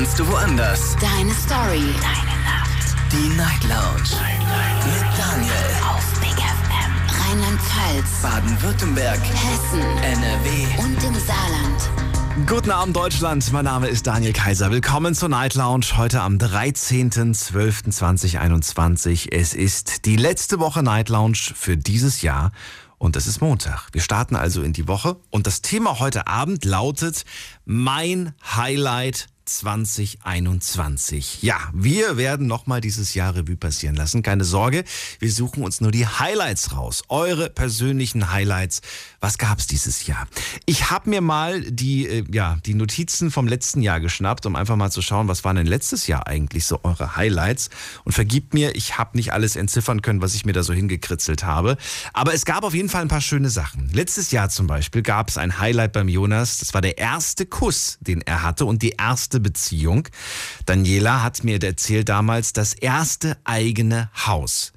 kannst du woanders. Deine Story. Deine Nacht. Die Night Lounge. Night. Mit Daniel. Auf Big FM. Rheinland-Pfalz. Baden-Württemberg. Hessen. NRW. Und im Saarland. Guten Abend Deutschland, mein Name ist Daniel Kaiser. Willkommen zur Night Lounge heute am 13.12.2021. Es ist die letzte Woche Night Lounge für dieses Jahr und es ist Montag. Wir starten also in die Woche und das Thema heute Abend lautet Mein Highlight 2021. Ja, wir werden nochmal dieses Jahr Revue passieren lassen. Keine Sorge, wir suchen uns nur die Highlights raus. Eure persönlichen Highlights. Was gab's dieses Jahr? Ich habe mir mal die, äh, ja, die Notizen vom letzten Jahr geschnappt, um einfach mal zu schauen, was waren denn letztes Jahr eigentlich so eure Highlights. Und vergibt mir, ich habe nicht alles entziffern können, was ich mir da so hingekritzelt habe. Aber es gab auf jeden Fall ein paar schöne Sachen. Letztes Jahr zum Beispiel gab es ein Highlight beim Jonas. Das war der erste Kuss, den er hatte und die erste Beziehung. Daniela hat mir erzählt damals das erste eigene Haus.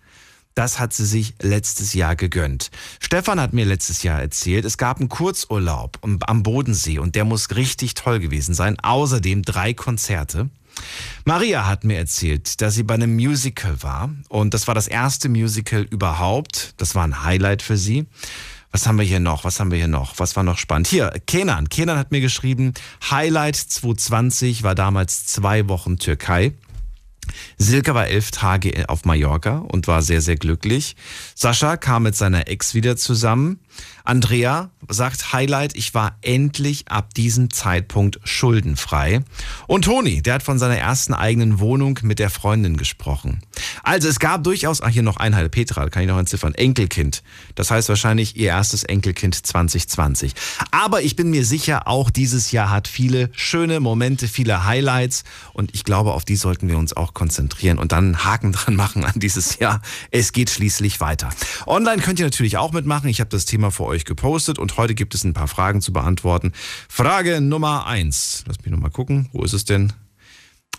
Das hat sie sich letztes Jahr gegönnt. Stefan hat mir letztes Jahr erzählt, es gab einen Kurzurlaub am Bodensee und der muss richtig toll gewesen sein. Außerdem drei Konzerte. Maria hat mir erzählt, dass sie bei einem Musical war und das war das erste Musical überhaupt. Das war ein Highlight für sie. Was haben wir hier noch? Was haben wir hier noch? Was war noch spannend? Hier, Kenan. Kenan hat mir geschrieben, Highlight 2020 war damals zwei Wochen Türkei. Silke war elf Tage auf Mallorca und war sehr, sehr glücklich. Sascha kam mit seiner Ex wieder zusammen. Andrea sagt Highlight, ich war endlich ab diesem Zeitpunkt schuldenfrei. Und Toni, der hat von seiner ersten eigenen Wohnung mit der Freundin gesprochen. Also es gab durchaus, ach hier noch ein Highlight, Petra, kann ich noch entziffern, Enkelkind. Das heißt wahrscheinlich ihr erstes Enkelkind 2020. Aber ich bin mir sicher, auch dieses Jahr hat viele schöne Momente, viele Highlights und ich glaube, auf die sollten wir uns auch konzentrieren und dann einen Haken dran machen an dieses Jahr. Es geht schließlich weiter. Online könnt ihr natürlich auch mitmachen. Ich habe das Thema für euch gepostet und heute gibt es ein paar Fragen zu beantworten. Frage Nummer eins. Lass mich nochmal gucken. Wo ist es denn?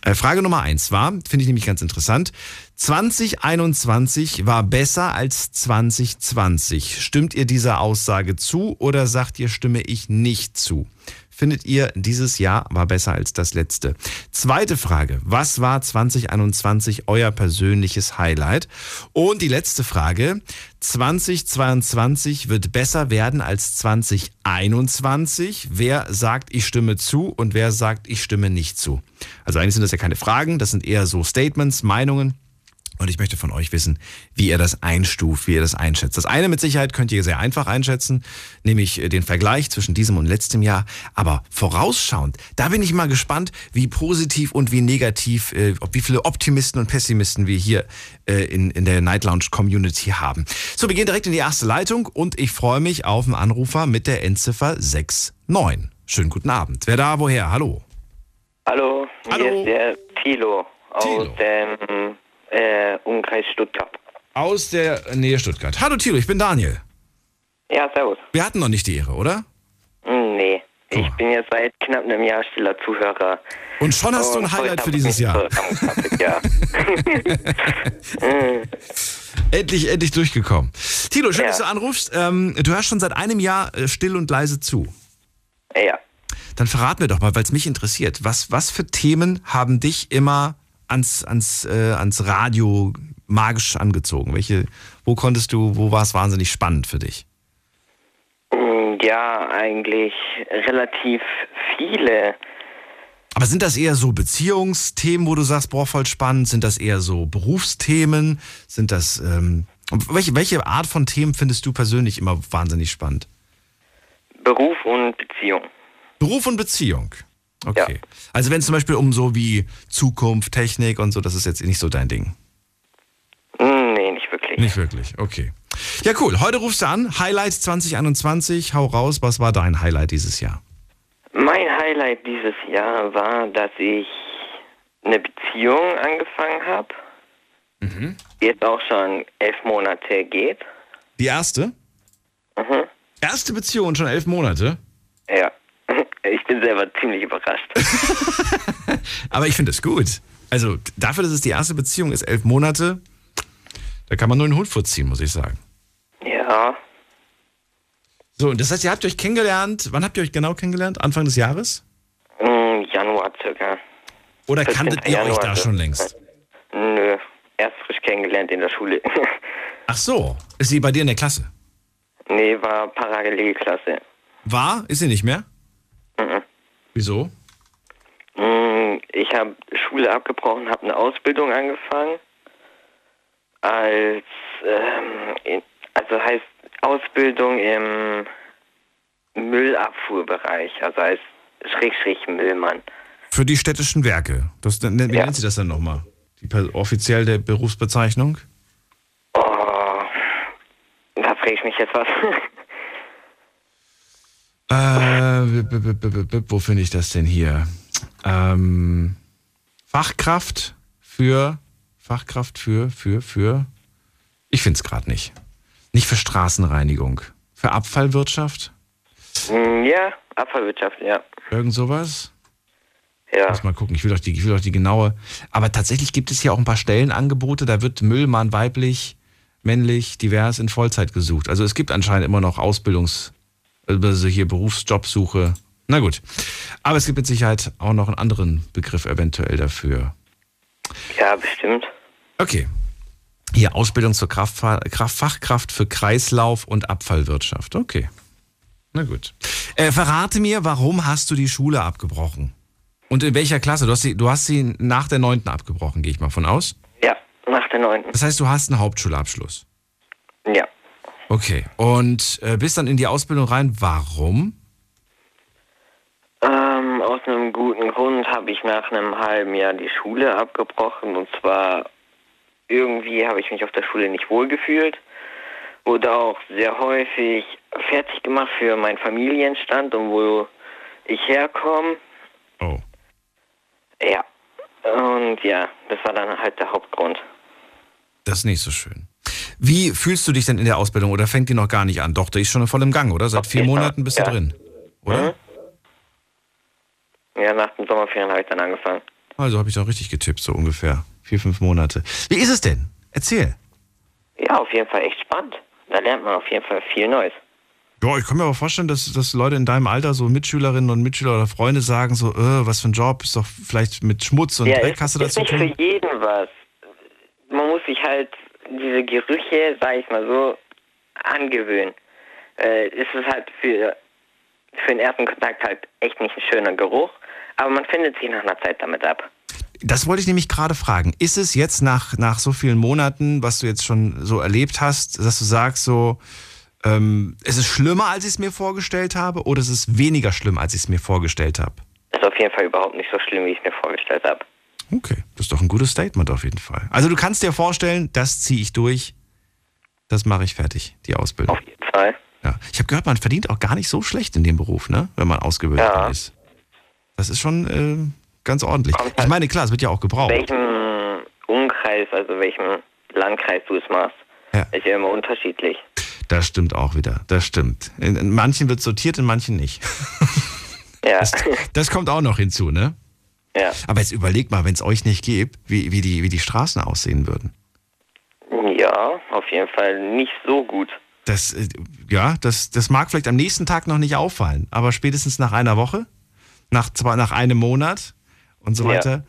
Äh, Frage Nummer eins war, finde ich nämlich ganz interessant. 2021 war besser als 2020. Stimmt ihr dieser Aussage zu oder sagt ihr, stimme ich nicht zu? Findet ihr, dieses Jahr war besser als das letzte? Zweite Frage, was war 2021 euer persönliches Highlight? Und die letzte Frage, 2022 wird besser werden als 2021. Wer sagt, ich stimme zu und wer sagt, ich stimme nicht zu? Also eigentlich sind das ja keine Fragen, das sind eher so Statements, Meinungen. Und ich möchte von euch wissen, wie ihr das einstuft, wie ihr das einschätzt. Das eine mit Sicherheit könnt ihr sehr einfach einschätzen, nämlich äh, den Vergleich zwischen diesem und letztem Jahr. Aber vorausschauend, da bin ich mal gespannt, wie positiv und wie negativ, äh, wie viele Optimisten und Pessimisten wir hier äh, in, in der Night Lounge Community haben. So, wir gehen direkt in die erste Leitung und ich freue mich auf einen Anrufer mit der Endziffer 69. Schönen guten Abend. Wer da, woher? Hallo. Hallo, Hallo. hier ist der Thilo aus Thilo. dem äh, Umkreis Stuttgart. Aus der Nähe Stuttgart. Hallo Thilo, ich bin Daniel. Ja, servus. Wir hatten noch nicht die Ehre, oder? Hm, nee, Guck ich bin jetzt seit knapp einem Jahr stiller Zuhörer. Und schon hast du ein Highlight für dieses Jahr. so ja. Endlich, endlich durchgekommen. Tilo, schön, Ja. dass du anrufst. Ähm, du hörst schon seit einem Jahr äh, still und leise zu. ja. Dann verrat mir doch mal, weil es mich interessiert. Was, was für Themen haben dich immer ans, ans, äh, ans Radio magisch angezogen? Welche, wo konntest du, wo war es wahnsinnig spannend für dich? Hm, Ja, eigentlich relativ viele. Aber sind das eher so Beziehungsthemen, wo du sagst, boah, voll spannend? Sind das eher so Berufsthemen? Sind das, ähm, welche, welche Art von Themen findest du persönlich immer wahnsinnig spannend? Beruf und Beziehung. Beruf und Beziehung. Okay. Also wenn es zum Beispiel um so wie Zukunft, Technik und so, das ist jetzt nicht so dein Ding. Hm, nee, nicht wirklich. Nicht wirklich, okay. Ja, cool. Heute rufst du an. Highlight 2021. Hau raus. Was war dein Highlight dieses Jahr? Mein Highlight dieses Jahr war, dass ich eine Beziehung angefangen habe. Mhm. Die Jetzt auch schon elf Monate geht. Die erste? Mhm. Erste Beziehung schon elf Monate? Ja. Ich bin selber ziemlich überrascht. Aber ich finde es gut. Also dafür, dass es die erste Beziehung ist, elf Monate, da kann man nur einen Hut vorziehen, muss ich sagen. Ja. So, und das heißt, ihr habt euch kennengelernt. Wann habt ihr euch genau kennengelernt? Anfang des Jahres? Im Januar circa. Oder 14. kanntet ihr euch Januar, da also. schon längst? Nö, erst frisch kennengelernt in der Schule. Ach so, ist sie bei dir in der Klasse? nee, war Parallelklasse. War? Ist sie nicht mehr? Wieso? Mm, Ich habe Schule abgebrochen, habe eine Ausbildung angefangen. Als, ähm, also heißt Ausbildung im Müllabfuhrbereich, also als Schrägstrich Müllmann. Für die städtischen Werke. Das, wie Ja. nennt sie das dann nochmal? Die, offiziell der Berufsbezeichnung? Oh, da frage ich mich jetzt was. Äh, wo finde ich das denn hier? Ähm, Fachkraft für, Fachkraft für, für, für, ich finde es gerade nicht. Nicht für Straßenreinigung. Für Abfallwirtschaft? Mm, ja, Abfallwirtschaft, ja. Irgend sowas? Ja. Muss mal gucken, ich will doch die, ich will doch die genaue. Aber tatsächlich gibt es hier auch ein paar Stellenangebote, da wird Müllmann weiblich, männlich, divers in Vollzeit gesucht. Also es gibt anscheinend immer noch Ausbildungs-, also hier Berufsjobsuche. Na gut. Aber es gibt mit Sicherheit auch noch einen anderen Begriff eventuell dafür. Ja, bestimmt. Okay. Hier Ausbildung zur Kraftfahr Kraft Fachkraft für Kreislauf und Abfallwirtschaft. Okay. Na gut. Äh, verrate mir, warum hast du die Schule abgebrochen? Und in welcher Klasse? Du hast sie, du hast sie nach der neunten abgebrochen, gehe ich mal von aus. Ja, nach der neunten. Das heißt, du hast einen Hauptschulabschluss. Ja. Okay. Und äh, bist dann in die Ausbildung rein. Warum? Ähm, aus einem guten Grund habe ich nach einem halben Jahr die Schule abgebrochen und zwar irgendwie habe ich mich auf der Schule nicht wohlgefühlt. Wurde auch sehr häufig fertig gemacht für meinen Familienstand und wo ich herkomme. Oh. Ja. Und ja, das war dann halt der Hauptgrund. Das ist nicht so schön. Wie fühlst du dich denn in der Ausbildung oder fängt die noch gar nicht an? Doch, die ist schon voll im Gang, oder? Seit vier Monaten bist du ja. drin. Oder? Ja, nach den Sommerferien habe ich dann angefangen. Also habe ich doch richtig getippt, so ungefähr. Vier, fünf Monate. Wie ist es denn? Erzähl. Ja, auf jeden Fall echt spannend. Da lernt man auf jeden Fall viel Neues. Ja, ich kann mir aber vorstellen, dass, dass Leute in deinem Alter, so Mitschülerinnen und Mitschüler oder Freunde sagen so, äh, was für ein Job, ist doch vielleicht mit Schmutz und ja, Dreck ist, hast du da ist zu nicht tun. für jeden was. Man muss sich halt diese Gerüche, sag ich mal so, angewöhnen. Äh, es ist halt für, für den ersten Kontakt halt echt nicht ein schöner Geruch, aber man findet sich nach einer Zeit damit ab. Das wollte ich nämlich gerade fragen. Ist es jetzt nach, nach so vielen Monaten, was du jetzt schon so erlebt hast, dass du sagst so, ähm, ist es schlimmer, als ich es mir vorgestellt habe, oder ist es weniger schlimm, als ich es mir vorgestellt habe? Ist auf jeden Fall überhaupt nicht so schlimm, wie ich mir vorgestellt habe. Okay, das ist doch ein gutes Statement auf jeden Fall. Also du kannst dir vorstellen, das ziehe ich durch, das mache ich fertig, die Ausbildung. Auf jeden Fall. Ja. Ich habe gehört, man verdient auch gar nicht so schlecht in dem Beruf, ne? wenn man ausgebildet Ja. ist. Das ist schon äh, ganz ordentlich. Kommt Ich halt- meine, klar, es wird ja auch gebraucht. Welchem Umkreis, also welchem Landkreis du es machst, Ja. ist ja immer unterschiedlich. Das stimmt auch wieder. Das stimmt. In, in manchen wird sortiert, in manchen nicht. Ja. Das, das kommt auch noch hinzu, ne? Ja. Aber jetzt überlegt mal, wenn es euch nicht gibt, wie, wie, die, wie die Straßen aussehen würden. Ja, auf jeden Fall nicht so gut. Das, äh, ja, das, das mag vielleicht am nächsten Tag noch nicht auffallen, aber spätestens nach einer Woche, nach, zwar nach einem Monat und so Ja. weiter.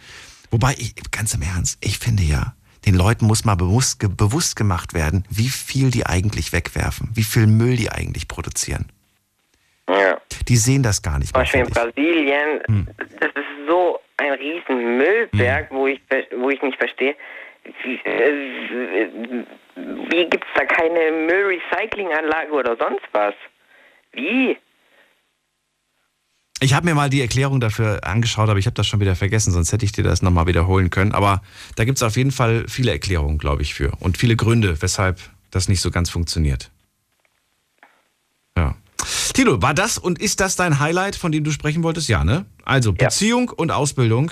Wobei, ich, ganz im Ernst, ich finde ja, den Leuten muss mal bewusst, bewusst gemacht werden, wie viel die eigentlich wegwerfen, wie viel Müll die eigentlich produzieren. Ja. Die sehen das gar nicht Zum. Beispiel in. Brasilien, Hm. das ist so riesen Müllberg, wo, ich, wo ich nicht verstehe, wie, äh, wie gibt es da keine Müllrecyclinganlage oder sonst was? Wie? Ich habe mir mal die Erklärung dafür angeschaut, aber ich habe das schon wieder vergessen, sonst hätte ich dir das nochmal wiederholen können. Aber da gibt es auf jeden Fall viele Erklärungen, glaube ich, für. Und viele Gründe, weshalb das nicht so ganz funktioniert. Ja. Tilo, war das und ist das dein Highlight, von dem du sprechen wolltest? Ja, ne? Also Ja. Beziehung und Ausbildung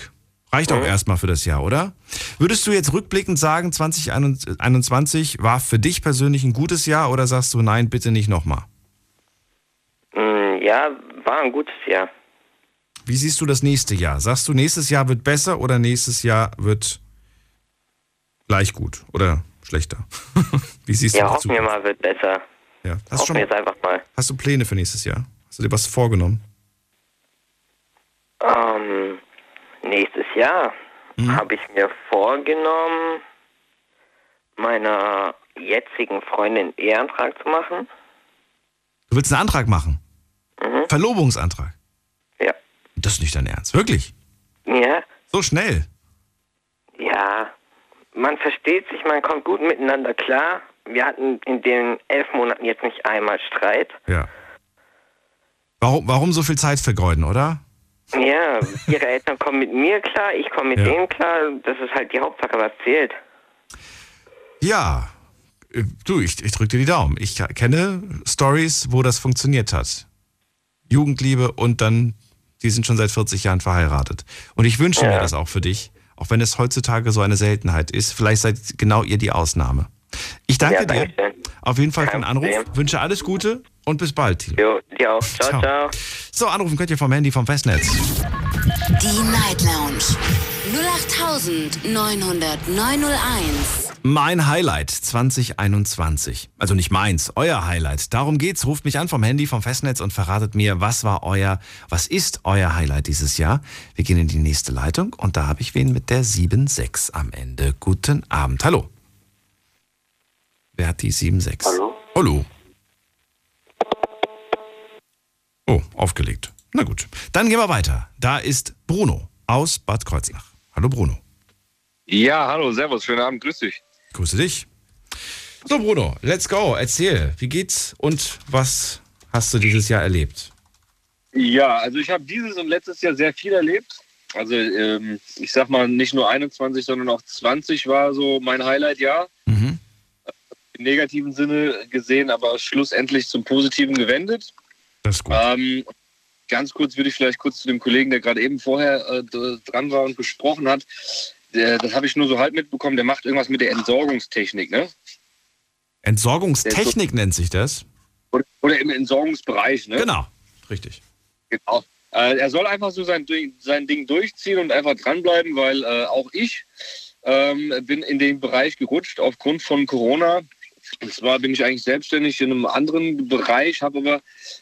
reicht auch Mhm. erstmal für das Jahr, oder? Würdest du jetzt rückblickend sagen, 2021 war für dich persönlich ein gutes Jahr oder sagst du, nein, bitte nicht nochmal? Hm, ja, war ein gutes Jahr. Wie siehst du das nächste Jahr? Sagst du, nächstes Jahr wird besser oder nächstes Jahr wird gleich gut oder schlechter? Wie siehst Ja, du die hoffen wir mal, wird besser. Ja. Hast, du Hoffen wir jetzt einfach mal. hast du Pläne für nächstes Jahr? Hast du dir was vorgenommen? Ähm, nächstes Jahr Mhm. habe ich mir vorgenommen, meiner jetzigen Freundin Eheantrag zu machen. Du willst einen Antrag machen? Mhm. Verlobungsantrag? Ja. Das ist nicht dein Ernst, wirklich? Ja, So schnell? ja. Man versteht sich, man kommt gut miteinander klar. Wir hatten in den elf Monaten jetzt nicht einmal Streit. Ja. Warum, warum so viel Zeit vergeuden, oder? Ja, ihre Eltern kommen mit mir klar, ich komme mit Ja. denen klar. Das ist halt die Hauptsache, was zählt. Ja. Äh, Du, ich, ich drücke dir die Daumen. Ich kenne Stories, wo das funktioniert hat. Jugendliebe und dann, die sind schon seit 40 Jahren verheiratet. Und ich wünsche mir Ja. das auch für dich, auch wenn es heutzutage so eine Seltenheit ist. Vielleicht seid genau ihr die Ausnahme. Ich danke Ja, dir danke schön. auf jeden Fall für den Anruf, wünsche alles Gute und bis bald. Jo, dir auch. Ciao, Ciao. ciao. So, anrufen könnt ihr vom Handy vom Festnetz. Die Night Lounge 0890901. Mein Highlight 2021. Also nicht meins, euer Highlight. Darum geht's. Ruft mich an vom Handy, vom Festnetz und verratet mir, was war euer, was ist euer Highlight dieses Jahr. Wir gehen in die nächste Leitung und da habe ich wen mit der 76 am Ende. Guten Abend. Hallo. Wer hat die 76? Hallo? Hallo. Oh, aufgelegt. Na gut. Dann gehen wir weiter. Da ist Bruno aus Bad Kreuznach. Hallo Bruno. Ja, hallo, servus, schönen Abend, grüß dich. Grüße dich. So, Bruno, let's go. Erzähl, wie geht's und was hast du dieses Jahr erlebt? Ja, also ich habe dieses und letztes Jahr sehr viel erlebt. Also ähm, ich sag mal, nicht nur 21, sondern auch 20 war so mein Highlight-Jahr. Mhm. Im negativen Sinne gesehen, aber schlussendlich zum Positiven gewendet. Das ist gut. Ähm, ganz kurz würde ich vielleicht kurz zu dem Kollegen, der gerade eben vorher äh, dran war und gesprochen hat. Der, das habe ich nur so halb mitbekommen, der macht irgendwas mit der Entsorgungstechnik, ne? Entsorgungstechnik nennt sich das. Oder, oder im Entsorgungsbereich, ne? Genau, richtig. Genau. Äh, er soll einfach so sein, Ding- sein Ding durchziehen und einfach dranbleiben, weil äh, auch ich ähm, bin in den Bereich gerutscht aufgrund von Corona. Und zwar bin ich eigentlich selbstständig in einem anderen Bereich, habe aber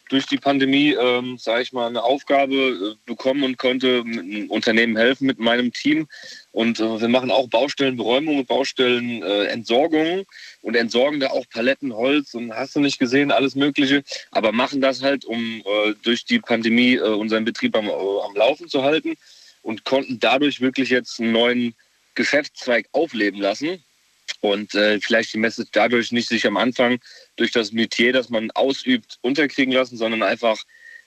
durch die Pandemie, ähm, sage ich mal, eine Aufgabe äh, bekommen und konnte einem Unternehmen helfen mit meinem Team. Und äh, wir machen auch Baustellenberäumung und Baustellenentsorgung äh, und entsorgen da auch Paletten, Holz und hast du nicht gesehen, alles Mögliche. Aber machen das halt, um äh, durch die Pandemie äh, unseren Betrieb am, äh, am Laufen zu halten und konnten dadurch wirklich jetzt einen neuen Geschäftszweig aufleben lassen. Und äh, vielleicht die Message dadurch nicht sich am Anfang durch das Metier, das man ausübt, unterkriegen lassen, sondern einfach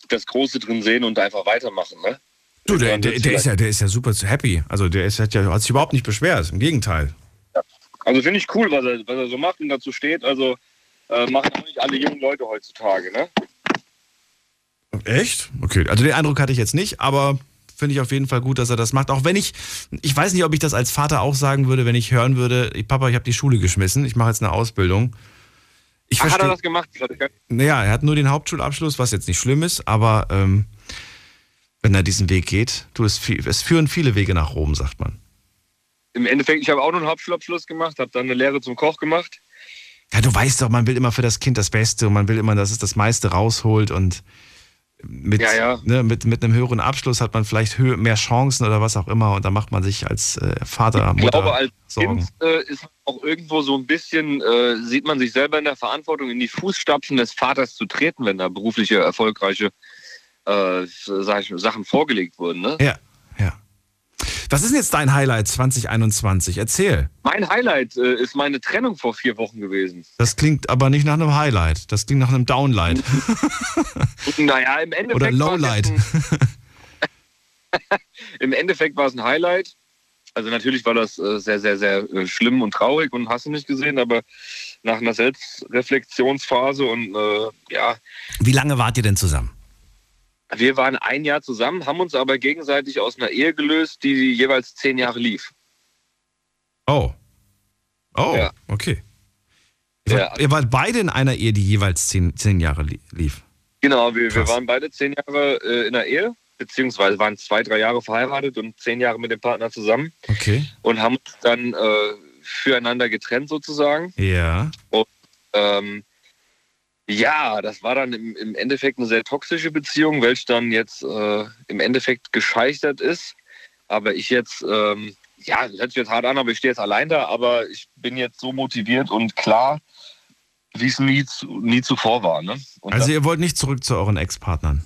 das Große drin sehen und einfach weitermachen. Ne? Du, der, Ja, der, der, ist ja, der ist ja super happy. Also der ist, hat, ja, hat sich überhaupt nicht beschwert. Im Gegenteil. Also finde ich cool, was er, was er so macht und dazu steht. Also äh, machen auch nicht alle jungen Leute heutzutage. Ne? Echt? Okay, also den Eindruck hatte ich jetzt nicht, aber finde ich auf jeden Fall gut, dass er das macht. Auch wenn ich, ich weiß nicht, ob ich das als Vater auch sagen würde, wenn ich hören würde, Papa, ich habe die Schule geschmissen, ich mache jetzt eine Ausbildung. Ich Ach, hat er das gemacht? Naja, er hat nur den Hauptschulabschluss, was jetzt nicht schlimm ist, aber ähm, wenn er diesen Weg geht, du, es, es führen viele Wege nach Rom, sagt man. Im Endeffekt, ich habe auch noch einen Hauptschulabschluss gemacht, habe dann eine Lehre zum Koch gemacht. Ja, du weißt doch, man will immer für das Kind das Beste und man will immer, dass es das meiste rausholt und mit, Ja, ja. Ne, mit, mit einem höheren Abschluss hat man vielleicht hö mehr Chancen oder was auch immer und da macht man sich als äh, Vater, Ich Mutter glaube, als Sorgen. Kind äh, ist auch irgendwo so ein bisschen, äh, sieht man sich selber in der Verantwortung, in die Fußstapfen des Vaters zu treten, wenn da berufliche, erfolgreiche äh, ich, Sachen vorgelegt wurden. Ne? Ja. Was ist denn jetzt dein Highlight 2021? Erzähl. Mein Highlight äh, ist meine Trennung vor vier Wochen gewesen. Das klingt aber nicht nach einem Highlight. Das klingt nach einem Downlight naja, im Endeffekt, oder Lowlight. ein, im Endeffekt war es ein Highlight. Also natürlich war das äh, sehr, sehr, sehr äh, schlimm und traurig und hast du nicht gesehen, aber nach einer Selbstreflexionsphase und äh, ja, Wie lange wart ihr denn zusammen? Wir waren ein Jahr zusammen, haben uns aber gegenseitig aus einer Ehe gelöst, die jeweils zehn Jahre lief. Oh. Oh, Ja. okay. Ihr wart, Ja. ihr wart beide in einer Ehe, die jeweils zehn, zehn Jahre li lief. Genau, wir, wir waren beide zehn Jahre äh, in der Ehe, beziehungsweise waren zwei, drei Jahre verheiratet und zehn Jahre mit dem Partner zusammen Okay. und haben uns dann äh, füreinander getrennt sozusagen. Ja. Ähm, ja, das war dann im, im Endeffekt eine sehr toxische Beziehung, welche dann jetzt äh, im Endeffekt gescheitert ist. Aber ich jetzt, ähm, ja, das hört sich jetzt hart an, aber ich stehe jetzt allein da, aber ich bin jetzt so motiviert und klar, wie es nie, nie zuvor war. Ne? Also ihr wollt nicht zurück zu euren Ex-Partnern?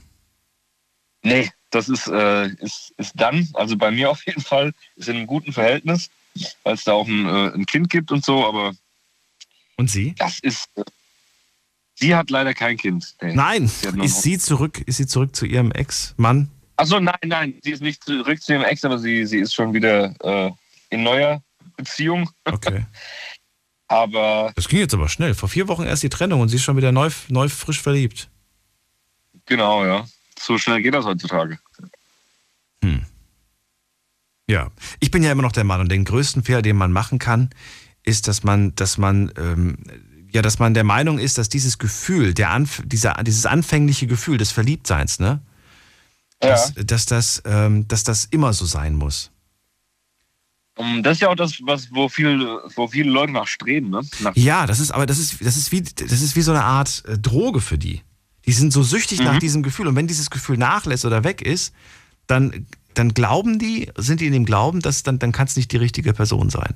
Nee, das ist, äh, ist, ist dann, also bei mir auf jeden Fall, ist in einem guten Verhältnis, weil es da auch ein, äh, ein Kind gibt und so, aber. Und sie? Das ist. Sie hat leider kein Kind. Nee. Nein, sie ist sie zurück, ist sie zurück zu ihrem Ex-Mann? Achso, nein, nein, sie ist nicht zurück zu ihrem Ex, aber sie, sie ist schon wieder äh, in neuer Beziehung. Okay. aber. Das ging jetzt aber schnell. Vor vier Wochen erst die Trennung und sie ist schon wieder neu, neu frisch verliebt. Genau, ja. So schnell geht das heutzutage. Hm. Ja, ich bin ja immer noch der Mann und den größten Fehler, den man machen kann, ist, dass man, dass man, ähm, ja, dass man der Meinung ist, dass dieses Gefühl, der Anf dieser, dieses anfängliche Gefühl des Verliebtseins, ne, ja. dass, dass, das, ähm, dass das immer so sein muss. Das ist ja auch das, was, wo, viel, wo viele Leute nach streben, ne? Nach ja, das ist, aber das ist, das ist wie, das ist wie so eine Art äh, Droge für die. Die sind so süchtig mhm. nach diesem Gefühl. Und wenn dieses Gefühl nachlässt oder weg ist, dann, dann glauben die, sind die in dem Glauben, dass dann, dann kann es nicht die richtige Person sein.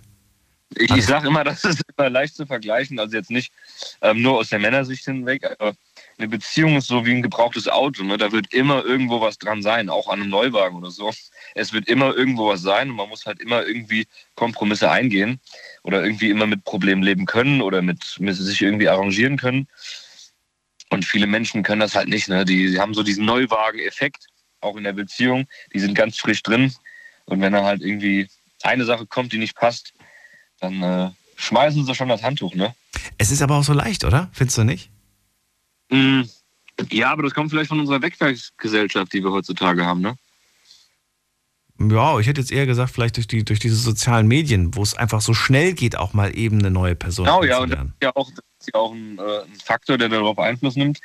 Ich, ich sage immer, das ist immer leicht zu vergleichen, also jetzt nicht ähm, nur aus der Männersicht hinweg, aber eine Beziehung ist so wie ein gebrauchtes Auto. Ne? Da wird immer irgendwo was dran sein, auch an einem Neuwagen oder so. Es wird immer irgendwo was sein und man muss halt immer irgendwie Kompromisse eingehen oder irgendwie immer mit Problemen leben können oder mit, mit sich irgendwie arrangieren können. Und viele Menschen können das halt nicht. Ne? Die, die haben so diesen Neuwagen-Effekt, auch in der Beziehung. Die sind ganz frisch drin. Und wenn dann halt irgendwie eine Sache kommt, die nicht passt, dann äh, schmeißen sie schon das Handtuch. Ne? Es ist aber auch so leicht, oder? Findest du nicht? Mm, ja, aber das kommt vielleicht von unserer Wegwerfgesellschaft, die wir heutzutage haben. Ne? Ja, ich hätte jetzt eher gesagt, vielleicht durch, die, durch diese sozialen Medien, wo es einfach so schnell geht, auch mal eben eine neue Person Genau, ja, und das ist ja auch, ist ja auch ein, äh, ein Faktor, der darauf Einfluss nimmt.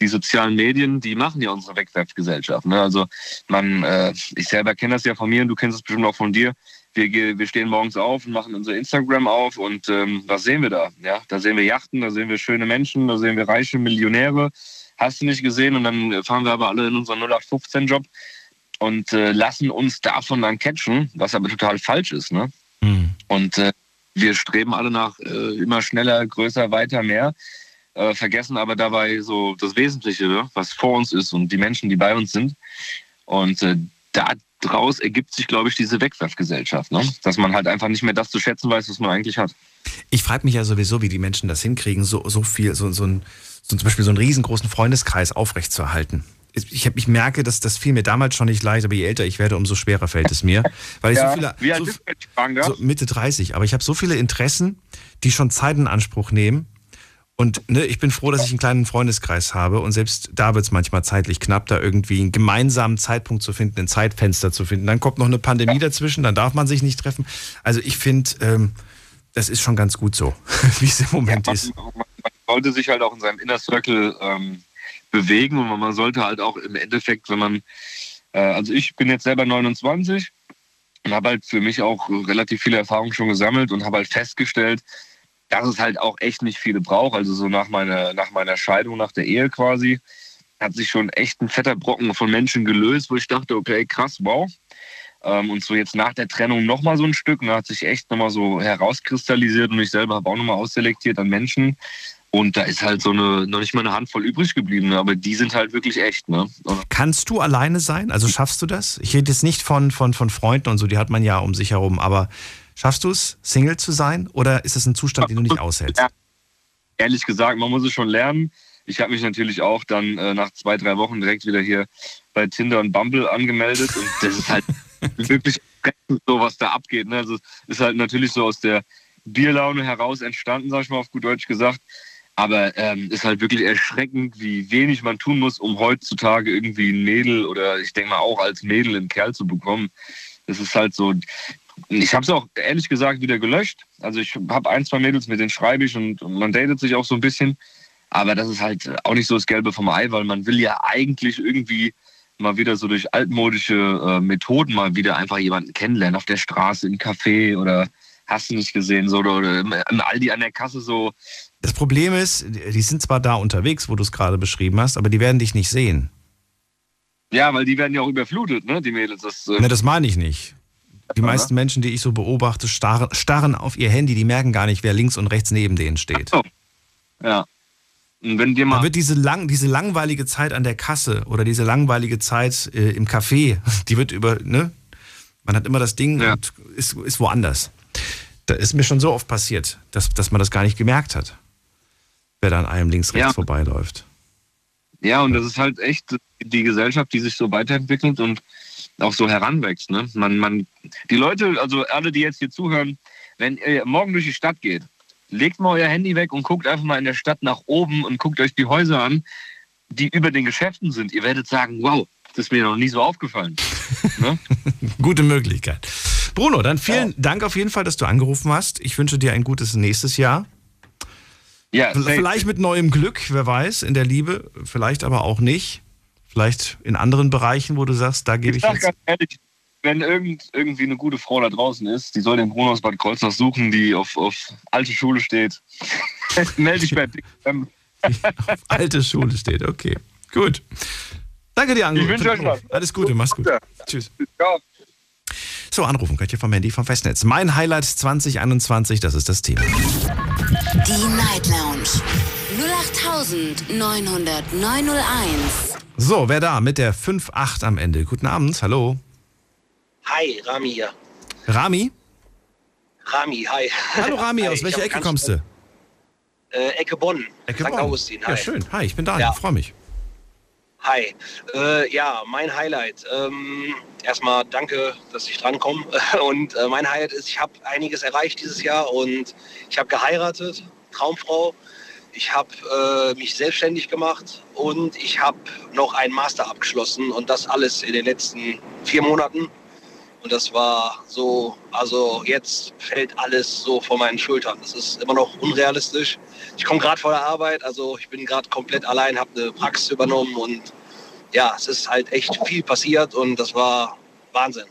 Die sozialen Medien, die machen ja unsere Wegwerfgesellschaft. Ne? Also man, äh, ich selber kenne das ja von mir und du kennst es bestimmt auch von dir. Wir, wir stehen morgens auf und machen unser Instagram auf und ähm, was sehen wir da? Ja, da sehen wir Yachten, da sehen wir schöne Menschen, da sehen wir reiche Millionäre. Hast du nicht gesehen? Und dann fahren wir aber alle in unseren 0815-Job und äh, lassen uns davon dann catchen, was aber total falsch ist. Ne? Mhm. Und äh, wir streben alle nach äh, immer schneller, größer, weiter, mehr, äh, vergessen aber dabei so das Wesentliche, ne? was vor uns ist und die Menschen, die bei uns sind. Und äh, daraus ergibt sich, glaube ich, diese Wegwerfgesellschaft, ne? dass man halt einfach nicht mehr das zu schätzen weiß, was man eigentlich hat. Ich frage mich ja sowieso, wie die Menschen das hinkriegen, so, so viel, so, so, ein, so zum Beispiel so einen riesengroßen Freundeskreis aufrechtzuerhalten ich, hab, ich merke, dass das fiel mir damals schon nicht leicht, aber je älter ich werde, umso schwerer fällt es mir. Weil ich ja, so viele. Wie alt so, bist so Mitte 30, aber ich habe so viele Interessen, die schon Zeit in Anspruch nehmen. Und ne, ich bin froh, dass ich einen kleinen Freundeskreis habe und selbst da wird es manchmal zeitlich knapp, da irgendwie einen gemeinsamen Zeitpunkt zu finden, ein Zeitfenster zu finden. Dann kommt noch eine Pandemie dazwischen, dann darf man sich nicht treffen. Also ich finde, ähm, das ist schon ganz gut so, wie es im Moment ja, man, ist. Man sollte sich halt auch in seinem Inner Circle ähm, bewegen und man sollte halt auch im Endeffekt, wenn man, äh, also ich bin jetzt selber 29 und habe halt für mich auch relativ viele Erfahrungen schon gesammelt und habe halt festgestellt, dass es halt auch echt nicht viele braucht. Also so nach meiner, nach meiner Scheidung, nach der Ehe quasi, hat sich schon echt ein fetter Brocken von Menschen gelöst, wo ich dachte, okay, krass, wow. Ähm, und so jetzt nach der Trennung nochmal so ein Stück da hat sich echt nochmal so herauskristallisiert und ich selber habe auch nochmal ausselektiert an Menschen, und da ist halt so eine, noch nicht mal eine Handvoll übrig geblieben, ne? aber die sind halt wirklich echt. Ne? Kannst du alleine sein? Also schaffst du das? Ich rede jetzt nicht von, von, von Freunden und so, die hat man ja um sich herum, aber schaffst du es, Single zu sein oder ist das ein Zustand, den du nicht aushältst? Ja. Ehrlich gesagt, man muss es schon lernen. Ich habe mich natürlich auch dann äh, nach zwei, drei Wochen direkt wieder hier bei Tinder und Bumble angemeldet und das ist halt wirklich so, was da abgeht. Ne? Also es ist halt natürlich so aus der Bierlaune heraus entstanden, sag ich mal auf gut Deutsch gesagt. Aber ähm, ist halt wirklich erschreckend, wie wenig man tun muss, um heutzutage irgendwie ein Mädel oder ich denke mal auch als Mädel einen Kerl zu bekommen. Das ist halt so. Ich habe es auch ehrlich gesagt wieder gelöscht. Also ich habe ein, zwei Mädels, mit denen schreibe ich und man datet sich auch so ein bisschen. Aber das ist halt auch nicht so das Gelbe vom Ei, weil man will ja eigentlich irgendwie mal wieder so durch altmodische äh, Methoden mal wieder einfach jemanden kennenlernen auf der Straße, im Café oder hast du nicht gesehen, so oder im, im Aldi an der Kasse so das Problem ist, die sind zwar da unterwegs, wo du es gerade beschrieben hast, aber die werden dich nicht sehen. Ja, weil die werden ja auch überflutet, ne, die Mädels. Das, äh, Ne, das meine ich nicht. Die meisten Menschen, die ich so beobachte, starren, starren auf ihr Handy, die merken gar nicht, wer links und rechts neben denen steht. so. ja. Und wenn dir Da mal. wird diese, lang, diese langweilige Zeit an der Kasse oder diese langweilige Zeit äh, im Café, die wird über, ne? Man hat immer das Ding Ja. und ist, ist woanders. Da ist mir schon so oft passiert, dass, dass man das gar nicht gemerkt hat, wer da an einem links, rechts Ja. vorbeiläuft. Ja, und das ist halt echt die Gesellschaft, die sich so weiterentwickelt und auch so heranwächst. Ne? Man, man, die Leute, also alle, die jetzt hier zuhören, wenn ihr morgen durch die Stadt geht, legt mal euer Handy weg und guckt einfach mal in der Stadt nach oben und guckt euch die Häuser an, die über den Geschäften sind. Ihr werdet sagen, wow, das ist mir noch nie so aufgefallen. ne? Gute Möglichkeit. Bruno, dann vielen Dank auf jeden Fall, dass du angerufen hast. Ich wünsche dir ein gutes nächstes Jahr. Ja. Vielleicht mit neuem Glück, wer weiß, in der Liebe, vielleicht aber auch nicht. Vielleicht in anderen Bereichen, wo du sagst, da gebe Ich ich ganz ehrlich, wenn irgend, irgendwie eine gute Frau da draußen ist, die soll den Bruno aus Bad Kreuznach suchen, die auf, auf alte Schule steht. Melde dich bei Dick. Ähm, auf alte Schule steht. Okay, gut. Danke dir, Ange. Ich wünsche euch was. Alles Gute, mach's gut. Ja. Tschüss. So, anrufen könnt ihr vom Handy vom Festnetz. Mein Highlight 2021, das ist das Thema. Die Night Lounge 08901. So, wer da mit der 5-8 am Ende? Guten Abend, hallo. Hi, Rami hier. Rami? Rami, hi. Hallo Rami, Hi, aus welcher Ecke kommst du? Äh, Ecke Bonn. Ecke. Bonn. Augustin, hi. Ja, schön. Hi, ich bin Daniel, Ja. freue mich. Hi. Äh, ja, mein Highlight. Ähm, erstmal danke, dass ich drankomme. Und äh, mein Highlight ist, ich habe einiges erreicht dieses Jahr und ich habe geheiratet, Traumfrau. Ich habe äh, mich selbstständig gemacht und ich habe noch einen Master abgeschlossen und das alles in den letzten vier Monaten. Und das war so, also jetzt fällt alles so vor meinen Schultern. Das ist immer noch unrealistisch. Ich komme gerade vor der Arbeit, also ich bin gerade komplett allein, habe eine Praxis übernommen und ja, es ist halt echt viel passiert und das war Wahnsinn.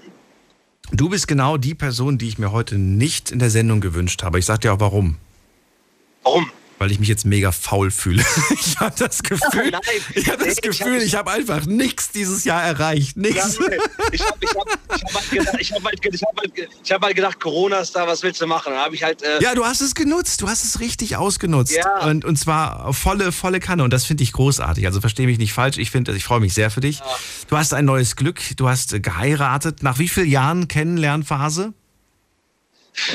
Du bist genau die Person, die ich mir heute nicht in der Sendung gewünscht habe. Ich sag dir auch warum. Warum? Weil ich mich jetzt mega faul fühle. Ich habe das Gefühl, Nein, ich habe das Gefühl, ich habe einfach nichts dieses Jahr erreicht. Ja, Nichts. ich habe ich hab, ich hab halt gedacht, ich hab halt, ge- ich hab halt, ge- ich hab halt gedacht, Corona ist da, was willst du machen? Dann ich halt, äh, Ja, du hast es genutzt. Du hast es richtig ausgenutzt. Ja. Und, und zwar volle, volle Kanne. Und das finde ich großartig. Also verstehe mich nicht falsch. Ich finde, ich freue mich sehr für dich. Du hast ein neues Glück. Du hast äh, geheiratet. Nach wie vielen Jahren Kennenlernphase?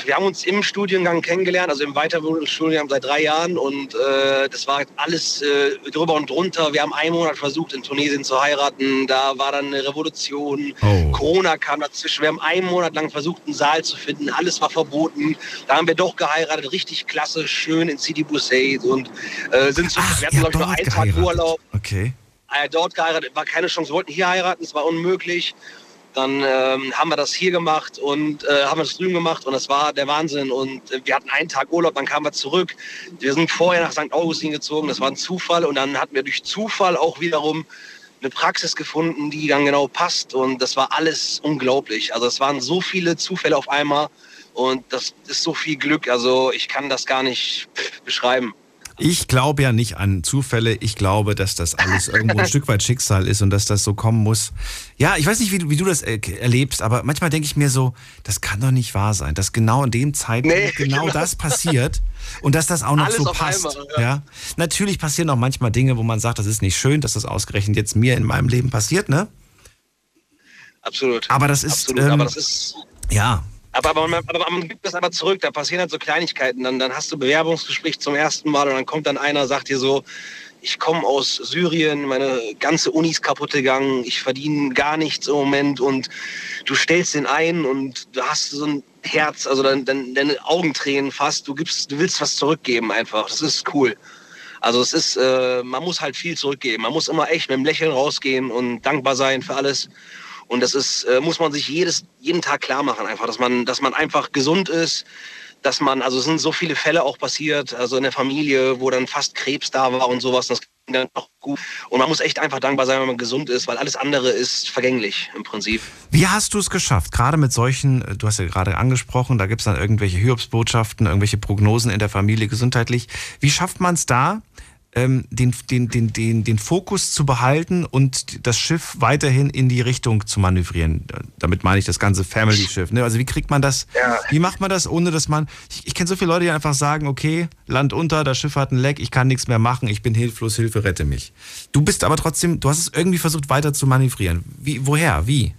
Wir haben uns im Studiengang kennengelernt, also im Weiterbildungsstudiengang seit drei Jahren und äh, das war alles äh, drüber und drunter. Wir haben einen Monat versucht, in Tunesien zu heiraten. Da war dann eine Revolution. Oh. Corona kam dazwischen. Wir haben einen Monat lang versucht, einen Saal zu finden. Alles war verboten. Da haben wir doch geheiratet. Richtig klasse, schön in Sidi Bouzid und äh, sind zu, wir hatten, glaube ich, nur einen Tag. Urlaub. Okay. äh, dort geheiratet, war keine Chance, wir wollten hier heiraten, es war unmöglich. Dann ähm, haben wir das hier gemacht und äh, haben das drüben gemacht und das war der Wahnsinn. Und äh, wir hatten einen Tag Urlaub, dann kamen wir zurück. Wir sind vorher nach St. Augustin gezogen, das war ein Zufall. Und dann hatten wir durch Zufall auch wiederum eine Praxis gefunden, die dann genau passt. Und das war alles unglaublich. Also es waren so viele Zufälle auf einmal und das ist so viel Glück. Also ich kann das gar nicht beschreiben. Ich glaube ja nicht an Zufälle. Ich glaube, dass das alles irgendwo ein Stück weit Schicksal ist und dass das so kommen muss. Ja, ich weiß nicht, wie du, wie du das äh, erlebst, aber manchmal denke ich mir so, das kann doch nicht wahr sein, dass genau in dem Zeitpunkt Nee, genau, genau. das passiert und dass das auch noch Alles so passt. einmal, ja. ja. Natürlich passieren auch manchmal Dinge, wo man sagt, das ist nicht schön, dass das ausgerechnet jetzt mir in meinem Leben passiert, ne? Absolut. Aber das ist, Absolut. ähm, aber das ist Ja, Aber, aber, man, aber man gibt das aber zurück, da passieren halt so Kleinigkeiten. Dann, dann hast du Bewerbungsgespräch zum ersten Mal und dann kommt dann einer, sagt dir so, ich komme aus Syrien, meine ganze Uni ist kaputt gegangen, ich verdiene gar nichts im Moment und du stellst den ein und du hast so ein Herz, also dein, dein, deine Augen tränen fast, du, gibst, du willst was zurückgeben einfach, das ist cool. Also es ist, äh, man muss halt viel zurückgeben, man muss immer echt mit einem Lächeln rausgehen und dankbar sein für alles. Und das ist, äh, muss man sich jedes, jeden Tag klar machen, einfach, dass man, dass man einfach gesund ist, dass man, also es sind so viele Fälle auch passiert, also in der Familie, wo dann fast Krebs da war und sowas, das ging dann auch gut. Und man muss echt einfach dankbar sein, wenn man gesund ist, weil alles andere ist vergänglich im Prinzip. Wie hast du es geschafft? Gerade mit solchen, äh, du hast ja gerade angesprochen, da gibt es dann irgendwelche Hiobsbotschaften, irgendwelche Prognosen in der Familie gesundheitlich. Wie schafft man es da, ähm, den, den, den, den, den Fokus zu behalten und das Schiff weiterhin in die Richtung zu manövrieren. Damit meine ich das ganze Family-Schiff. Ne? Also wie kriegt man das, Ja. wie macht man das, ohne dass man, ich, ich kenne so viele Leute, die einfach sagen, okay, Land unter, das Schiff hat ein Leck, ich kann nichts mehr machen, ich bin hilflos, Hilfe, rette mich. Du bist aber trotzdem, du hast es irgendwie versucht weiter zu manövrieren. Wie, woher, wie?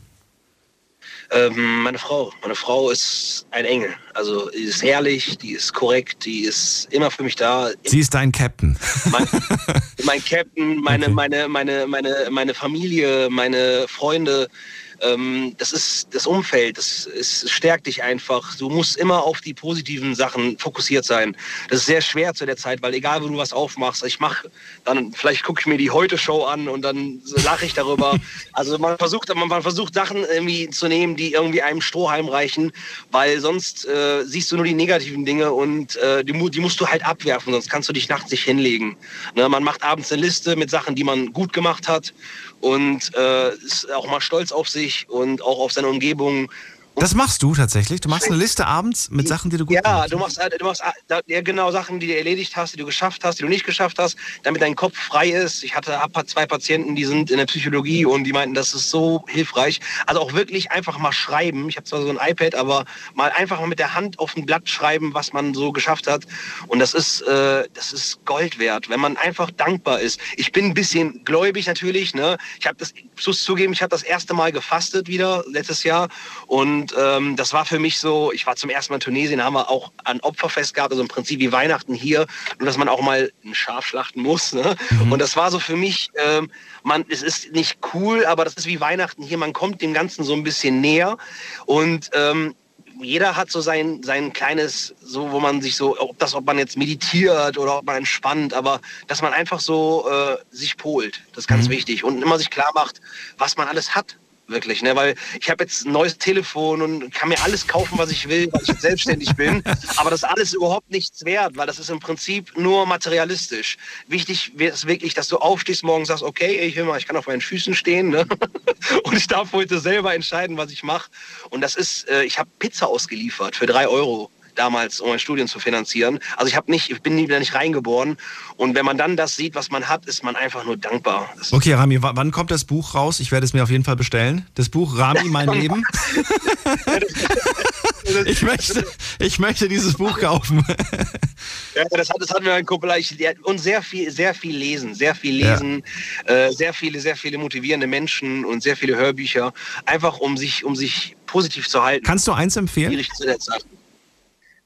Ähm, meine Frau. Meine Frau ist ein Engel. Also die ist herrlich, die ist korrekt, die ist immer für mich da. Sie ist dein Captain. Mein, mein Captain, meine, Okay. meine, meine, meine, meine Familie, meine Freunde. Ähm, das ist das Umfeld, das, es stärkt dich einfach. Du musst immer auf die positiven Sachen fokussiert sein. Das ist sehr schwer zu der Zeit, weil egal wo du was aufmachst, ich mache dann, vielleicht gucke ich mir die Heute-Show an und dann lache ich darüber. Also man versucht, man, versucht Sachen irgendwie zu nehmen, die irgendwie einem Strohhalm reichen, weil sonst äh, siehst du nur die negativen Dinge und äh, die, die musst du halt abwerfen, sonst kannst du dich nachts nicht hinlegen. Ne, man macht abends eine Liste mit Sachen, die man gut gemacht hat und äh, ist auch mal stolz auf sich und auch auf seine Umgebung. Das machst du tatsächlich? Du machst eine Liste abends mit Sachen, die du gut Ja, gemacht du hast? machst, du machst ja, genau Sachen, die du erledigt hast, die du geschafft hast, die du nicht geschafft hast, damit dein Kopf frei ist. Ich hatte zwei Patienten, die sind in der Psychologie und die meinten, das ist so hilfreich. Also auch wirklich einfach mal schreiben. Ich habe zwar so ein iPad, aber mal einfach mal mit der Hand auf ein Blatt schreiben, was man so geschafft hat. Und das ist, äh, das ist Gold wert, wenn man einfach dankbar ist. Ich bin ein bisschen gläubig natürlich. Ne? Ich habe das, ich muss zugeben, ich habe das erste Mal gefastet wieder letztes Jahr und ähm, das war für mich so, ich war zum ersten Mal in Tunesien, da haben wir auch ein Opferfest gehabt, also im Prinzip wie Weihnachten hier, nur dass man auch mal ein Schaf schlachten muss. Ne? Und das war so für mich, ähm, man, es ist nicht cool, aber das ist wie Weihnachten hier, man kommt dem Ganzen so ein bisschen näher und ähm, jeder hat so sein, sein kleines, so wo man sich so, ob das, ob man jetzt meditiert oder ob man entspannt, aber dass man einfach so äh, sich polt, das ist ganz wichtig und immer sich klar macht, was man alles hat. Wirklich, ne? Weil ich habe jetzt ein neues Telefon und kann mir alles kaufen, was ich will, weil ich selbstständig bin. Aber das ist alles überhaupt nichts wert, weil das ist im Prinzip nur materialistisch. Wichtig ist wirklich, dass du aufstehst morgen sagst, okay, ich will mal, ich kann auf meinen Füßen stehen, ne? Und ich darf heute selber entscheiden, was ich mache. Und das ist, äh, ich habe Pizza ausgeliefert für drei Euro damals, um mein Studium zu finanzieren. Also ich habe nicht, ich bin nie wieder nicht reingeboren. Und wenn man dann das sieht, was man hat, ist man einfach nur dankbar. Das Okay, Rami, wa- wann kommt das Buch raus? Ich werde es mir auf jeden Fall bestellen. Das Buch Rami, mein Leben. Ich möchte, ich möchte dieses Buch kaufen. Ja, das hat, das hat mir ein Kumpel ich, und sehr viel, sehr viel lesen, sehr viel lesen, äh, sehr viele, sehr viele motivierende Menschen und sehr viele Hörbücher, einfach um sich, um sich positiv zu halten. Kannst du eins empfehlen? schwierig zu der Zeit.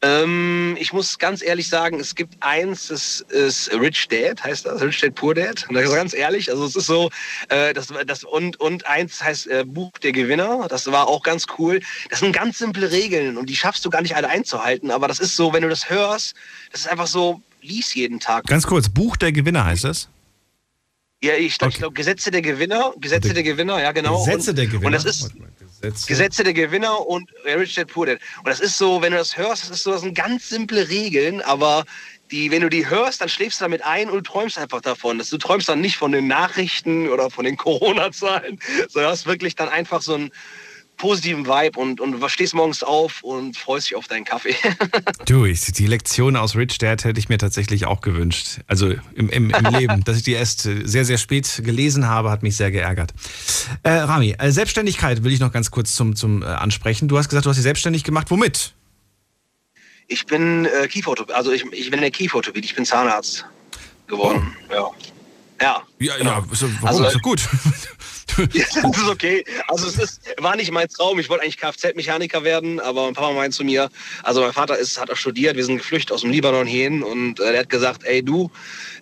Ähm, ich muss ganz ehrlich sagen, es gibt eins, das ist Rich Dad, heißt das, Rich Dad Poor Dad. Und das ist ganz ehrlich, also es ist so, äh, das, das und, und eins heißt äh, Buch der Gewinner, das war auch ganz cool. Das sind ganz simple Regeln und die schaffst du gar nicht alle einzuhalten, aber das ist so, wenn du das hörst, das ist einfach so, lies jeden Tag. Ganz kurz, Buch der Gewinner heißt das? Ja, ich, Okay. ich glaube, Gesetze der Gewinner, Gesetze der Gewinner, ja genau. Gesetze und, der Gewinner. Und das ist, Gesetze. Gesetze der Gewinner und Rich Dad Poor Dad. Und das ist so, wenn du das hörst, das ist so, das sind ganz simple Regeln, aber die, wenn du die hörst, dann schläfst du damit ein und träumst einfach davon. Das, du träumst dann nicht von den Nachrichten oder von den Corona-Zahlen, sondern hast wirklich dann einfach so einen positiven Vibe und, und stehst morgens auf und freust dich auf deinen Kaffee. Du, ich, die Lektion aus Rich Dad hätte ich mir tatsächlich auch gewünscht. Also im, im, im Leben. Dass ich die erst sehr, sehr spät gelesen habe, hat mich sehr geärgert. Äh, Rami, äh, Selbstständigkeit will ich noch ganz kurz zum, zum äh, ansprechen. Du hast gesagt, du hast dich selbstständig gemacht. Womit? Ich bin äh, Kieferorthopäd, also ich, ich bin in der Kieferorthopädie, ich bin Zahnarzt geworden. Ja. Ja. Ja, genau. ja, so, warum? Also- ist doch gut. Ja, das ist okay. Also es ist, war nicht mein Traum. Ich wollte eigentlich Kfz-Mechaniker werden, aber mein Papa meint zu mir, also mein Vater ist, hat auch studiert, wir sind geflüchtet aus dem Libanon hierhin und äh, der hat gesagt, ey du,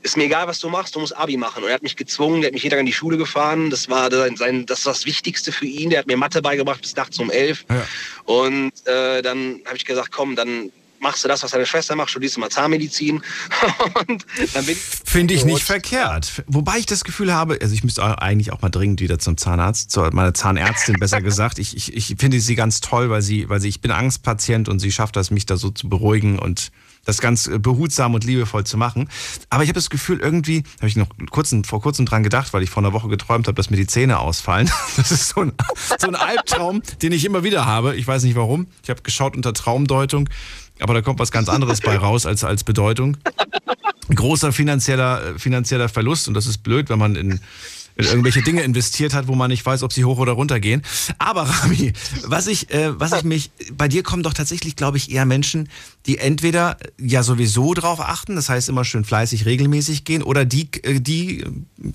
ist mir egal, was du machst, du musst Abi machen. Und er hat mich gezwungen, der hat mich jeden Tag in die Schule gefahren. Das war sein, sein das, war das Wichtigste für ihn. Der hat mir Mathe beigebracht bis nachts um elf. Ja. Und äh, dann habe ich gesagt, komm, dann machst du das, was deine Schwester macht, studierst du mal Zahnmedizin. und dann bin ich Finde ich nicht verkehrt. Wobei ich das Gefühl habe, also ich müsste eigentlich auch mal dringend wieder zum Zahnarzt, zu meiner Zahnärztin besser gesagt. Ich, ich, ich finde sie ganz toll, weil sie, weil sie, ich bin Angstpatient und sie schafft das, mich da so zu beruhigen und das ganz äh, behutsam und liebevoll zu machen. Aber ich habe das Gefühl, irgendwie, habe ich noch kurzen, vor kurzem dran gedacht, weil ich vor einer Woche geträumt habe, dass mir die Zähne ausfallen. Das ist so ein, so ein Albtraum, den ich immer wieder habe. Ich weiß nicht warum. Ich habe geschaut unter Traumdeutung, aber da kommt was ganz anderes bei raus als, als Bedeutung. großer finanzieller, äh, finanzieller Verlust und das ist blöd, wenn man in, in irgendwelche Dinge investiert hat, wo man nicht weiß, ob sie hoch oder runter gehen. Aber Rami, was ich, äh, was ich mich, bei dir kommen doch tatsächlich, glaube ich, eher Menschen, die entweder ja sowieso drauf achten, das heißt immer schön fleißig regelmäßig gehen, oder die, äh, die,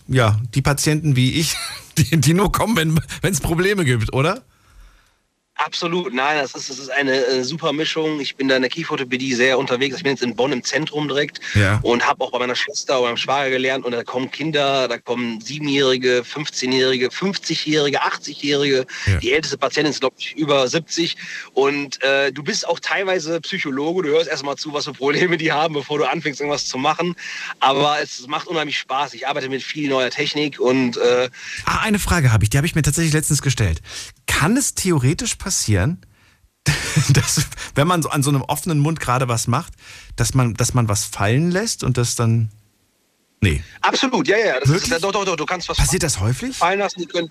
ja, die Patienten wie ich, die, die nur kommen, wenn es Probleme gibt, oder? Absolut, nein, das ist, das ist eine äh, super Mischung. Ich bin da in der Kieferorthopädie sehr unterwegs. Ich bin jetzt in Bonn im Zentrum direkt Ja. und habe auch bei meiner Schwester oder meinem Schwager gelernt. Und da kommen Kinder, da kommen Siebenjährige, 15-Jährige, 50-Jährige, 80-Jährige. Ja. Die älteste Patientin ist, glaube ich, über 70. Und äh, du bist auch teilweise Psychologe. Du hörst erstmal zu, was für Probleme die haben, bevor du anfängst, irgendwas zu machen. Aber es macht unheimlich Spaß. Ich arbeite mit viel neuer Technik und äh, Ah, eine Frage habe ich, die habe ich mir tatsächlich letztens gestellt. Kann es theoretisch passieren, dass, wenn man so an so einem offenen Mund gerade was macht, dass man, dass man was fallen lässt und das dann. Nee. absolut, ja, ja. Das Wirklich? ist, doch, doch, doch, du kannst was Passiert das häufig? fallen lassen. Können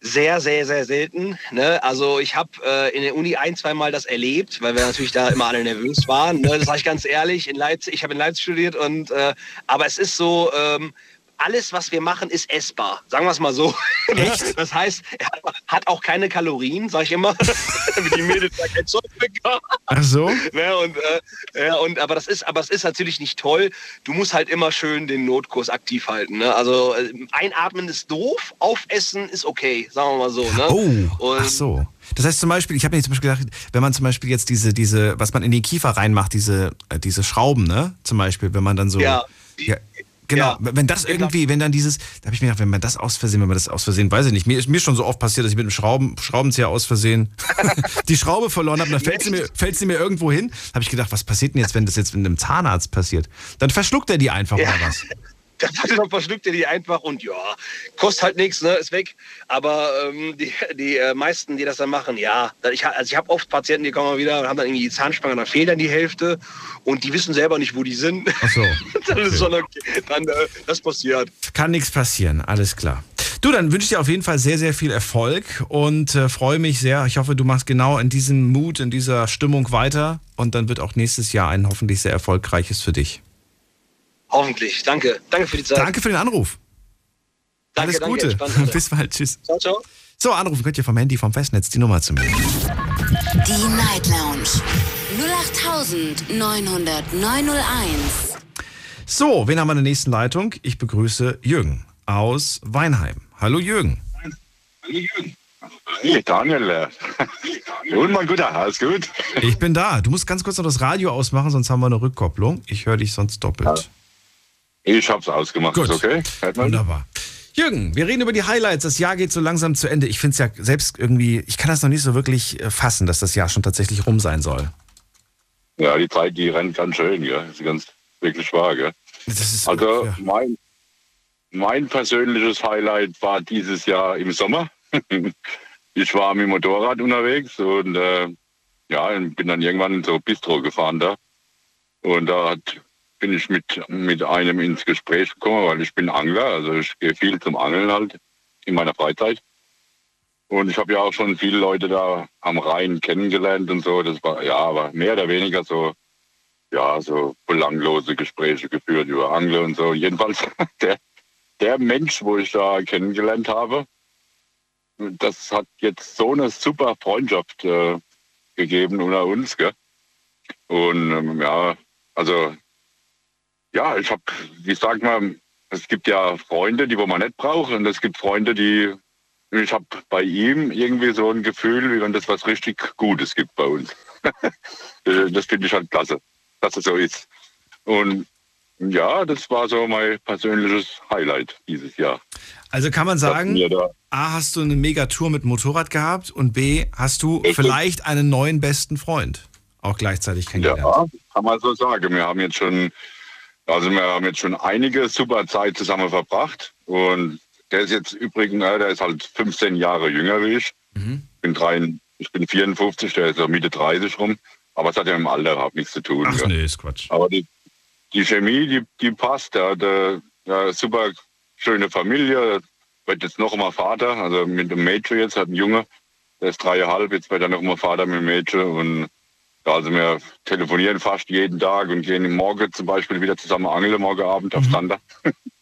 sehr, sehr, sehr selten. Ne? Also ich habe äh, in der Uni ein, zwei Mal das erlebt, weil wir natürlich da immer alle nervös waren. Ne? Das sage ich ganz ehrlich. In Leipzig, ich habe in Leipzig studiert und äh, aber es ist so. Ähm, alles, was wir machen, ist essbar. Sagen wir es mal so. Echt? Das heißt, er hat, auch keine Kalorien, sage ich immer. Die Mädels sagen, kein Zeug mehr. Ach so? Ja, und, äh, ja, und aber das ist, aber es ist natürlich nicht toll. Du musst halt immer schön den Notkurs aktiv halten. Ne? Also äh, einatmen ist doof, aufessen ist okay, sagen wir mal so. Ne? Oh, und, ach so. Das heißt zum Beispiel, ich habe mir zum Beispiel gedacht, wenn man zum Beispiel jetzt diese, diese, was man in den Kiefer reinmacht, diese, äh, diese Schrauben, ne? Zum Beispiel, wenn man dann so. Ja. ja genau. Ja. Wenn das irgendwie, wenn dann dieses, da habe ich mir gedacht, wenn man das aus Versehen, wenn man das aus Versehen, weiß ich nicht, mir ist mir schon so oft passiert, dass ich mit einem Schrauben, Schraubenzieher aus Versehen die Schraube verloren habe, dann fällt sie, mir, fällt sie mir irgendwo hin. Habe ich gedacht, was passiert denn jetzt, wenn das jetzt mit einem Zahnarzt passiert? Dann verschluckt er die einfach Ja. oder was? Da dann verschluckt ihr die einfach und ja, kostet halt nichts, ne, ist weg. Aber ähm, die, die äh, meisten, die das dann machen, ja. Ich, also ich habe oft Patienten, die kommen mal wieder und haben dann irgendwie die Zahnspange, dann fehlt dann die Hälfte und die wissen selber nicht, wo die sind. Ach so. dann ist schon okay. Dann, äh, das passiert. Kann nichts passieren, alles klar. Du, dann wünsche ich dir auf jeden Fall sehr, sehr viel Erfolg und äh, freue mich sehr. Ich hoffe, du machst genau in diesem Mut, in dieser Stimmung weiter und dann wird auch nächstes Jahr ein hoffentlich sehr erfolgreiches für dich. Hoffentlich. Danke. Danke für die Zeit. Danke für den Anruf. Danke, Alles danke, Gute. Alter. Bis bald. Tschüss. Ciao, ciao. So, anrufen könnt ihr vom Handy, vom Festnetz die Nummer zu mir. Die Night Lounge 0890901. So, wen haben wir in der nächsten Leitung? Ich begrüße Jürgen aus Weinheim. Hallo Jürgen. Hey, Daniel. äh, Und mein Guter, alles gut? Ich bin da. Du musst ganz kurz noch das Radio ausmachen, sonst haben wir eine Rückkopplung. Ich höre dich sonst doppelt. Ich hab's ausgemacht, Gut. ist okay? Man? Wunderbar. Jürgen, wir reden über die Highlights. Das Jahr geht so langsam zu Ende. Ich finde es ja selbst irgendwie, ich kann das noch nicht so wirklich äh, fassen, dass das Jahr schon tatsächlich rum sein soll. Ja, die Zeit, die rennt ganz schön, ja. Das ist ganz wirklich wahr, gell? Also ja. mein, mein persönliches Highlight war dieses Jahr im Sommer. ich war mit dem Motorrad unterwegs und äh, ja, bin dann irgendwann so Bistro gefahren da. Und da hat, bin ich mit, mit einem ins Gespräch gekommen, weil ich bin Angler, also ich gehe viel zum Angeln halt in meiner Freizeit. Und ich habe ja auch schon viele Leute da am Rhein kennengelernt und so. Das war ja, aber mehr oder weniger so, ja, so belanglose Gespräche geführt über Angle und so. Jedenfalls der, der Mensch, wo ich da kennengelernt habe, das hat jetzt so eine super Freundschaft äh, gegeben unter uns, gell? Und ähm, ja, also ja, ich habe, wie sagt man, es gibt ja Freunde, die wo man nicht braucht, und es gibt Freunde, die ich habe bei ihm irgendwie so ein Gefühl, wie wenn das was richtig Gutes gibt bei uns. Äh, das finde ich halt klasse, dass es so ist. Und ja, das war so mein persönliches Highlight dieses Jahr. Also kann man sagen, A, hast du eine Megatour mit Motorrad gehabt und B, hast du Richtig. vielleicht einen neuen besten Freund auch gleichzeitig kennengelernt. ja, kann man so sagen. Wir haben jetzt schon, also wir haben jetzt schon einige super Zeit zusammen verbracht. Und der ist jetzt übrigens, äh, der ist halt 15 Jahre jünger wie ich. Mhm. Ich bin, drei, ich bin 54, der ist so Mitte 30 rum. Aber es hat ja mit dem Alter überhaupt nichts zu tun. Ach nee, ist Quatsch. Aber die, die Chemie, die, die passt. Er hat ja, super schöne Familie. Wird jetzt noch mal Vater, also mit dem Mädchen jetzt, hat ein Junge. Der ist dreieinhalb, jetzt wird er noch mal Vater mit dem Mädchen. Und Also wir telefonieren fast jeden Tag und gehen morgen zum Beispiel wieder zusammen angeln, morgen Abend auf Sander.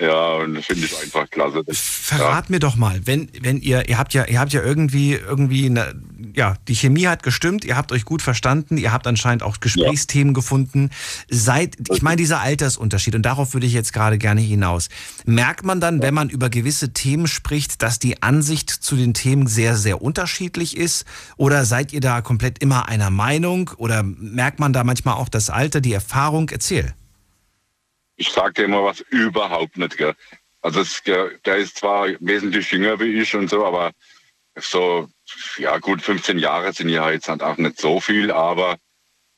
ja, und das finde ich einfach klasse. Verrat mir doch mal, wenn, wenn ihr, ihr habt ja, ihr habt ja irgendwie, irgendwie eine, ja, die Chemie hat gestimmt, ihr habt euch gut verstanden, ihr habt anscheinend auch Gesprächsthemen gefunden. Seid, ich meine, dieser Altersunterschied, und darauf würde ich jetzt gerade gerne hinaus. Merkt man dann, wenn man über gewisse Themen spricht, dass die Ansicht zu den Themen sehr, sehr unterschiedlich ist? Oder seid ihr da komplett immer einer Meinung? Oder merkt man da manchmal auch das Alter, die Erfahrung? Erzähl. Ich sage dir immer was überhaupt nicht, gell. Also es, der, ist zwar wesentlich jünger wie ich und so, aber so, ja gut, 15 Jahre sind ja jetzt halt auch nicht so viel, aber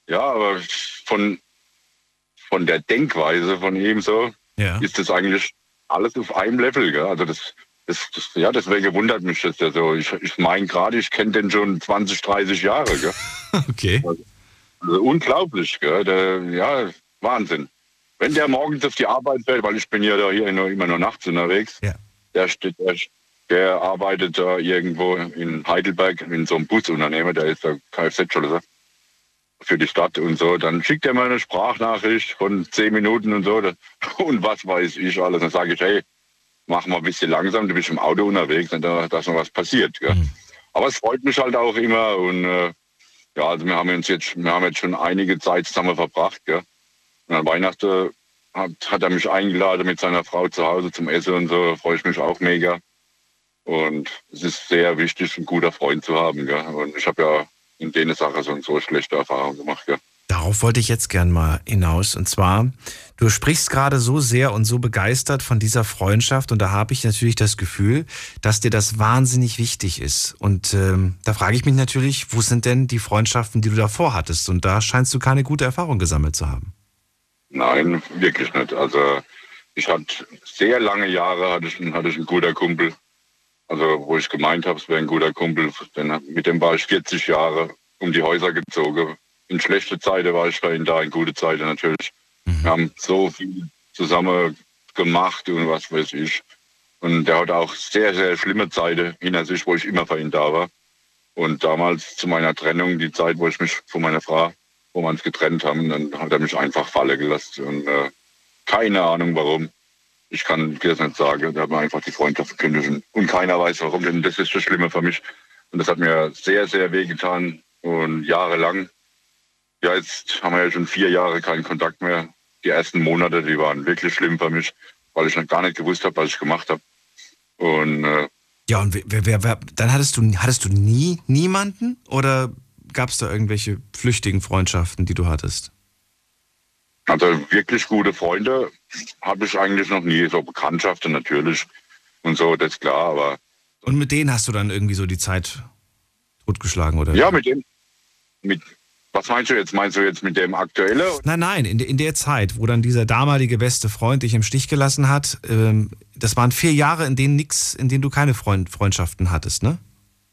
ja, aber von, von der Denkweise von ihm so Ja. ist das eigentlich alles auf einem Level. Gell? Also das, das, das, ja, deswegen wundert mich das ja so. Ich, ich meine gerade, ich kenne den schon 20, 30 Jahre. Gell? Okay. Also unglaublich, gell? Der, ja, Wahnsinn. Wenn der morgens auf die Arbeit fährt, weil ich bin ja da hier immer nur nachts unterwegs, Ja. der, steht, der, der arbeitet da irgendwo in Heidelberg in so einem Busunternehmen, der ist der Kfz-Schlosser für die Stadt und so. Dann schickt er mir eine Sprachnachricht von zehn Minuten und so und was weiß ich alles. Dann sage ich, hey, mach mal ein bisschen langsam, du bist im Auto unterwegs, und da, dass noch was passiert. Gell? Aber es freut mich halt auch immer und äh, ja, also wir haben uns jetzt, wir haben jetzt schon einige Zeit zusammen verbracht. Gell? Und an Weihnachten hat, hat er mich eingeladen mit seiner Frau zu Hause zum Essen und so. Da freue ich mich auch mega. Und es ist sehr wichtig, einen guten Freund zu haben. Gell? Und ich habe ja in denen Sache so, so schlechte Erfahrungen gemacht. Gell? Darauf wollte ich jetzt gern mal hinaus. Und zwar, du sprichst gerade so sehr und so begeistert von dieser Freundschaft. Und da habe ich natürlich das Gefühl, dass dir das wahnsinnig wichtig ist. Und ähm, da frage ich mich natürlich, wo sind denn die Freundschaften, die du davor hattest? Und da scheinst du keine gute Erfahrung gesammelt zu haben. Nein, wirklich nicht. Also ich hatte sehr lange Jahre hatte ich, einen- hatte ich einen guter Kumpel. Also wo ich gemeint habe, es wäre ein guter Kumpel. Denn mit dem war ich 40 Jahre um die Häuser gezogen. In schlechte Zeiten war ich bei ihm da, in gute Zeiten natürlich. Wir haben so viel zusammen gemacht und was weiß ich. Und der hat auch sehr, sehr schlimme Zeiten hinter sich, wo ich immer für ihn da war. Und damals zu meiner Trennung, die Zeit, wo ich mich von meiner Frau, wo wir uns getrennt haben, dann hat er mich einfach fallen gelassen. Und äh, keine Ahnung warum. Ich kann dir das nicht sagen. Da hat man einfach die Freundschaft gekündigt. Und keiner weiß warum, denn das ist das Schlimme für mich. Und das hat mir sehr, sehr wehgetan. Und jahrelang. Ja, jetzt haben wir ja schon vier Jahre keinen Kontakt mehr. Die ersten Monate, die waren wirklich schlimm für mich, weil ich noch gar nicht gewusst habe, was ich gemacht habe. Und äh, Ja, und wer, wer, wer, dann hattest du, hattest du nie niemanden? Oder gab es da irgendwelche flüchtigen Freundschaften, die du hattest? Also wirklich gute Freunde habe ich eigentlich noch nie. So Bekanntschaften natürlich und so, das ist klar. Aber Und mit denen hast du dann irgendwie so die Zeit totgeschlagen, oder? ja, mit dem, mit, was meinst du jetzt? Meinst du jetzt mit dem aktuellen? Nein, nein, in, in der Zeit, wo dann dieser damalige beste Freund dich im Stich gelassen hat, ähm, das waren vier Jahre, in denen nix, in denen du keine Freund, Freundschaften hattest, ne?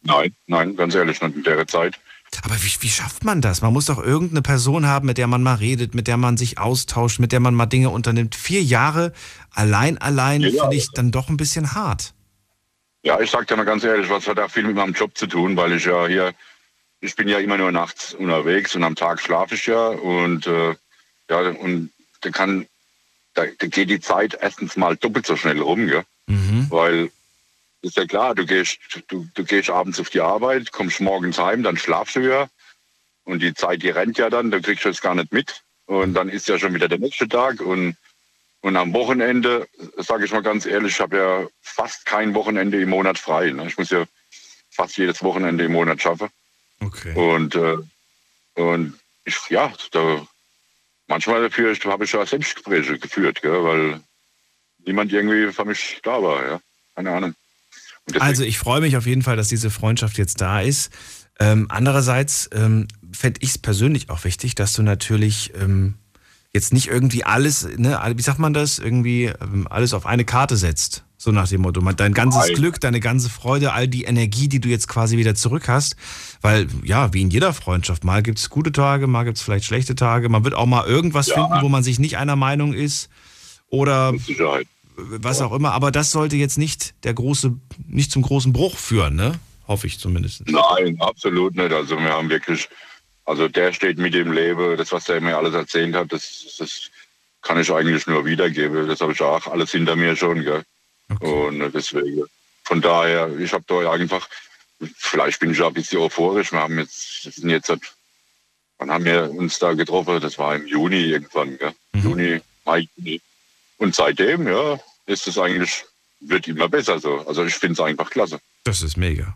Nein, nein, ganz ehrlich, nicht in der Zeit. Aber wie, wie schafft man das? Man muss doch irgendeine Person haben, mit der man mal redet, mit der man sich austauscht, mit der man mal Dinge unternimmt. Vier Jahre allein, allein Ja, finde ich dann doch ein bisschen hart. Ja, ich sag dir mal ganz ehrlich, was hat auch viel mit meinem Job zu tun, weil ich ja hier, ich bin ja immer nur nachts unterwegs und am Tag schlafe ich ja und äh, ja, und da kann, da, da geht die Zeit erstens mal doppelt so schnell rum, gell? Mhm. Weil ist ja klar, du gehst, du, du gehst abends auf die Arbeit, kommst morgens heim, dann schlafst du ja. Und die Zeit, die rennt ja dann, da kriegst du das gar nicht mit. Und dann ist ja schon wieder der nächste Tag. Und, und am Wochenende, sage ich mal ganz ehrlich, ich habe ja fast kein Wochenende im Monat frei. Ne? Ich muss ja fast jedes Wochenende im Monat schaffen. Okay. Und, äh, und ich, ja, da, manchmal dafür habe ich ja Selbstgespräche geführt, gell, weil niemand irgendwie für mich da war. Ja? Keine Ahnung. Deswegen- Also ich freue mich auf jeden Fall, dass diese Freundschaft jetzt da ist. Ähm, andererseits ähm, fände ich es persönlich auch wichtig, dass du natürlich ähm, jetzt nicht irgendwie alles, ne, wie sagt man das, irgendwie ähm, alles auf eine Karte setzt. So nach dem Motto, dein ganzes Nein. Glück, deine ganze Freude, all die Energie, die du jetzt quasi wieder zurück hast. Weil, ja, wie in jeder Freundschaft, mal gibt es gute Tage, mal gibt es vielleicht schlechte Tage, man wird auch mal irgendwas Ja. finden, wo man sich nicht einer Meinung ist. Oder. Was auch immer, aber das sollte jetzt nicht der große, nicht zum großen Bruch führen, ne? Hoffe ich zumindest. Nein, absolut nicht. Also wir haben wirklich Also der steht mit dem Leben, das, was der mir alles erzählt hat, das, das kann ich eigentlich nur wiedergeben. Das habe ich auch alles hinter mir schon. Gell? Okay. Und deswegen, von daher, ich habe da einfach, vielleicht bin ich auch ein bisschen euphorisch. Wir haben jetzt, sind jetzt, wann haben wir uns da getroffen? Das war im Juni irgendwann, gell? Mhm. Juni, Mai, Juni. Und seitdem, ja, ist es eigentlich, wird immer besser so. Also ich finde es einfach klasse. Das ist mega.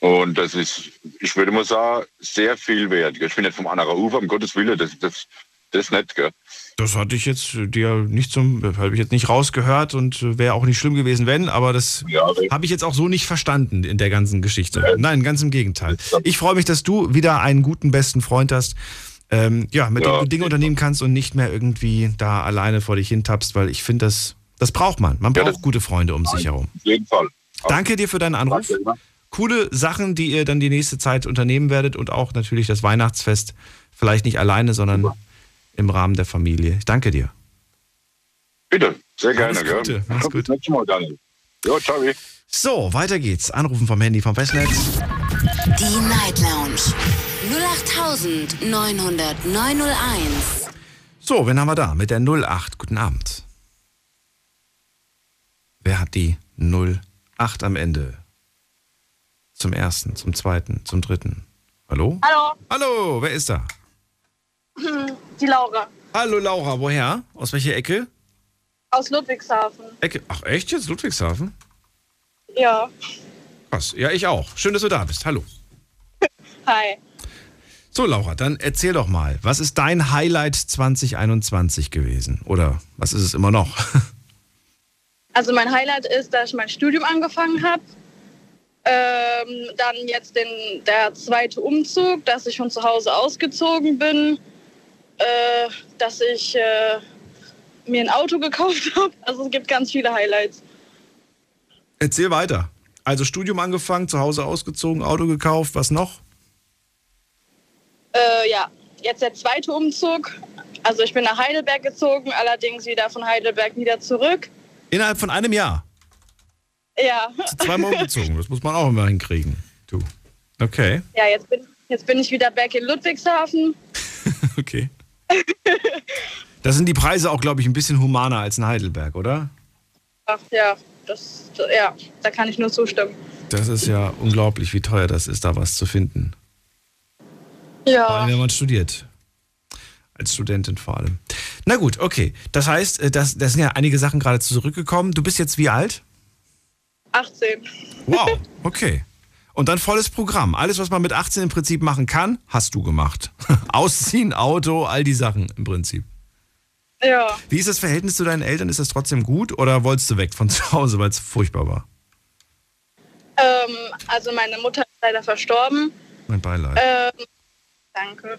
Und das ist, ich würde mal sagen, sehr viel wert. Ich bin nicht vom anderen Ufer, um Gottes Willen, das, das, das ist nett, gell? Das hatte ich jetzt äh, dir nicht zum, habe ich jetzt nicht rausgehört und äh, wäre auch nicht schlimm gewesen, wenn, aber das Ja, habe ich jetzt auch so nicht verstanden in der ganzen Geschichte. Nein, ganz im Gegenteil. Ich freue mich, dass du wieder einen guten, besten Freund hast, ähm, ja, mit Ja. dem du Dinge unternehmen kannst und nicht mehr irgendwie da alleine vor dich hintappst, weil ich finde, das, das braucht man. Man Ja, braucht gute Freunde um sich herum. auf jeden Fall. Danke dir für deinen Anruf. Coole Sachen, die ihr dann die nächste Zeit unternehmen werdet und auch natürlich das Weihnachtsfest. Vielleicht nicht alleine, sondern im Rahmen der Familie. Ich danke dir. Bitte, sehr gerne, Alles Gute, mach's gut. Bis nächstes Mal, Daniel. Ja, ciao. So, weiter geht's. Anrufen vom Handy vom Festnetz. Die Night Lounge 0890901. So, wen haben wir da? Mit der 08. Guten Abend. Wer hat die 08 am Ende? Zum ersten, zum zweiten, zum dritten. Hallo? Hallo, Hallo, wer ist da? die Laura Hallo Laura, woher? Aus welcher Ecke? aus Ludwigshafen. Ecke. Ach echt jetzt? Ludwigshafen? Ja, Krass. Ja, ich auch. Schön, dass du da bist. Hallo. hi. So, Laura, dann erzähl doch mal, was ist dein Highlight 2021 gewesen? Oder was ist es immer noch? Also mein Highlight ist, dass ich mein Studium angefangen habe. Ähm, dann jetzt den, der zweite Umzug, dass ich von zu Hause ausgezogen bin. Äh, dass ich äh, mir ein Auto gekauft habe. Also es gibt ganz viele Highlights. Erzähl weiter. Also Studium angefangen, zu Hause ausgezogen, Auto gekauft, was noch? Äh, ja, jetzt der zweite Umzug. Also ich bin nach Heidelberg gezogen, allerdings wieder von Heidelberg wieder zurück. Innerhalb von einem Jahr. Ja, Zweimal umgezogen. Das muss man auch immer hinkriegen. Du. Okay. ja jetzt, bin, jetzt bin ich wieder back in Ludwigshafen. Okay. Da sind die Preise auch, glaube ich, ein bisschen humaner als in Heidelberg, oder? Ach ja, das, ja, da kann ich nur zustimmen. Das ist ja unglaublich, wie teuer das ist, da was zu finden. Vor Ja, allem, wenn man studiert. Als Studentin vor allem. Na gut, okay. Das heißt, äh, das, das sind ja einige Sachen gerade zurückgekommen. Du bist jetzt wie alt? 18. Wow, okay. Und dann volles Programm. Alles, was man mit 18 im Prinzip machen kann, hast du gemacht. Ausziehen, Auto, all die Sachen im Prinzip. Ja, Wie ist das Verhältnis zu deinen Eltern? Ist das trotzdem gut oder wolltest du weg von zu Hause, weil es furchtbar war? ähm, also meine Mutter ist leider verstorben. Mein Beileid. Ähm, danke.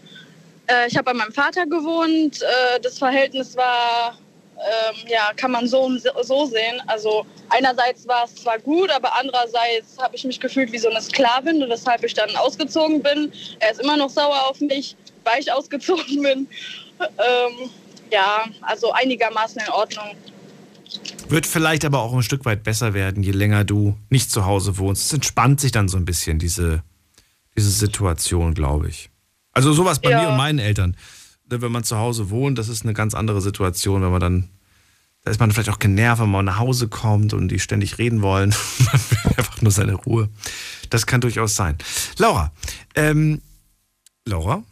Äh, ich habe bei meinem Vater gewohnt. Äh, das Verhältnis war, ähm, ja, kann man so so sehen. Also einerseits war es zwar gut, aber andererseits habe ich mich gefühlt wie so eine Sklavin, weshalb ich dann ausgezogen bin. Er ist immer noch sauer auf mich, weil ich ausgezogen bin. Ähm, ja, also einigermaßen in Ordnung. Wird vielleicht aber auch ein Stück weit besser werden, je länger du nicht zu Hause wohnst. Es entspannt sich dann so ein bisschen, diese, diese Situation, glaube ich. Also sowas bei Ja. mir und meinen Eltern. Wenn man zu Hause wohnt, das ist eine ganz andere Situation, wenn man dann, da ist man vielleicht auch genervt, wenn man nach Hause kommt und die ständig reden wollen. man will einfach nur seine Ruhe. Das kann durchaus sein. Laura, ähm, Laura?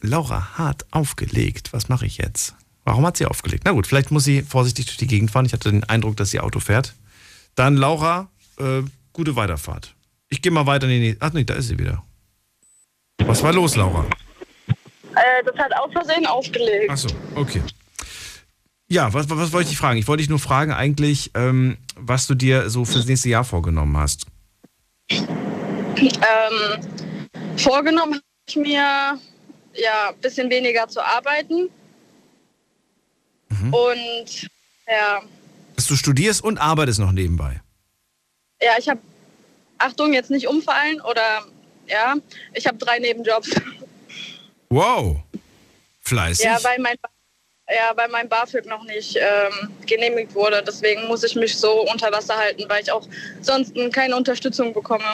Laura hat aufgelegt. Was mache ich jetzt? Warum hat sie aufgelegt? Na gut, vielleicht muss sie vorsichtig durch die Gegend fahren. Ich hatte den Eindruck, dass sie Auto fährt. Dann Laura, äh, gute Weiterfahrt. Ich gehe mal weiter in die nächste. Ach nee, da ist sie wieder. Was war los, Laura? Äh, das hat aus Versehen aufgelegt. Ach so, okay. Ja, was, was, wollte ich dich fragen? Ich wollte dich nur fragen eigentlich, ähm, was du dir so fürs nächste Jahr vorgenommen hast. Ähm, vorgenommen habe ich mir, ja, ein bisschen weniger zu arbeiten. Und ja, Dass du studierst und arbeitest noch nebenbei. ja ich habe, Achtung, jetzt nicht umfallen oder ja, ich habe drei Nebenjobs. Wow. Fleißig. Ja, weil mein, ja, weil mein BAföG noch nicht ähm, genehmigt wurde. Deswegen muss ich mich so unter Wasser halten, weil ich auch sonst keine Unterstützung bekomme.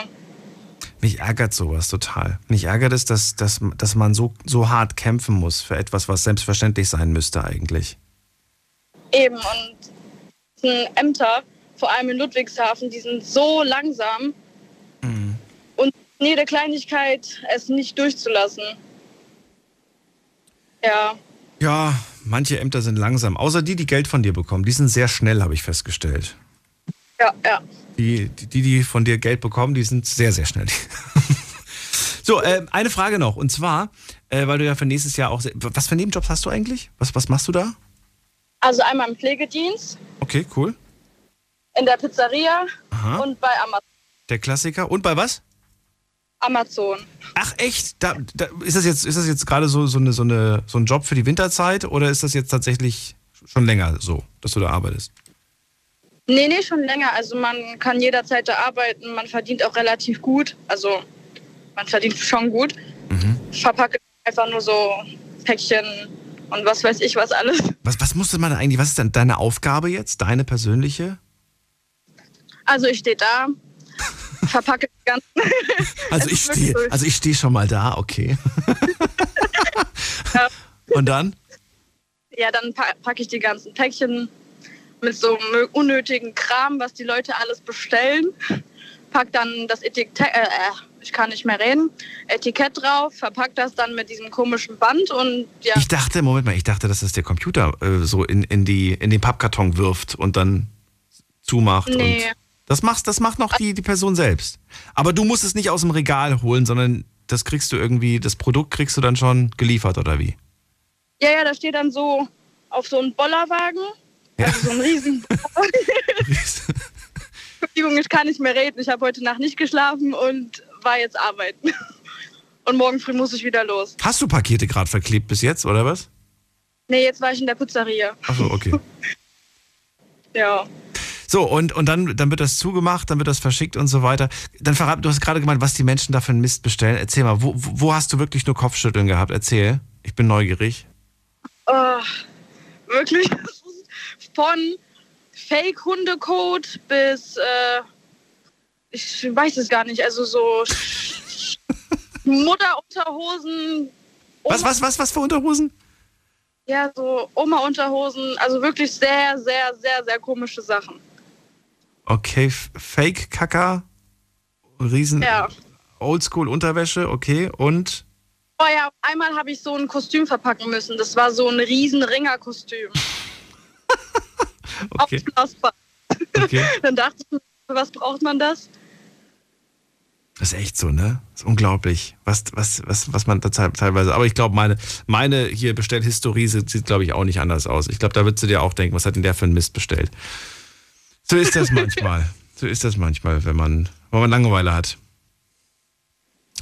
Mich ärgert sowas total. Mich ärgert es, dass, dass, dass man so, so hart kämpfen muss für etwas, was selbstverständlich sein müsste eigentlich. Eben, und Ämter, vor allem in Ludwigshafen, die sind so langsam. Und jede Kleinigkeit, es nicht durchzulassen. Ja, Ja, manche Ämter sind langsam. Außer die, die Geld von dir bekommen. Die sind sehr schnell, habe ich festgestellt. ja, ja. Die, die, die von dir Geld bekommen, die sind sehr, sehr schnell. so, äh, eine Frage noch. Und zwar, äh, weil du ja für nächstes Jahr auch. sehr- Was für Nebenjobs hast du eigentlich? Was, was machst du da? Also einmal im Pflegedienst, Okay, cool. in der Pizzeria Aha. und bei Ama Der Klassiker. Und bei was? Amazon. Ach echt? Da, da, ist das jetzt, ist das jetzt gerade so, so, eine, so, eine, so ein Job für die Winterzeit oder ist das jetzt tatsächlich schon länger so, dass du da arbeitest? Nee, nee, schon länger. Also man kann jederzeit da arbeiten, man verdient auch relativ gut. Also man verdient schon gut. Ich verpacke einfach nur so Päckchen und was weiß ich was alles. Was, was musste man eigentlich, was ist denn deine Aufgabe jetzt, deine persönliche? Also ich stehe da, verpacke die ganzen. Also Es ich stehe, so. also ich stehe schon mal da, okay. Ja. Und dann? Ja, dann pa packe ich die ganzen Päckchen mit so mö- unnötigen Kram, was die Leute alles bestellen. Pack dann das Etikett, äh, äh, ich kann nicht mehr reden, Etikett drauf, verpack das dann mit diesem komischen Band und ja, Ich dachte, Moment mal, ich dachte, dass das der Computer äh, so in, in, die, in den Pappkarton wirft und dann zumacht. nee. Und das, machst, das macht noch die, die Person selbst. Aber du musst es nicht aus dem Regal holen, sondern das kriegst du irgendwie, das Produkt kriegst du dann schon geliefert oder wie? Ja, ja, da steht dann so auf so einem Bollerwagen, Ja. also so ein riesen Entschuldigung, ich kann nicht mehr reden. Ich habe heute Nacht nicht geschlafen und war jetzt arbeiten. Und morgen früh muss ich wieder los. Hast du Pakete gerade verklebt bis jetzt, oder was? Nee, jetzt war ich in der Pizzeria. Achso, okay. Ja. So, und, und dann, dann wird das zugemacht, dann wird das verschickt und so weiter. Dann verrat, du hast gerade gemeint, was die Menschen da für einen Mist bestellen. Erzähl mal, wo, wo hast du wirklich nur Kopfschütteln gehabt? Erzähl. Ich bin neugierig. Oh, wirklich? Von Fake-Hundecode bis, äh, ich weiß es gar nicht, also so Mutterunterhosen. Was, was, was, was für Unterhosen? Ja, so Oma-Unterhosen, also wirklich sehr, sehr, sehr, sehr komische Sachen. Okay, Fake-Kacker, riesen Ja. Oldschool-Unterwäsche, okay. Und Oh ja, einmal habe ich so ein Kostüm verpacken müssen. Das war so ein riesen Ringerkostüm. okay, Aufblasbar. okay. Dann dachte ich, mir, für was braucht man das? Das ist echt so, ne? Das ist unglaublich, was, was, was, was man da te- teilweise. Aber ich glaube, meine, meine hier Bestellhistorie sieht, sieht glaube ich, auch nicht anders aus. Ich glaube, da würdest du dir auch denken, was hat denn der für einen Mist bestellt? So ist das manchmal. So ist das manchmal, wenn man, wenn man Langeweile hat.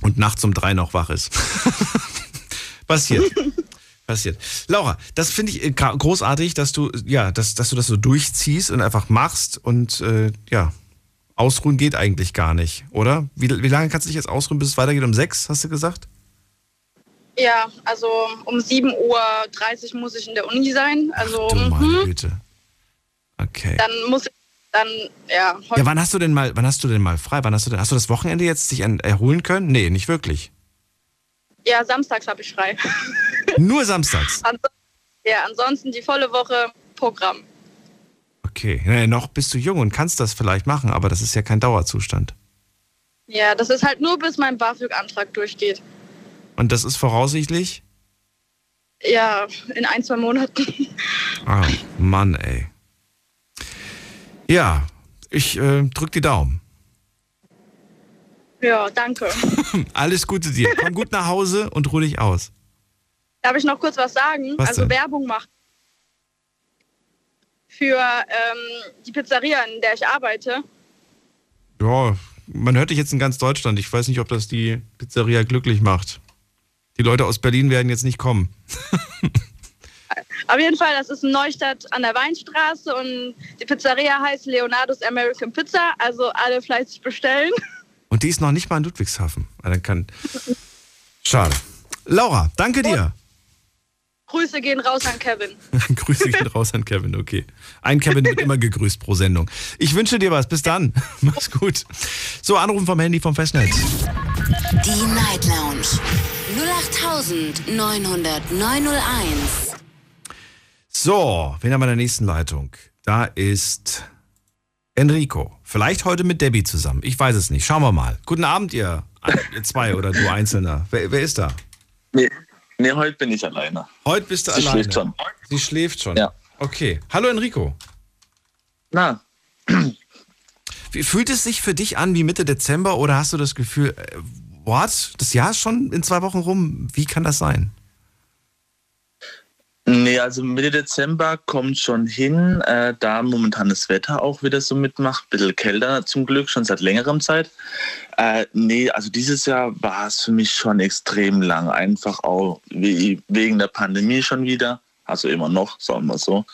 Und nachts um drei noch wach ist. Passiert. Passiert. Laura, das finde ich äh, großartig, dass du, ja, dass, dass du das so durchziehst und einfach machst und äh, ja, ausruhen geht eigentlich gar nicht, oder? Wie, wie lange kannst du dich jetzt ausruhen, bis es weitergeht? Um sechs, hast du gesagt? Ja, also um 7.30 Uhr muss ich in der Uni sein. Also Du meine mhm, Güte. Okay. dann muss ich dann, ja, Ja, wann hast du denn mal, wann hast du denn mal frei? Wann hast du denn, hast du das Wochenende jetzt dich en- erholen können? Nee, nicht wirklich. ja, samstags habe ich frei. Nur samstags. Anso ja, ansonsten die volle Woche Programm. Okay. Naja, noch bist du jung und kannst das vielleicht machen, aber das ist ja kein Dauerzustand. Ja, das ist halt nur bis mein BAföG-Antrag durchgeht. Und das ist voraussichtlich? Ja, in ein, zwei Monaten. Ah, Mann, ey. Ja, ich äh, drück die Daumen. Ja, danke. Alles Gute dir. Komm gut nach Hause und ruh dich aus. Darf ich noch kurz was sagen? Was also denn? Werbung machen. Für ähm, die Pizzeria, in der ich arbeite. Ja, man hört dich jetzt in ganz Deutschland. Ich weiß nicht, ob das die Pizzeria glücklich macht. Die Leute aus Berlin werden jetzt nicht kommen. Auf jeden Fall, das ist in Neustadt an der Weinstraße und die Pizzeria heißt Leonardo's American Pizza. Also alle fleißig bestellen. Und die ist noch nicht mal in Ludwigshafen. Ah, Dann kann. Schade. Laura, danke dir. Grüße gehen raus an Kevin. Grüße gehen raus an Kevin, okay. Ein Kevin wird immer gegrüßt pro Sendung. Ich wünsche dir was. Bis dann. Mach's gut. So, Anrufen vom Handy vom Festnetz. Die Night Lounge 08901. So, wen haben wir in der nächsten Leitung? Da ist Enrico. Vielleicht heute mit Debbie zusammen. Ich weiß es nicht. Schauen wir mal. Guten Abend, ihr, ihr zwei oder du Einzelner. Wer, wer ist da? Nee, nee, heute bin ich alleine. Heute bist du Sie alleine. schläft schon. Sie schläft schon. Ja. Okay. Hallo Enrico. Na, Wie, fühlt es sich für dich an wie Mitte Dezember oder hast du das Gefühl, äh, what? Das Jahr ist schon in zwei Wochen rum. Wie kann das sein? Nee, also Mitte Dezember kommt schon hin, äh, da momentan das Wetter auch wieder so mitmacht. Bisschen kälter zum Glück, schon seit längerem Zeit. Äh, nee, also dieses Jahr war es für mich schon extrem lang. Einfach auch wegen der Pandemie schon wieder. Also immer noch, sagen wir so.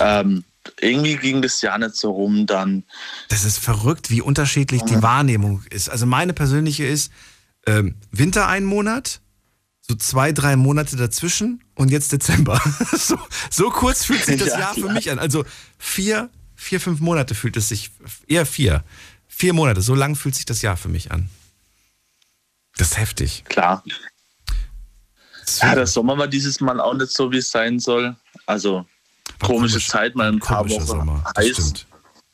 Ähm, irgendwie ging das Jahr nicht so rum, dann Das ist verrückt, wie unterschiedlich die Wahrnehmung ist. Also meine persönliche ist ähm, Winter ein Monat, so zwei, drei Monate dazwischen und jetzt Dezember. so, so kurz fühlt sich das Ja, Jahr für klar. mich an. Also vier, vier, fünf Monate fühlt es sich, eher vier. Vier Monate, so lang fühlt sich das Jahr für mich an. Das ist heftig. klar. So, Ja, der Sommer war dieses Mal auch nicht so, wie es sein soll. Also war komische komisch. Zeit, mal ein paar Wochen Sommer, heiß. stimmt.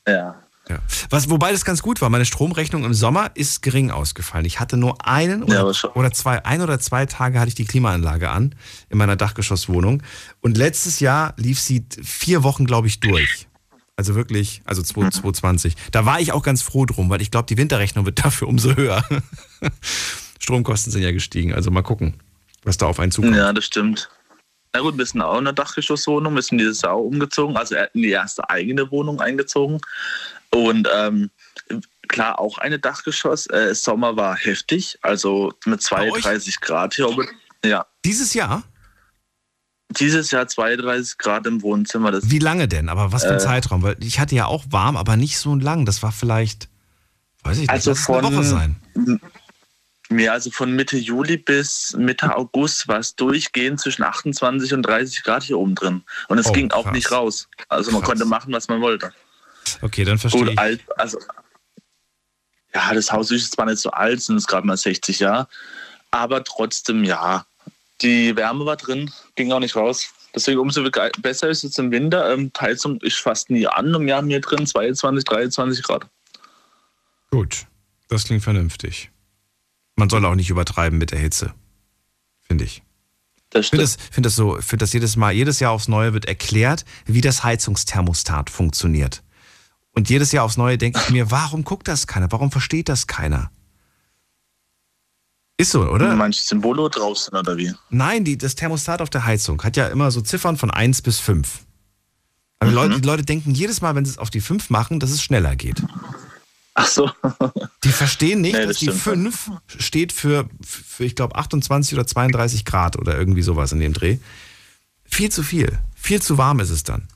Ja. Ja. Was, wobei das ganz gut war, meine Stromrechnung im Sommer ist gering ausgefallen. Ich hatte nur einen Ja, oder, zwei, ein oder zwei Tage hatte ich die Klimaanlage an in meiner Dachgeschosswohnung. Und letztes Jahr lief sie vier Wochen, glaube ich, durch. Also wirklich, also 2020. Da war ich auch ganz froh drum, weil ich glaube, die Winterrechnung wird dafür umso höher. Stromkosten sind ja gestiegen. Also mal gucken, was da auf einen zukommt. ja, das stimmt. Na gut, wir sind auch in einer Dachgeschosswohnung, wir sind dieses Jahr umgezogen, also in die erste eigene Wohnung eingezogen. Und ähm, klar, auch eine Dachgeschoss. Äh, Sommer war heftig, also mit Bei euch? 32 Grad hier oben. Ja, Dieses Jahr? dieses Jahr 32 Grad im Wohnzimmer. Das Wie lange denn? Aber was für ein Äh, Zeitraum? Weil ich hatte ja auch warm, aber nicht so lang. Das war vielleicht, weiß ich nicht, Also es eine von- Woche sein. Ja, also von Mitte Juli bis Mitte August war es durchgehend zwischen 28 und 30 Grad hier oben drin. Und es Oh, ging auch krass. nicht raus. Also man Krass. konnte machen, was man wollte. Okay, dann verstehe Gut, ich. alt, also ja, das Haus ist zwar nicht so alt, sind es gerade mal 60 Jahre, aber trotzdem ja, die Wärme war drin, ging auch nicht raus. Deswegen umso besser ist es im Winter. Ähm, Heizung ist fast nie an und wir haben hier drin 22, 23 Grad. Gut, das klingt vernünftig. Man soll auch nicht übertreiben mit der Hitze, finde ich. Das Ich finde das, find das so, finde das jedes Mal, jedes Jahr aufs Neue wird erklärt, wie das Heizungsthermostat funktioniert. Und jedes Jahr aufs Neue denke ich mir, warum guckt das keiner? Warum versteht das keiner? Ist so, oder? Manche Symbole draußen oder wie? Nein, die, das Thermostat auf der Heizung hat ja immer so Ziffern von 1 bis 5. Aber die, Leute, die Leute denken jedes Mal, wenn sie es auf die 5 machen, dass es schneller geht. Ach so. Die verstehen nicht, Nee, dass das die stimmt. 5 steht für, für ich glaube, 28 oder 32 Grad oder irgendwie sowas in dem Dreh. Viel zu viel. Viel zu warm ist es dann.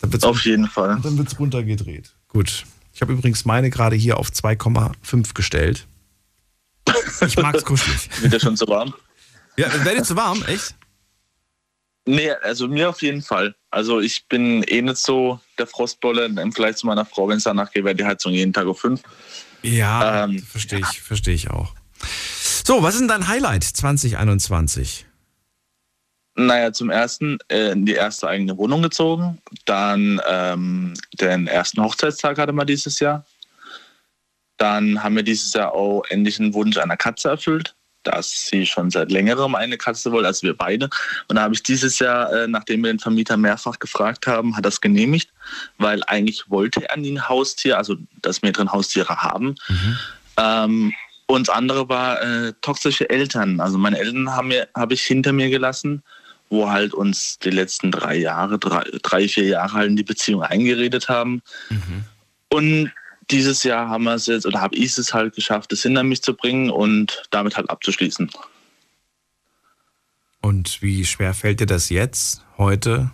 Dann Auf jeden Fall. dann wird's runtergedreht. Gut. Ich habe übrigens meine gerade hier auf 2,5 gestellt. Ich mag's kuschelig. Wird ja schon so warm. Ja, dir zu warm, echt? Nee, also mir auf jeden Fall. Also ich bin eh nicht so der Frostbolle. Im Vergleich zu meiner Frau, wenn es danach geht, wäre die Heizung jeden Tag auf fünf. Ja, Ähm, verstehe ich, verstehe ich auch. So, was ist denn dein Highlight 2021? Naja, zum ersten äh, in die erste eigene Wohnung gezogen. Dann ähm, den ersten Hochzeitstag hatte man dieses Jahr. Dann haben wir dieses Jahr auch endlich einen Wunsch einer Katze erfüllt, dass sie schon seit längerem eine Katze wollte, also wir beide. Und da habe ich dieses Jahr, äh, nachdem wir den Vermieter mehrfach gefragt haben, hat das genehmigt, weil eigentlich wollte er nie ein Haustier, also dass wir drin Haustiere haben. Ähm, und das andere war äh, toxische Eltern. Also meine Eltern habe ich hinter mir gelassen, wo halt uns die letzten drei Jahre, drei, drei vier Jahre halt in die Beziehung eingeredet haben. Und dieses Jahr haben wir es jetzt, oder habe ich es halt geschafft, es hinter mich zu bringen und damit halt abzuschließen. Und wie schwer fällt dir das jetzt, heute?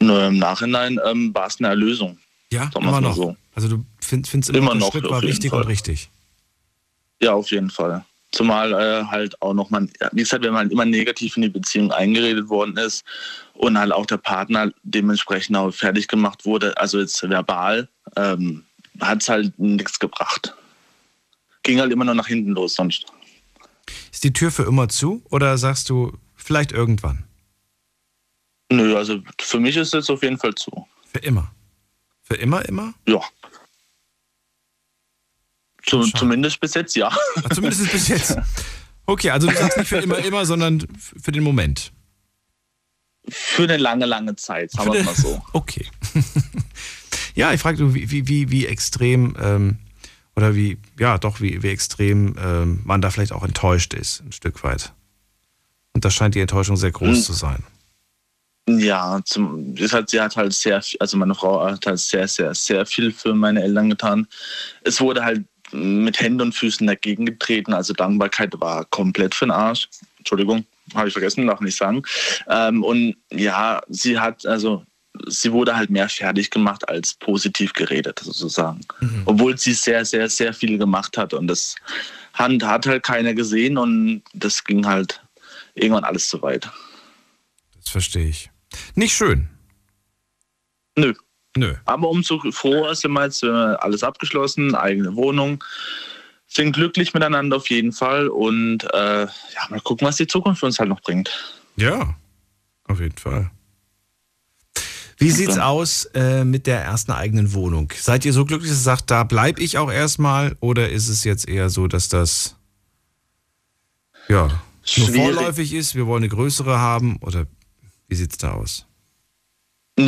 Nur im Nachhinein ähm, war es eine Erlösung. Ja, immer noch. so. Also du find, findest immer, Immer noch, Schritt war wichtig Fall. und richtig. Ja, auf jeden Fall. Zumal äh, halt auch nochmal, wie gesagt, wenn man halt immer negativ in die Beziehung eingeredet worden ist und halt auch der Partner dementsprechend auch fertig gemacht wurde, also jetzt verbal, ähm, hat es halt nichts gebracht. ging halt immer nur nach hinten los sonst. Ist die Tür für immer zu oder sagst du vielleicht irgendwann? Nö, also für mich ist es auf jeden Fall zu. Für immer. Für immer, immer? Ja. Zu, zumindest bis jetzt ja. Ach, zumindest bis jetzt. Okay, also du sagst nicht für immer, immer, sondern für den Moment. Für eine lange, lange Zeit, sagen wir es mal so. Okay. ja, ich frage du, wie, wie, wie, wie extrem ähm, oder wie, ja, doch, wie, wie extrem ähm, man da vielleicht auch enttäuscht ist, ein Stück weit. Und da scheint die Enttäuschung sehr groß Hm. zu sein. Ja, zum, das hat, sie hat halt sehr, also meine Frau hat halt sehr, sehr, sehr viel für meine Eltern getan. Es wurde halt mit Händen und Füßen dagegen getreten, also Dankbarkeit war komplett für den Arsch. Entschuldigung, habe ich vergessen, darf nicht sagen. Ähm, und ja, sie hat, also sie wurde halt mehr fertig gemacht als positiv geredet, sozusagen. Obwohl sie sehr, sehr, sehr viel gemacht hat und das hat, hat halt keiner gesehen und das ging halt irgendwann alles zu weit. Das verstehe ich. Nicht schön. Nö. Nö. Aber umso froher sind wir jetzt äh, alles abgeschlossen, eigene Wohnung, sind glücklich miteinander auf jeden Fall und äh, ja, mal gucken, was die Zukunft für uns halt noch bringt. Ja, auf jeden Fall. Wie sieht's aus äh, mit der ersten eigenen Wohnung? Seid ihr so glücklich, dass ihr sagt, da bleibe ich auch erstmal? Oder ist es jetzt eher so, dass das ja nur Schwierig. vorläufig ist? Wir wollen eine größere haben? Oder wie sieht's da aus?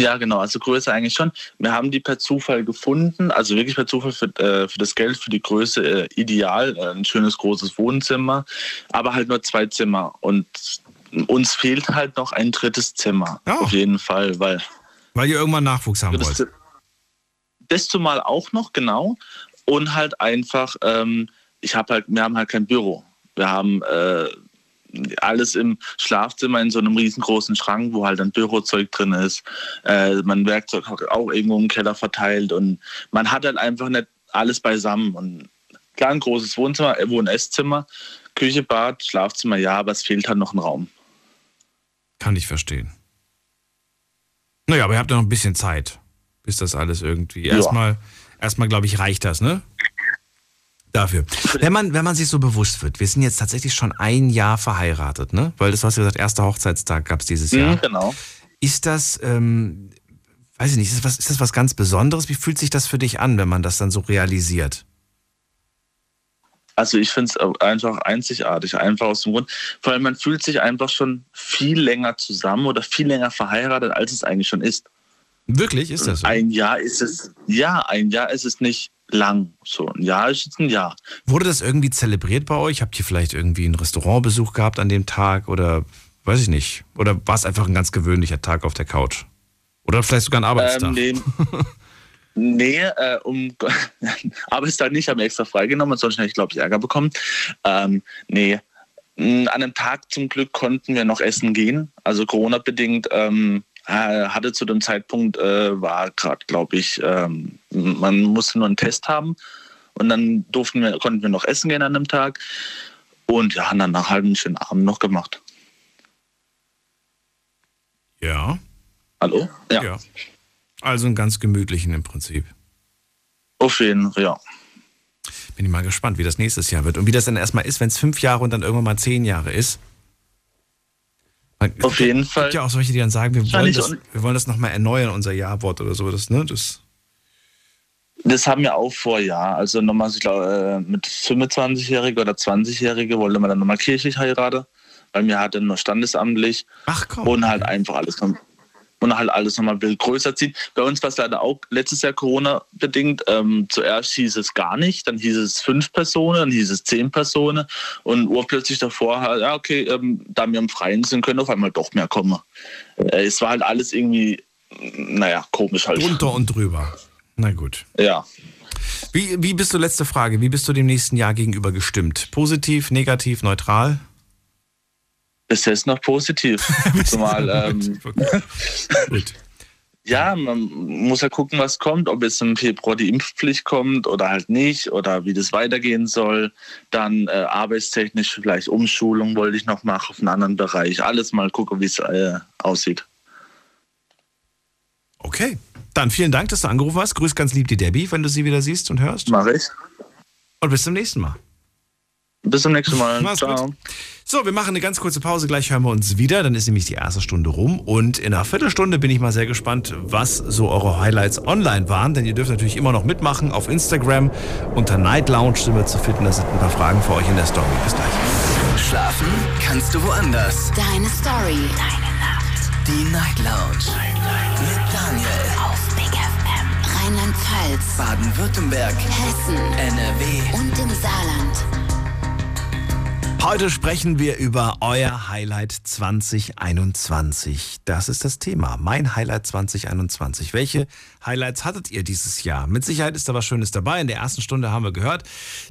Ja, genau, also Größe eigentlich schon. Wir haben die per Zufall gefunden, also wirklich per Zufall für, äh, für das Geld, für die Größe äh, ideal, äh, ein schönes großes Wohnzimmer, aber halt nur zwei Zimmer und uns fehlt halt noch ein drittes Zimmer, auf jeden Fall, weil Weil ihr irgendwann Nachwuchs haben das, wollt. das zumal auch noch, genau. Und halt einfach, ähm, ich habe halt, wir haben halt kein Büro. Wir haben äh, alles im Schlafzimmer in so einem riesengroßen Schrank, wo halt ein Bürozeug drin ist. Äh, mein Werkzeug hat auch irgendwo im Keller verteilt und man hat halt einfach nicht alles beisammen. Und klar, ein großes Wohnzimmer, äh, Wohn- Esszimmer, Küche, Bad, Schlafzimmer, ja, aber es fehlt halt noch ein Raum. Kann ich verstehen. Naja, aber ihr habt ja noch ein bisschen Zeit, bis das alles irgendwie. Ja. Erstmal, erstmal glaube ich, reicht das, ne? Dafür. Wenn man, wenn man sich so bewusst wird, wir sind jetzt tatsächlich schon ein Jahr verheiratet, ne? Weil das, was du gesagt erster Hochzeitstag gab es dieses Jahr. Mhm, genau. Ist das, ähm, weiß ich nicht, ist das, was, ist das was ganz Besonderes? Wie fühlt sich das für dich an, wenn man das dann so realisiert? Also ich finde es einfach einzigartig, einfach aus dem Grund, vor allem man fühlt sich einfach schon viel länger zusammen oder viel länger verheiratet, als es eigentlich schon ist. Wirklich, ist das so? Ein Jahr ist es, ja, ein Jahr ist es nicht lang. So, ein Jahr ist jetzt ein Jahr. Wurde das irgendwie zelebriert bei euch? Habt ihr vielleicht irgendwie einen Restaurantbesuch gehabt an dem Tag oder weiß ich nicht? Oder war es einfach ein ganz gewöhnlicher Tag auf der Couch? Oder vielleicht sogar ein Arbeitstag? Ähm, nee, nee äh, um Arbeitstag nicht, haben wir extra freigenommen, sonst hätte ich, glaube ich, Ärger bekommen. Ähm, nee, an einem Tag zum Glück konnten wir noch essen gehen. Also Corona-bedingt ähm, äh, hatte zu dem Zeitpunkt, äh, war gerade, glaube ich, ähm, man musste nur einen Test haben. Und dann durften wir, konnten wir noch essen gehen an einem Tag. Und ja, haben danach halt einen schönen Abend noch gemacht. Ja. Hallo? Ja. Also einen ganz gemütlichen im Prinzip. Auf jeden Fall, ja. Bin ich mal gespannt, wie das nächstes Jahr wird. Und wie das dann erstmal ist, wenn es fünf Jahre und dann irgendwann mal zehn Jahre ist. Auf jeden es Fall. gibt ja auch solche, die dann sagen, wir wollen das, wir wollen das nochmal erneuern, unser Ja-Wort oder so. Das, ne? das, Das haben wir auch vor, ja. Also nochmal, ich glaube, äh, mit 25-Jährige oder 20-Jährige wollte man dann nochmal kirchlich heiraten, weil wir hatten nur standesamtlich. Ach komm. Und halt einfach alles noch, und halt alles nochmal ein bisschen größer ziehen. Bei uns war es leider auch letztes Jahr Corona-bedingt. Ähm, zuerst hieß es gar nicht, dann hieß es fünf Personen, dann hieß es zehn Personen und urplötzlich davor, halt, ja, okay, ähm, da wir im Freien sind, können auf einmal doch mehr kommen. Äh, es war halt alles irgendwie, naja, komisch halt. Drunter und drüber. Na gut. Ja. Wie, wie bist du, letzte Frage, wie bist du dem nächsten Jahr gegenüber gestimmt? Positiv, negativ, neutral? Bis jetzt noch positiv. Zumal, ähm, ja, man muss ja gucken, was kommt, ob jetzt im Februar die Impfpflicht kommt oder halt nicht oder wie das weitergehen soll. Dann äh, arbeitstechnisch vielleicht Umschulung wollte ich noch machen auf einen anderen Bereich. Alles mal gucken, wie es äh, aussieht. Okay. Dann vielen Dank, dass du angerufen hast. Grüß ganz lieb die Debbie, wenn du sie wieder siehst und hörst. Mach ich. Und bis zum nächsten Mal. Bis zum nächsten Mal. Mach's Ciao. gut. So, wir machen eine ganz kurze Pause. Gleich hören wir uns wieder. Dann ist nämlich die erste Stunde rum. Und in einer Viertelstunde bin ich mal sehr gespannt, was so eure Highlights online waren. Denn ihr dürft natürlich immer noch mitmachen auf Instagram. Unter Night Lounge sind wir zu finden. Da sind ein paar Fragen für euch in der Story. Bis gleich. Schlafen kannst du woanders. Deine Story. Deine Nacht. Die Night Lounge. Mit Daniel. Auf Big FM. Rheinland-Pfalz. Baden-Württemberg. Hessen. NRW. Und im Saarland. Heute sprechen wir über euer Highlight 2021. Das ist das Thema. Mein Highlight 2021. Welche Highlights hattet ihr dieses Jahr? Mit Sicherheit ist da was Schönes dabei. In der ersten Stunde haben wir gehört,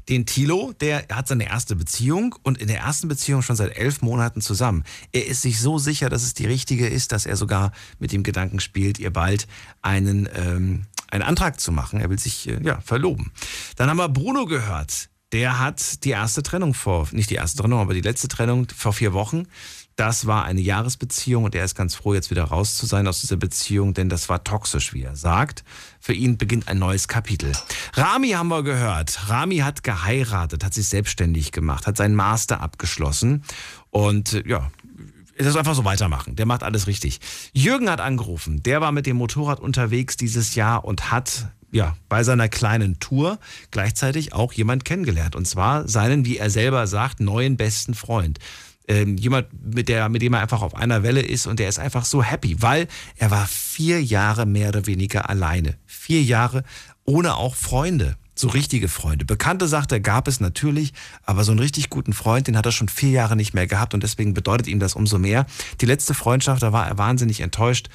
den Tilo, der hat seine erste Beziehung und in der ersten Beziehung schon seit elf Monaten zusammen. Er ist sich so sicher, dass es die richtige ist, dass er sogar mit dem Gedanken spielt, ihr bald einen, ähm, einen Antrag zu machen. Er will sich äh, ja, verloben. Dann haben wir Bruno gehört der hat die erste Trennung vor, nicht die erste Trennung, aber die letzte Trennung vor vier Wochen. Das war eine Jahresbeziehung und er ist ganz froh, jetzt wieder raus zu sein aus dieser Beziehung, denn das war toxisch, wie er sagt. Für ihn beginnt ein neues Kapitel. Rami haben wir gehört. Rami hat geheiratet, hat sich selbstständig gemacht, hat seinen Master abgeschlossen und äh, ja, soll einfach so weitermachen. Der macht alles richtig. Jürgen hat angerufen. Der war mit dem Motorrad unterwegs dieses Jahr und hat ja, bei seiner kleinen Tour gleichzeitig auch jemand kennengelernt. Und zwar seinen, wie er selber sagt, neuen besten Freund. Ähm, jemand, mit, der, mit dem er einfach auf einer Welle ist und der ist einfach so happy, weil er war vier Jahre mehr oder weniger alleine. Vier Jahre ohne auch Freunde. So richtige Freunde. Bekannte, sagt er, gab es natürlich, aber so einen richtig guten Freund, den hat er schon vier Jahre nicht mehr gehabt und deswegen bedeutet ihm das umso mehr. Die letzte Freundschaft, da war er wahnsinnig enttäuscht.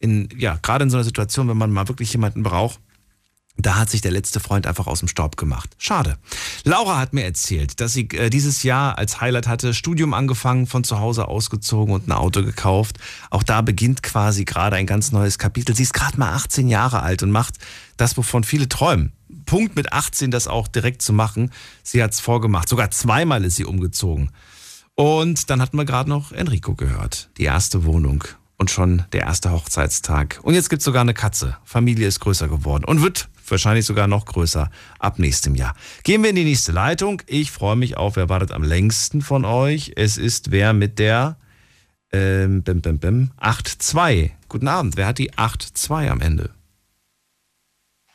In, ja, gerade in so einer Situation, wenn man mal wirklich jemanden braucht, da hat sich der letzte Freund einfach aus dem Staub gemacht. Schade. Laura hat mir erzählt, dass sie äh, dieses Jahr als Highlight hatte, Studium angefangen, von zu Hause ausgezogen und ein Auto gekauft. Auch da beginnt quasi gerade ein ganz neues Kapitel. Sie ist gerade mal 18 Jahre alt und macht das, wovon viele träumen. Punkt mit 18, das auch direkt zu machen. Sie hat's vorgemacht. Sogar zweimal ist sie umgezogen. Und dann hatten wir gerade noch Enrico gehört. Die erste Wohnung und schon der erste Hochzeitstag. Und jetzt gibt's sogar eine Katze. Familie ist größer geworden und wird wahrscheinlich sogar noch größer ab nächstem Jahr. Gehen wir in die nächste Leitung. Ich freue mich auf, wer wartet am längsten von euch. Es ist wer mit der ähm, bim, bim, bim, 8-2. Guten Abend. Wer hat die 8-2 am Ende?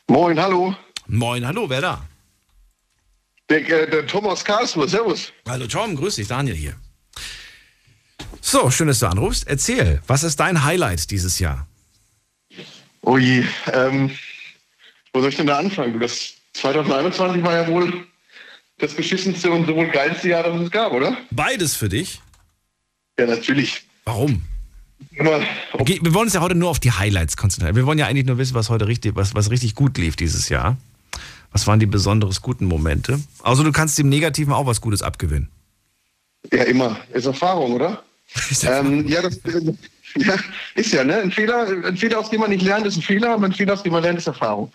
Moin, hallo. Moin, hallo, wer da? Der, äh, der Thomas Karlsruhe, servus. Hallo Tom, grüß dich, Daniel hier. So, schön, dass du anrufst. Erzähl, was ist dein Highlight dieses Jahr? Je, ähm, wo soll ich denn da anfangen? Das 2021 war ja wohl das beschissenste und sowohl geilste Jahr, das es gab, oder? Beides für dich? Ja, natürlich. Warum? Immer, Okay, wir wollen uns ja heute nur auf die Highlights konzentrieren. Wir wollen ja eigentlich nur wissen, was heute richtig, was, was richtig gut lief dieses Jahr. Was waren die besonders guten Momente? Also du kannst dem Negativen auch was Gutes abgewinnen. ja, immer. Ist Erfahrung, oder? ähm, ja, das äh, ja, ist ja, ne? Ein Fehler, ein Fehler, aus dem man nicht lernt, ist ein Fehler, aber ein Fehler, aus dem man lernt, ist Erfahrung.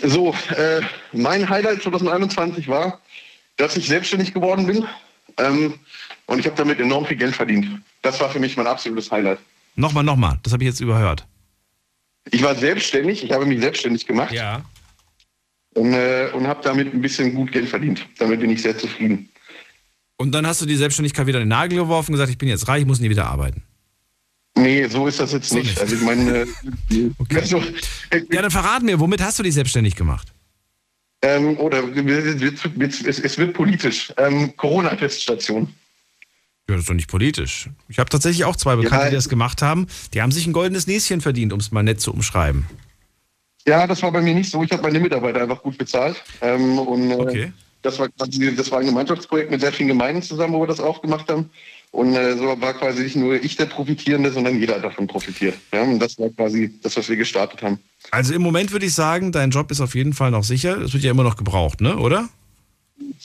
So, äh, mein Highlight 2021 war, dass ich selbstständig geworden bin ähm, und ich habe damit enorm viel Geld verdient. Das war für mich mein absolutes Highlight. Nochmal, nochmal, das habe ich jetzt überhört. Ich war selbstständig, ich habe mich selbstständig gemacht Ja. und, äh, und habe damit ein bisschen gut Geld verdient. Damit bin ich sehr zufrieden. Und dann hast du die Selbstständigkeit wieder in den Nagel geworfen und gesagt, ich bin jetzt reich, ich muss nie wieder arbeiten. Nee, so ist das jetzt nicht. Also ich meine, äh, Okay. also, äh, Ja, dann verrat mir, womit hast du dich selbstständig gemacht? ähm, oder wird, es wird politisch. Ähm, Corona-Teststation. Ja, das ist doch nicht politisch. Ich habe tatsächlich auch zwei Bekannte, Ja, die das gemacht haben. Die haben sich ein goldenes Näschen verdient, um es mal nett zu umschreiben. Ja, das war bei mir nicht so. Ich habe meine Mitarbeiter einfach gut bezahlt. Ähm, und äh, Okay. Das, war quasi, das war ein Gemeinschaftsprojekt mit sehr vielen Gemeinden zusammen, wo wir das aufgemacht haben. Und äh, so war quasi nicht nur ich der Profitierende, sondern jeder davon profitiert. Ja, und das war quasi das, was wir gestartet haben. Also im Moment würde ich sagen, dein Job ist auf jeden Fall noch sicher. Es wird ja immer noch gebraucht, ne? Oder?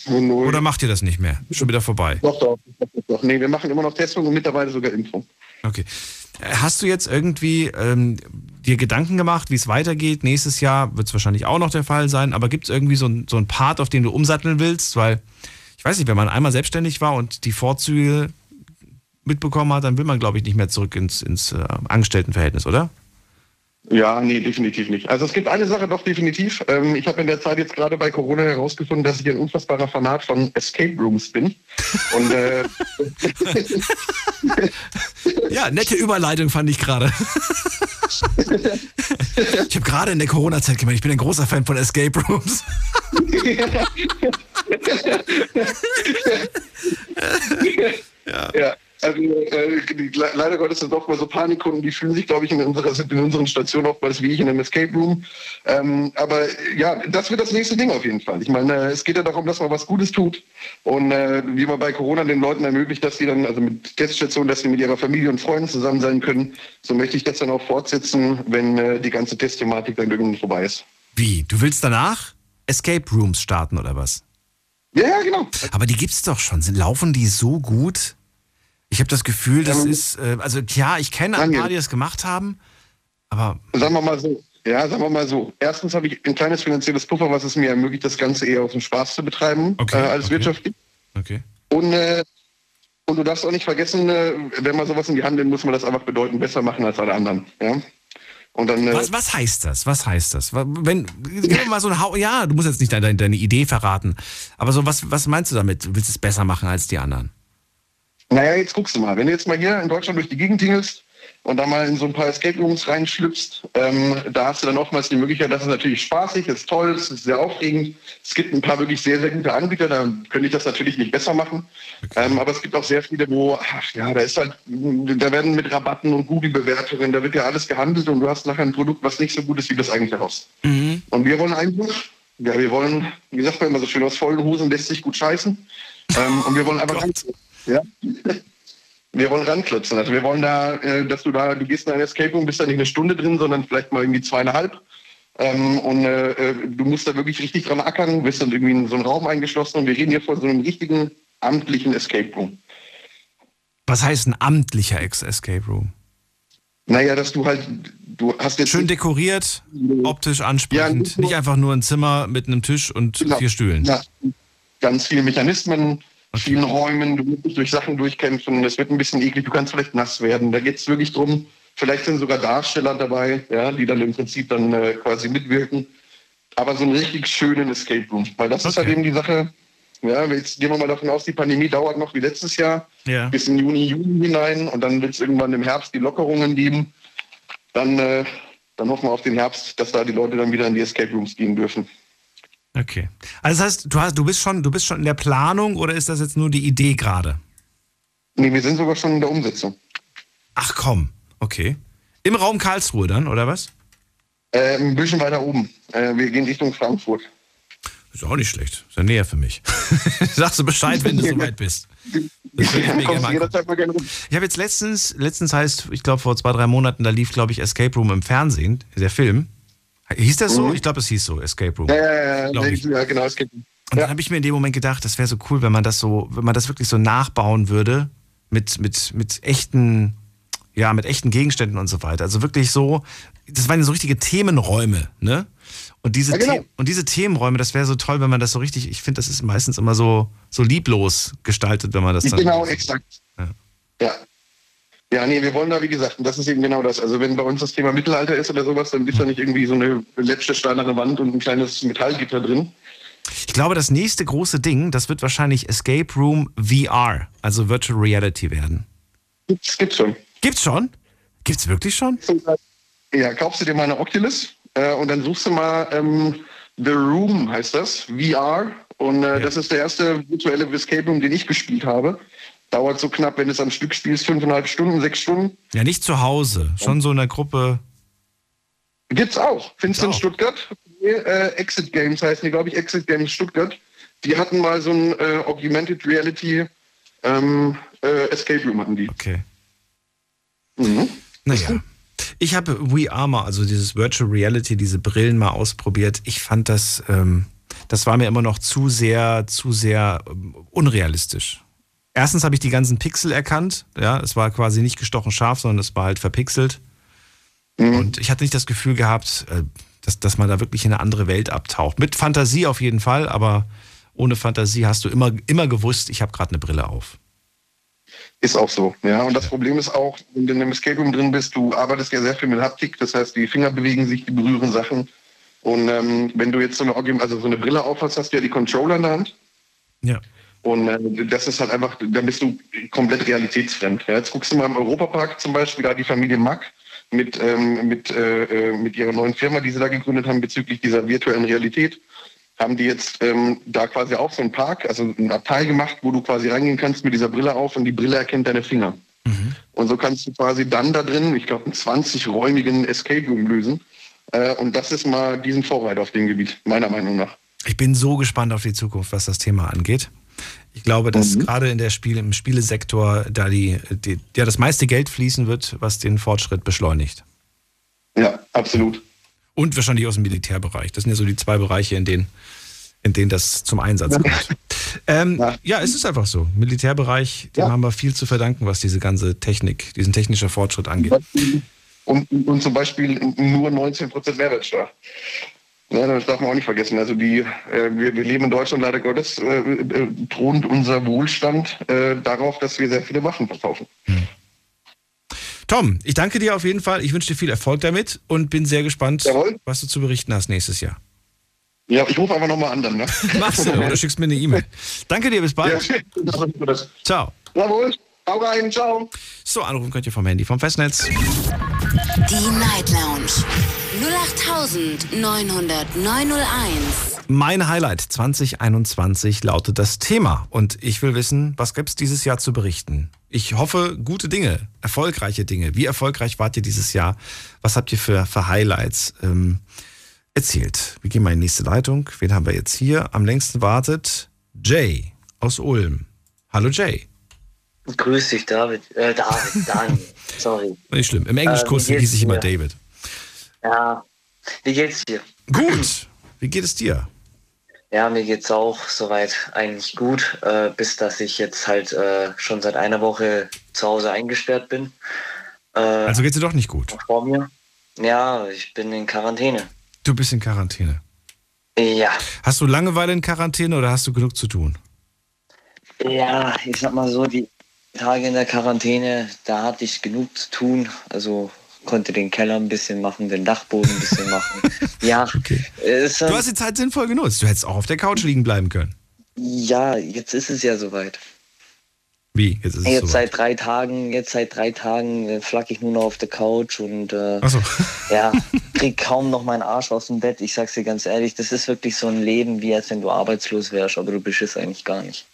Oder macht ihr das nicht mehr? Schon wieder vorbei. doch, doch, doch, doch. Nee, wir machen immer noch Testung und mittlerweile sogar Impfung. Okay. Hast du jetzt irgendwie ähm, dir Gedanken gemacht, wie es weitergeht? Nächstes Jahr wird es wahrscheinlich auch noch der Fall sein, aber gibt es irgendwie so ein, so ein Part, auf den du umsatteln willst? Weil, ich weiß nicht, wenn man einmal selbstständig war und die Vorzüge mitbekommen hat, dann will man, glaube ich, nicht mehr zurück ins, ins äh, Angestelltenverhältnis, oder? Ja, nee, definitiv nicht. Also es gibt eine Sache doch definitiv. Ähm, ich habe in der Zeit jetzt gerade bei Corona herausgefunden, dass ich ein unfassbarer Fanat von Escape Rooms bin. Und äh, Ja, nette Überleitung fand ich gerade. ich habe gerade in der Corona-Zeit gemerkt, ich bin ein großer Fan von Escape Rooms. ja. Also äh, die, leider Gottes sind oftmals so Panikkunden, die fühlen sich, glaube ich, in, unserer, in unseren Stationen oftmals wie ich in einem Escape Room. Ähm, aber ja, das wird das nächste Ding auf jeden Fall. Ich meine, äh, es geht ja darum, dass man was Gutes tut und äh, wie man bei Corona den Leuten ermöglicht, dass sie dann, also mit Teststationen, dass sie mit ihrer Familie und Freunden zusammen sein können. So möchte ich das dann auch fortsetzen, wenn äh, die ganze Testthematik dann irgendwann vorbei ist. Wie? Du willst danach Escape Rooms starten oder was? Ja, ja, genau. Aber die gibt's doch schon. Laufen die so gut? Ich habe das Gefühl, das Ähm, ist, äh, also ja, ich kenne ein paar, die das gemacht haben, aber Sagen wir mal so. Ja, sagen wir mal so. Erstens habe ich ein kleines finanzielles Puffer, was es mir ermöglicht, das Ganze eher aus dem Spaß zu betreiben, Okay, äh, als okay. wirtschaftlich. okay. Und, äh, und du darfst auch nicht vergessen, äh, wenn man sowas in die Hand nimmt, muss man das einfach bedeutend besser machen als alle anderen. Ja? Und dann, äh, Was, was heißt das? Was heißt das? Wenn, gib mal so ein ja, du musst jetzt nicht deine, deine Idee verraten, aber so, was, was meinst du damit? Du willst es besser machen als die anderen? Naja, jetzt guckst du mal. Wenn du jetzt mal hier in Deutschland durch die Gegend tingelst und da mal in so ein paar Escape Rooms reinschlüpfst, ähm, da hast du dann oftmals die Möglichkeit, das ist natürlich spaßig, ist toll, es ist sehr aufregend. Es gibt ein paar wirklich sehr, sehr gute Anbieter, da könnte ich das natürlich nicht besser machen. Ähm, aber es gibt auch sehr viele, wo, ach ja, da ist halt, da werden mit Rabatten und Google-Bewertungen, da wird ja alles gehandelt und du hast nachher ein Produkt, was nicht so gut ist wie das eigentlich heraus. Und wir wollen einfach, ja, wir wollen, wie sagt man immer so schön, aus vollen Hosen lässt sich gut scheißen. Ähm, und wir wollen einfach ran, ja. Wir wollen ranklotzen. Also wir wollen da, äh, dass du da, du gehst in ein Escape Room, bist da nicht eine Stunde drin, sondern vielleicht mal irgendwie zweieinhalb. Ähm, und äh, äh, du musst da wirklich richtig dran ackern, bist dann irgendwie in so einen Raum eingeschlossen und wir reden hier von so einem richtigen amtlichen Escape Room. Was heißt ein amtlicher Ex Escape Room? Naja, dass du halt, du hast jetzt Schön dekoriert, optisch ansprechend, Ja, nicht einfach nur ein Zimmer mit einem Tisch und Genau. vier Stühlen. Ja, ganz viele Mechanismen, vielen Räumen, du musst dich durch Sachen durchkämpfen, es wird ein bisschen eklig, du kannst vielleicht nass werden. Da geht es wirklich drum, vielleicht sind sogar Darsteller dabei, ja, die dann im Prinzip dann äh, quasi mitwirken. Aber so einen richtig schönen Escape Room. Weil das ist halt eben die Sache, ja, jetzt gehen wir mal davon aus, die Pandemie dauert noch wie letztes Jahr Ja. bis in Juni, Juli hinein und dann wird es irgendwann im Herbst die Lockerungen geben. Dann, äh, dann hoffen wir auf den Herbst, dass da die Leute dann wieder in die Escape Rooms gehen dürfen. Okay. Also das heißt, du, hast, du, bist schon, du bist schon in der Planung oder ist das jetzt nur die Idee gerade? Nee, wir sind sogar schon in der Umsetzung. Ach komm, okay. Im Raum Karlsruhe dann, oder was? Äh, ein bisschen weiter oben. Äh, wir gehen Richtung Frankfurt. Ist auch nicht schlecht. Ist ja näher für mich. Sagst du Bescheid, wenn du soweit bist. Das ich mir gerne mal. Ich habe jetzt letztens, letztens heißt, ich glaube vor zwei, drei Monaten, da lief, glaube ich, Escape Room im Fernsehen, der Film. Hieß das so? Mhm. Ich glaube, es hieß so, Escape Room. Ja, ja, ja, ja, genau, es geht. Und dann habe ich mir in dem Moment gedacht, das wäre so cool, wenn man das so, wenn man das wirklich so nachbauen würde mit, mit, mit echten, ja, mit echten Gegenständen und so weiter. Also wirklich so, das waren ja so richtige Themenräume, ne? Und diese, Ja, genau. The und diese Themenräume, das wäre so toll, wenn man das so richtig, ich finde, das ist meistens immer so, so lieblos gestaltet, wenn man das dann. Genau, exakt. Ja. Ja. Ja, nee, wir wollen da, wie gesagt, und das ist eben genau das. Also wenn bei uns das Thema Mittelalter ist oder sowas, dann ist da nicht irgendwie so eine letzte steinerne Wand und ein kleines Metallgitter drin. Ich glaube, das nächste große Ding, das wird wahrscheinlich Escape Room VR, also Virtual Reality werden. Gibt's, gibt's schon. Gibt's schon? Gibt's wirklich schon? Ja, kaufst du dir mal eine Oculus äh, und dann suchst du mal ähm, The Room, heißt das, VR. Und äh, das ist der erste virtuelle Escape Room, den ich gespielt habe. Dauert so knapp, wenn du es am Stück spielst, fünfeinhalb Stunden, sechs Stunden. Ja, nicht zu Hause, schon so in der Gruppe. Gibt's auch. Findest du in Stuttgart? Äh, Exit Games heißen die, glaube ich, Exit Games Stuttgart. Die hatten mal so ein äh, Augmented Reality ähm, äh, Escape Room hatten die. Okay. Mhm. Naja. Ich habe VR mal, also dieses Virtual Reality, diese Brillen mal ausprobiert. Ich fand das, ähm, das war mir immer noch zu sehr, zu sehr ähm, unrealistisch. Erstens habe ich die ganzen Pixel erkannt. Ja, es war quasi nicht gestochen scharf, sondern es war halt verpixelt. Und ich hatte nicht das Gefühl gehabt, äh, dass, dass man da wirklich in eine andere Welt abtaucht. Mit Fantasie auf jeden Fall, aber ohne Fantasie hast du immer, immer gewusst, ich habe gerade eine Brille auf. Ist auch so, ja. Und das Problem ist auch, wenn du in einem Escape Room drin bist, du arbeitest ja sehr viel mit Haptik, das heißt, die Finger bewegen sich, die berühren Sachen. Und ähm, wenn du jetzt so eine, also so eine Brille aufhast, hast du ja die Controller in der Hand. Ja. Und äh, das ist halt einfach, da bist du komplett realitätsfremd. Ja, jetzt guckst du mal im Europapark zum Beispiel, da die Familie Mack mit, ähm, mit, äh, äh, mit ihrer neuen Firma, die sie da gegründet haben bezüglich dieser virtuellen Realität, haben die jetzt ähm, da quasi auch so einen Park, also ein Abteil gemacht, wo du quasi reingehen kannst mit dieser Brille auf und die Brille erkennt deine Finger. Mhm. Und so kannst du quasi dann da drin, ich glaube, einen 20-räumigen Escape Room lösen. Äh, und das ist mal diesen Vorreiter auf dem Gebiet, meiner Meinung nach. Ich bin so gespannt auf die Zukunft, was das Thema angeht. Ich glaube, dass mhm. gerade in der Spiel, im Spielesektor da die, die, ja, das meiste Geld fließen wird, was den Fortschritt beschleunigt. Ja, absolut. Und wahrscheinlich aus dem Militärbereich. Das sind ja so die zwei Bereiche, in denen, in denen das zum Einsatz kommt. Ähm, ja. ja. es ist einfach so. Militärbereich, dem ja. haben wir viel zu verdanken, was diese ganze Technik, diesen technischen Fortschritt angeht. Und, und zum Beispiel nur 19% Mehrwertsteuer. Ja, das darf man auch nicht vergessen. Also die, äh, wir, wir, leben in Deutschland leider Gottes, äh, äh, thront unser Wohlstand äh, darauf, dass wir sehr viele Waffen verkaufen. Hm. Tom, ich danke dir auf jeden Fall. Ich wünsche dir viel Erfolg damit und bin sehr gespannt, Jawohl. was du zu berichten hast nächstes Jahr. Ja, ich rufe einfach nochmal an dann. Ne? Machst du oder schickst mir eine E-Mail. Danke dir, bis bald. Ja, ciao. Jawohl, hau rein, ciao. So, anrufen könnt ihr vom Handy, vom Festnetz. Die Night Lounge 0890901. Mein Highlight 2021 lautet das Thema und ich will wissen, was gibt es dieses Jahr zu berichten? Ich hoffe, gute Dinge, erfolgreiche Dinge. Wie erfolgreich wart ihr dieses Jahr? Was habt ihr für, für Highlights ähm, erzählt? Wir gehen mal in die nächste Leitung. Wen haben wir jetzt hier? Am längsten wartet Jay aus Ulm. Hallo Jay. Grüß dich, David. Äh, David, Daniel. Sorry. Nicht schlimm. Im Englischkurs äh, hieß ich immer David. Ja. Wie geht's dir? Gut. Wie geht es dir? Ja, mir geht's auch soweit eigentlich gut, äh, bis dass ich jetzt halt äh, schon seit einer Woche zu Hause eingesperrt bin. Äh, also geht's dir doch nicht gut? Vor mir. Ja, ich bin in Quarantäne. Du bist in Quarantäne? Ja. Hast du Langeweile in Quarantäne oder hast du genug zu tun? Ja, ich sag mal so, die Tage in der Quarantäne, da hatte ich genug zu tun. Also konnte den Keller ein bisschen machen, den Dachboden ein bisschen machen. Ja. Okay. Es, du hast die Zeit sinnvoll genutzt. Du hättest auch auf der Couch liegen bleiben können. Ja, jetzt ist es ja soweit. Wie? Jetzt ist Jetzt seit drei Tagen, jetzt seit drei Tagen äh, flack ich nur noch auf der Couch und äh, so. ja, krieg kaum noch meinen Arsch aus dem Bett. Ich sag's dir ganz ehrlich, das ist wirklich so ein Leben, wie als wenn du arbeitslos wärst, aber du bist es eigentlich gar nicht.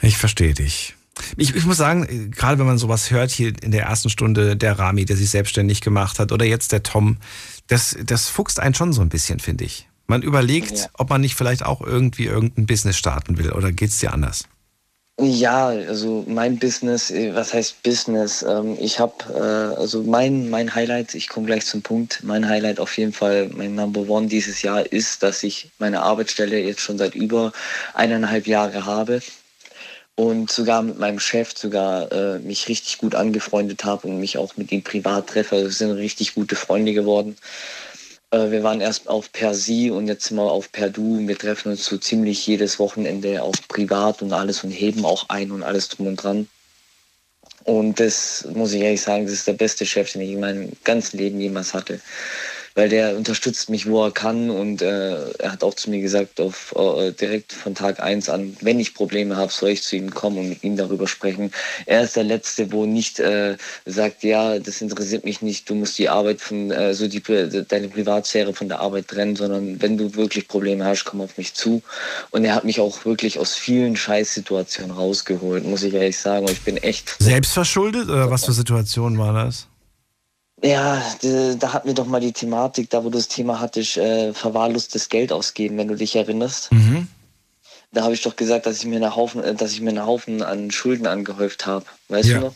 Ich verstehe dich. Ich, ich muss sagen, gerade wenn man sowas hört hier in der ersten Stunde, der Rami, der sich selbstständig gemacht hat, oder jetzt der Tom, das, das fuchst einen schon so ein bisschen, finde ich. Man überlegt, ja. ob man nicht vielleicht auch irgendwie irgendein Business starten will, oder geht es dir anders? Ja, also mein Business, äh, was heißt Business? Ähm, ich habe, äh, also mein, mein Highlight, ich komme gleich zum Punkt, mein Highlight auf jeden Fall, mein Number One dieses Jahr ist, dass ich meine Arbeitsstelle jetzt schon seit über eineinhalb Jahren habe und sogar mit meinem Chef sogar äh, mich richtig gut angefreundet habe und mich auch mit ihm privat treffe. Also wir sind richtig gute Freunde geworden. Äh, wir waren erst auf per Sie und jetzt sind wir auf per Du. Wir treffen uns so ziemlich jedes Wochenende auch privat und alles und heben auch ein und alles drum und dran. Und das muss ich ehrlich sagen, das ist der beste Chef, den ich in meinem ganzen Leben jemals hatte weil der unterstützt mich, wo er kann und äh, er hat auch zu mir gesagt, auf, äh, direkt von Tag eins an, wenn ich Probleme habe, soll ich zu ihm kommen und mit ihm darüber sprechen. Er ist der Letzte, wo nicht äh, sagt, ja, das interessiert mich nicht, du musst die Arbeit von, äh, so die, deine Privatsphäre von der Arbeit trennen, sondern wenn du wirklich Probleme hast, komm auf mich zu. Und er hat mich auch wirklich aus vielen Scheißsituationen rausgeholt, muss ich ehrlich sagen. Und ich bin echt... Selbstverschuldet oder was für Situationen war das? Ja, da hatten wir doch mal die Thematik, da wo du das Thema hattest, äh, verwahrlostes Geld ausgeben, wenn du dich erinnerst. Mhm. Da habe ich doch gesagt, dass ich mir einen Haufen, äh, dass ich mir einen Haufen an Schulden angehäuft habe. Weißt ja. du noch?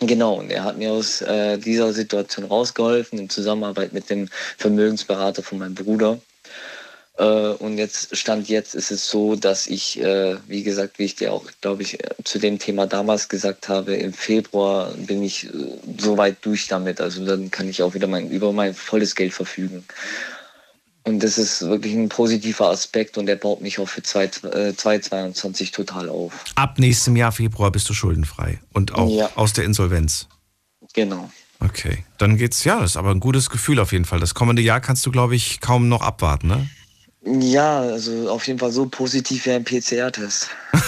Genau, und er hat mir aus äh, dieser Situation rausgeholfen in Zusammenarbeit mit dem Vermögensberater von meinem Bruder. Äh, und jetzt, Stand jetzt ist es so, dass ich, äh, wie gesagt, wie ich dir auch, glaube ich, zu dem Thema damals gesagt habe, im Februar bin ich äh, so weit durch damit. Also dann kann ich auch wieder mein, über mein volles Geld verfügen. Und das ist wirklich ein positiver Aspekt und der baut mich auch für 2022 total auf. Ab nächstem Jahr Februar bist du schuldenfrei und auch Ja. aus der Insolvenz. Genau. Okay, dann geht's, ja, das ist aber ein gutes Gefühl auf jeden Fall. Das kommende Jahr kannst du, glaube ich, kaum noch abwarten, ne? Ja, also auf jeden Fall so positiv wie ein PCR-Test.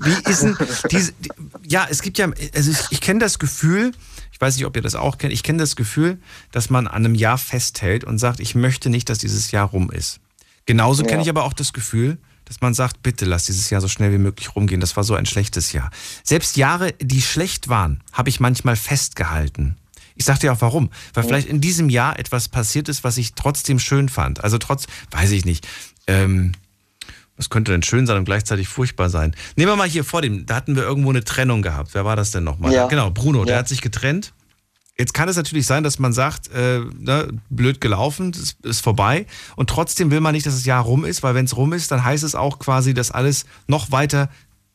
Wie ist denn diese, die, ja, es gibt ja, also ich, ich kenne das Gefühl, ich weiß nicht, ob ihr das auch kennt, ich kenne das Gefühl, dass man an einem Jahr festhält und sagt, ich möchte nicht, dass dieses Jahr rum ist. Genauso kenne Ja. ich aber auch das Gefühl, dass man sagt, bitte lass dieses Jahr so schnell wie möglich rumgehen. Das war so ein schlechtes Jahr. Selbst Jahre, die schlecht waren, habe ich manchmal festgehalten. Ich sag dir auch warum. Weil vielleicht in diesem Jahr etwas passiert ist, was ich trotzdem schön fand. Also trotz, weiß ich nicht. Ähm, was könnte denn schön sein und gleichzeitig furchtbar sein? Nehmen wir mal hier vor dem, da hatten wir irgendwo eine Trennung gehabt. Wer war das denn nochmal? Ja. Genau, Bruno, der Ja. hat sich getrennt. Jetzt kann es natürlich sein, dass man sagt, äh, ne, blöd gelaufen, das ist vorbei. Und trotzdem will man nicht, dass das Jahr rum ist, weil wenn es rum ist, dann heißt es auch quasi, dass alles noch weiter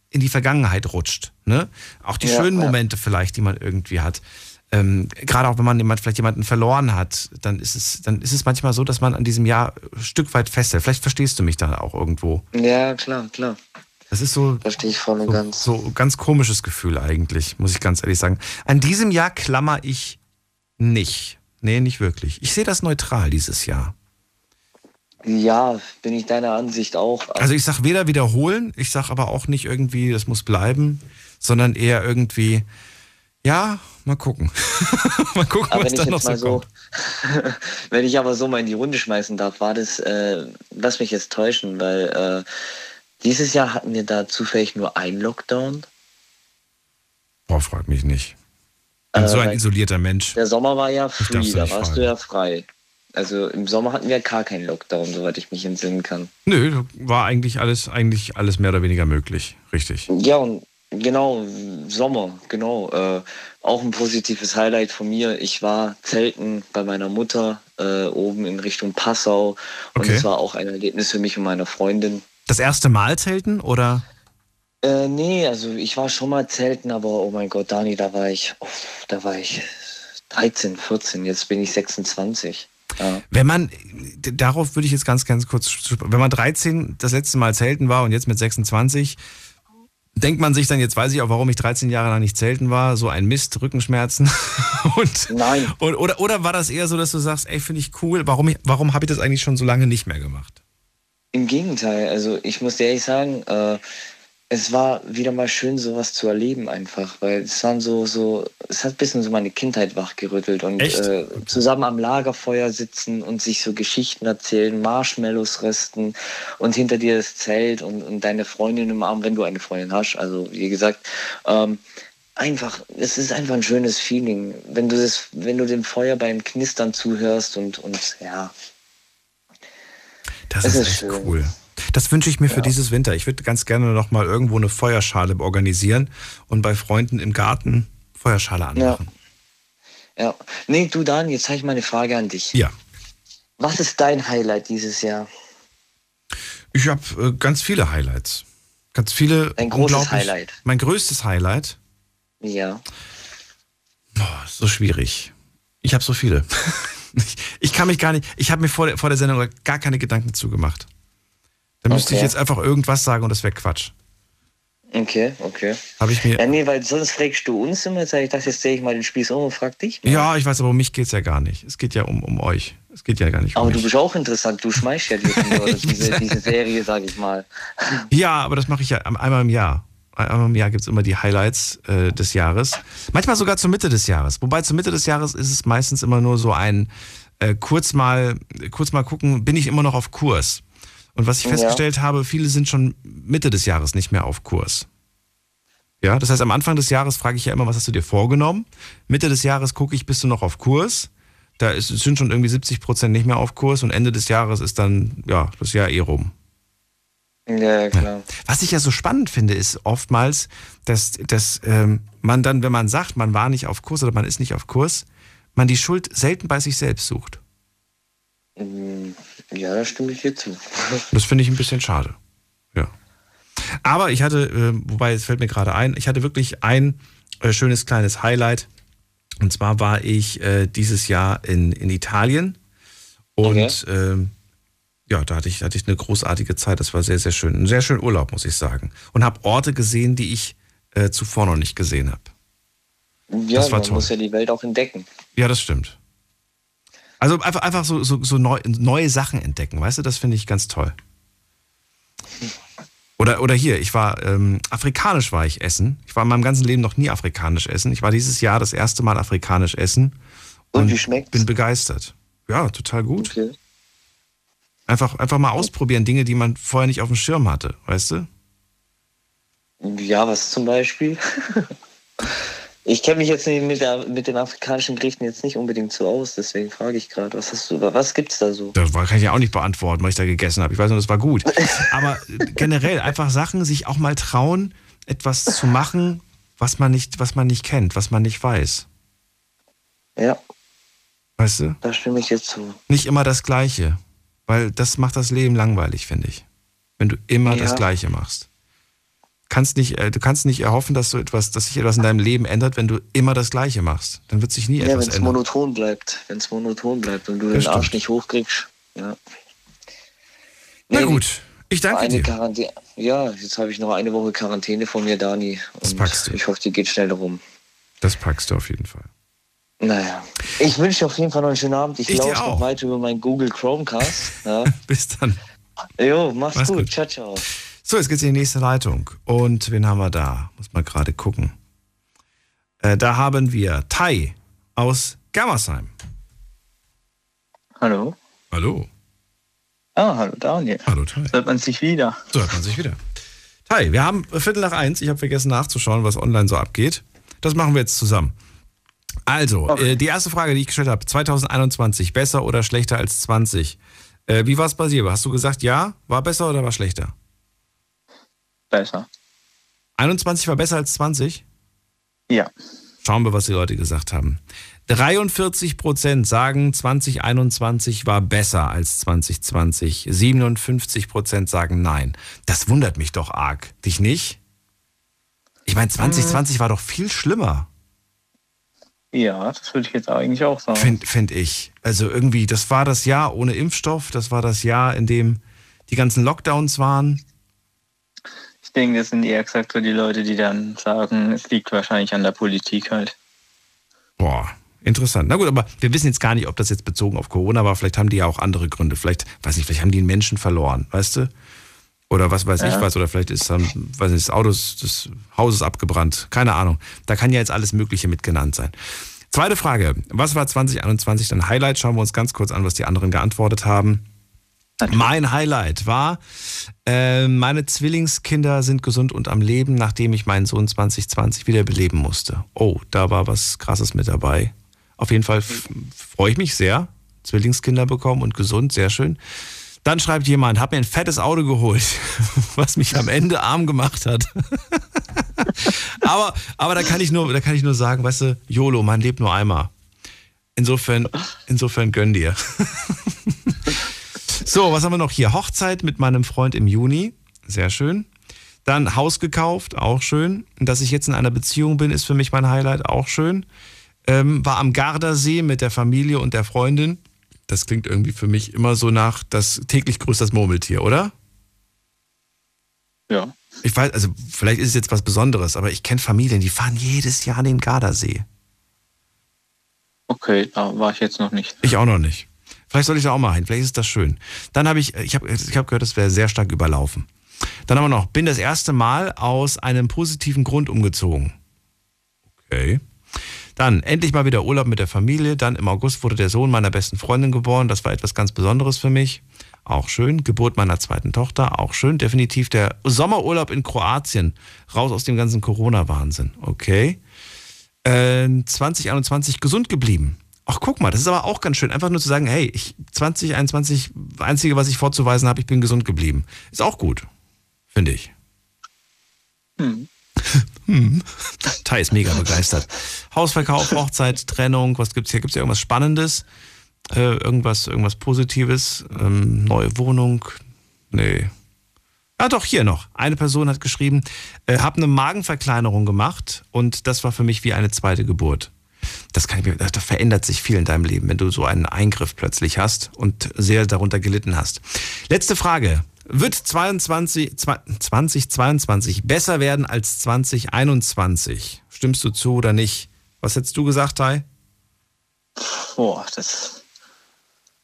in die Vergangenheit rutscht. Ne? Auch die Ja, schönen. Momente vielleicht, die man irgendwie hat. Ähm, Gerade auch wenn man jemand, vielleicht jemanden verloren hat, dann ist, es, dann ist es manchmal so, dass man an diesem Jahr ein Stück weit festhält. Vielleicht verstehst du mich da auch irgendwo. Ja, klar, klar. Das ist so, Verstehe ich voll und so, ganz. so ganz komisches Gefühl eigentlich, muss ich ganz ehrlich sagen. An diesem Jahr klammer ich nicht. Nee, nicht wirklich. Ich sehe das neutral dieses Jahr. Ja, bin ich deiner Ansicht auch. Also ich sag weder wiederholen, ich sag aber auch nicht irgendwie, das muss bleiben, sondern eher irgendwie, ja, mal gucken. mal gucken, Aber was wenn da ich noch so so, kommt. wenn ich aber so mal in die Runde schmeißen darf, war das, äh, lass mich jetzt täuschen, weil äh, dieses Jahr hatten wir da zufällig nur einen Lockdown. Boah, frag mich nicht. Ich bin Äh, so ein isolierter Mensch. Der Sommer war ja free, da warst fragen. du ja frei. Also im Sommer hatten wir gar keinen Lockdown, soweit ich mich entsinnen kann. Nö, war eigentlich alles, eigentlich alles mehr oder weniger möglich. Richtig. Ja, und genau, Sommer, genau. Äh, auch ein positives Highlight von mir. Ich war zelten bei meiner Mutter äh, oben in Richtung Passau. Und Okay. es war auch ein Erlebnis für mich und meine Freundin. Das erste Mal zelten oder? Äh, nee, also ich war schon mal zelten, aber oh mein Gott, Dani, da war ich, oh, da war ich 13, 14, jetzt bin ich 26. Ja. Wenn man, darauf würde ich jetzt ganz, ganz kurz, wenn man 13 das letzte Mal zelten war und jetzt mit 26, denkt man sich dann, jetzt weiß ich auch, warum ich 13 Jahre lang nicht zelten war, so ein Mist, Rückenschmerzen. und, Nein. Und, oder, oder war das eher so, dass du sagst, ey, finde ich cool, warum, ich- warum habe ich das eigentlich schon so lange nicht mehr gemacht? Im Gegenteil, also ich muss dir ehrlich sagen, äh, es war wieder mal schön, sowas zu erleben einfach, weil es waren so, so, es hat ein bisschen so meine Kindheit wachgerüttelt und äh, zusammen am Lagerfeuer sitzen und sich so Geschichten erzählen, Marshmallows rösten und hinter dir das Zelt und, und deine Freundin im Arm, wenn du eine Freundin hast, also wie gesagt, ähm, einfach, es ist einfach ein schönes Feeling, wenn du das, wenn du dem Feuer beim Knistern zuhörst und, und ja, Das Es ist, ist cool. Das wünsche ich mir für dieses Winter. Ich würde ganz gerne noch mal irgendwo eine Feuerschale organisieren und bei Freunden im Garten Feuerschale anmachen. Ja. Nee, du Dan, jetzt habe ich mal eine Frage an dich. Ja. Was ist dein Highlight dieses Jahr? Ich habe äh, ganz viele Highlights. Ganz viele. Ein großes Highlight. Mein größtes Highlight. Ja. Ist so schwierig. Ich habe so viele. ich, ich kann mich gar nicht. Ich habe mir vor der, vor der Sendung gar keine Gedanken zugemacht. Da müsste ich Okay. jetzt einfach irgendwas sagen und das wäre Quatsch. Okay, okay. Habe ich mir. Ja, nee, weil sonst fragst du uns immer, sag ich dachte, jetzt drehe ich mal den Spieß um und frag dich. mal. Ja, ich weiß, aber um mich geht's ja gar nicht. Es geht ja um, um euch. Es geht ja gar nicht um Aber du mich. bist auch interessant, du schmeißt ja diese, diese Serie, sag ich mal. Ja, aber das mache ich ja einmal im Jahr. Einmal im Jahr gibt's immer die Highlights äh, des Jahres. Manchmal sogar zur Mitte des Jahres. Wobei zur Mitte des Jahres ist es meistens immer nur so ein äh, kurz mal kurz mal gucken, bin ich immer noch auf Kurs. Und was ich Ja. festgestellt habe, viele sind schon Mitte des Jahres nicht mehr auf Kurs. Ja, das heißt, am Anfang des Jahres frage ich ja immer, was hast du dir vorgenommen? Mitte des Jahres gucke ich, bist du noch auf Kurs? Da ist, sind schon irgendwie 70 Prozent nicht mehr auf Kurs und Ende des Jahres ist dann, ja, das Jahr eh rum. Ja, klar. Was ich ja so spannend finde, ist oftmals, dass, dass ähm, man dann, wenn man sagt, man war nicht auf Kurs oder man ist nicht auf Kurs, man die Schuld selten bei sich selbst sucht. Mm, Ja, da stimme ich dir zu. Das finde ich ein bisschen schade. Ja. Aber ich hatte, äh, wobei es fällt mir gerade ein, ich hatte wirklich ein äh, schönes kleines Highlight. Und zwar war ich äh, dieses Jahr in, in Italien Und ähm, ja, da hatte ich, hatte ich eine großartige Zeit. Das war sehr, sehr schön. Ein sehr schöner Urlaub, muss ich sagen. Und habe Orte gesehen, die ich äh, zuvor noch nicht gesehen habe. Ja, Das war man toll. muss ja die Welt auch entdecken. Ja, das stimmt. Also einfach, einfach so, so, so neu, neue Sachen entdecken, weißt du, das finde ich ganz toll. Oder, oder hier, ich war ähm, afrikanisch war ich essen. Ich war in meinem ganzen Leben noch nie afrikanisch essen. Ich war dieses Jahr das erste Mal afrikanisch essen. Und, wie schmeckt's? Bin begeistert. Ja, total gut. Okay. Einfach, einfach mal ausprobieren, Dinge, die man vorher nicht auf dem Schirm hatte, weißt du? Ja, was zum Beispiel? ich kenne mich jetzt mit, der, mit den afrikanischen Gerichten jetzt nicht unbedingt so aus, deswegen frage ich gerade, was hast du, was gibt's da so? Das kann ich ja auch nicht beantworten, was ich da gegessen habe. Ich weiß nur, das war gut. Aber generell einfach Sachen, sich auch mal trauen, etwas zu machen, was man nicht, was man nicht kennt, was man nicht weiß. Ja, Weißt du? da stimme ich jetzt zu. Nicht immer das Gleiche. Weil das macht das Leben langweilig, finde ich. Wenn du immer Ja. das Gleiche machst. Kannst nicht, äh, du kannst nicht erhoffen, dass du etwas, dass sich etwas in deinem Leben ändert, wenn du immer das Gleiche machst. Dann wird sich nie Ja, etwas wenn es ändern. monoton bleibt, wenn es monoton bleibt und du Das den Arsch stimmt. nicht hochkriegst. Ja. Na Nee, gut, ich danke dir. Quarantäne. Ja, jetzt habe ich noch eine Woche Quarantäne von mir, Dani. Das packst du. Ich hoffe, die geht schnell rum. Das packst du auf jeden Fall. Naja. Ich wünsche dir auf jeden Fall noch einen schönen Abend. Ich, Ich auch. noch weiter über meinen Google Chromecast. Ja. Bis dann. Jo, mach's, Mach's gut. gut. Ciao, ciao. So, jetzt geht's in die nächste Leitung. Und wen haben wir da? Muss mal gerade gucken. Äh, da haben wir Tai aus Germersheim. Hallo. Hallo. Ah, hallo Daniel. Hallo Tai. Hört man sich wieder? So hört man sich wieder. Tai, wir haben Viertel nach eins. Ich habe vergessen nachzuschauen, was online so abgeht. Das machen wir jetzt zusammen. Also, äh, die erste Frage, die ich gestellt habe, 2021, besser oder schlechter als 20? Äh, wie war es bei dir? Hast du gesagt, ja, war besser oder war schlechter? Besser. 21 war besser als 20? Ja. Schauen wir, was die Leute gesagt haben. 43 Prozent sagen, 2021 war besser als 2020. 57 Prozent sagen nein. Das wundert mich doch arg. Dich nicht? Ich meine, 2020 war doch viel schlimmer, Ja, das würde ich jetzt eigentlich auch sagen. finde find ich. Also irgendwie, das war das Jahr ohne Impfstoff. Das war das Jahr, in dem die ganzen Lockdowns waren. Ich denke, das sind eher gesagt so die Leute, die dann sagen, es liegt wahrscheinlich an der Politik halt. Boah, interessant. Na gut, aber wir wissen jetzt gar nicht, ob das jetzt bezogen auf Corona war. Vielleicht haben die ja auch andere Gründe. Vielleicht, weiß nicht, vielleicht haben die einen Menschen verloren, weißt du? Oder was weiß ich Ja. was. Oder vielleicht ist dann, weiß nicht, das Auto des- des Hauses abgebrannt. Keine Ahnung. Da kann ja jetzt alles Mögliche mit genannt sein. Zweite Frage. Was war 2021 dein Highlight? Schauen wir uns ganz kurz an, was die anderen geantwortet haben. Mein Highlight war, äh, meine Zwillingskinder sind gesund und am Leben, nachdem ich meinen Sohn 2020 wiederbeleben musste. Oh, da war was Krasses mit dabei. Auf jeden Fall freue ich mich sehr. Zwillingskinder bekommen und gesund, sehr schön. Dann schreibt jemand, hab mir ein fettes Auto geholt, was mich am Ende arm gemacht hat. aber, aber da kann ich nur, da kann ich nur sagen, weißt du, YOLO, man lebt nur einmal. Insofern, insofern gönn dir. So, was haben wir noch hier? Hochzeit mit meinem Freund im Juni. Sehr schön. Dann Haus gekauft, auch schön. Dass ich jetzt in einer Beziehung bin, ist für mich mein Highlight, auch schön. Ähm, war am Gardasee mit der Familie und der Freundin. Das klingt irgendwie für mich immer so nach das täglich grüßt das Murmeltier, oder? Ja. Ich weiß, also vielleicht ist es jetzt was Besonderes, aber ich kenne Familien, die fahren jedes Jahr an den Gardasee. Okay, da war ich jetzt noch nicht. Ich auch noch nicht. Vielleicht soll ich da auch mal hin. Vielleicht ist das schön. Dann habe ich, ich habe ich hab gehört, das wäre sehr stark überlaufen. Dann haben wir noch, bin das erste Mal aus einem positiven Grund umgezogen. Okay. Dann endlich mal wieder Urlaub mit der Familie. Dann im August wurde der Sohn meiner besten Freundin geboren. Das war etwas ganz Besonderes für mich. Auch schön. Geburt meiner zweiten Tochter. Auch schön. Definitiv der Sommerurlaub in Kroatien. Raus aus dem ganzen Corona-Wahnsinn. Okay. Äh, 2021 gesund geblieben. Ach, guck mal, das ist aber auch ganz schön. Einfach nur zu sagen, hey, ich 2021, einzige, was ich vorzuweisen habe, ich bin gesund geblieben. Ist auch gut, finde ich. Hm. Hm. Tai ist mega begeistert. Hausverkauf, Hochzeit, Trennung, was gibt's hier? Gibt's hier irgendwas Spannendes? Äh, irgendwas, irgendwas Positives? Ähm, neue Wohnung? Nee. Ah, doch, hier noch. Eine Person hat geschrieben, äh, habe eine Magenverkleinerung gemacht und das war für mich wie eine zweite Geburt. Das kann ich mir, da verändert sich viel in deinem Leben, wenn du so einen Eingriff plötzlich hast und sehr darunter gelitten hast. Letzte Frage. Wird 22, 2022 besser werden als 2021? Stimmst du zu oder nicht? Was hättest du gesagt, Tai? Boah, das.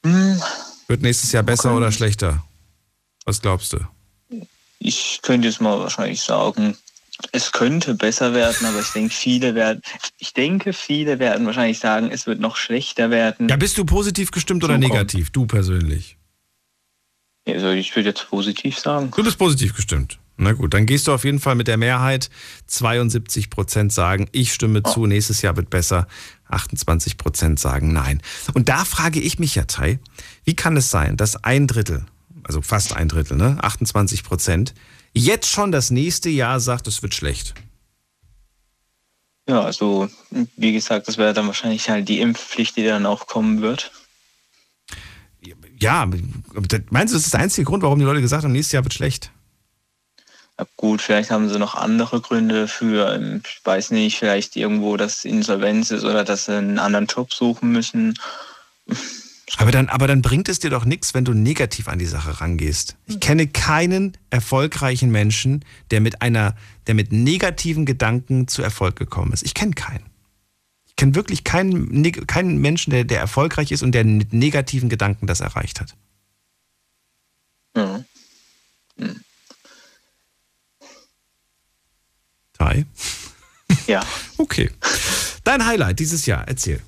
Hm. Wird nächstes Jahr besser okay. oder schlechter? Was glaubst du? Ich könnte jetzt mal wahrscheinlich sagen, es könnte besser werden, aber ich denke, viele werden, ich denke, viele werden wahrscheinlich sagen, es wird noch schlechter werden. Ja, bist du positiv gestimmt oder negativ? Du persönlich? Also ich würde jetzt positiv sagen. Du bist positiv gestimmt. Na gut, dann gehst du auf jeden Fall mit der Mehrheit. 72 Prozent sagen, ich stimme oh. zu, nächstes Jahr wird besser. 28 Prozent sagen nein. Und da frage ich mich ja, Tai, wie kann es sein, dass ein Drittel, also fast ein Drittel, ne, 28 Prozent, jetzt schon das nächste Jahr sagt, es wird schlecht? Ja, also wie gesagt, das wäre dann wahrscheinlich halt die Impfpflicht, die dann auch kommen wird ja, meinst du, das ist der einzige Grund, warum die Leute gesagt haben, nächstes Jahr wird schlecht? Ja, gut, vielleicht haben sie noch andere Gründe für, ähm, ich weiß nicht, vielleicht irgendwo, dass Insolvenz ist oder dass sie einen anderen Job suchen müssen. Aber dann, aber dann bringt es dir doch nichts, wenn du negativ an die Sache rangehst. Ich kenne keinen erfolgreichen Menschen, der mit einer, der mit negativen Gedanken zu Erfolg gekommen ist. Ich kenne keinen. Ich kenne wirklich keinen, keinen Menschen, der, der erfolgreich ist und der mit negativen Gedanken das erreicht hat. Ja. Hm. Tai? Ja. okay. Dein Highlight dieses Jahr, erzähl.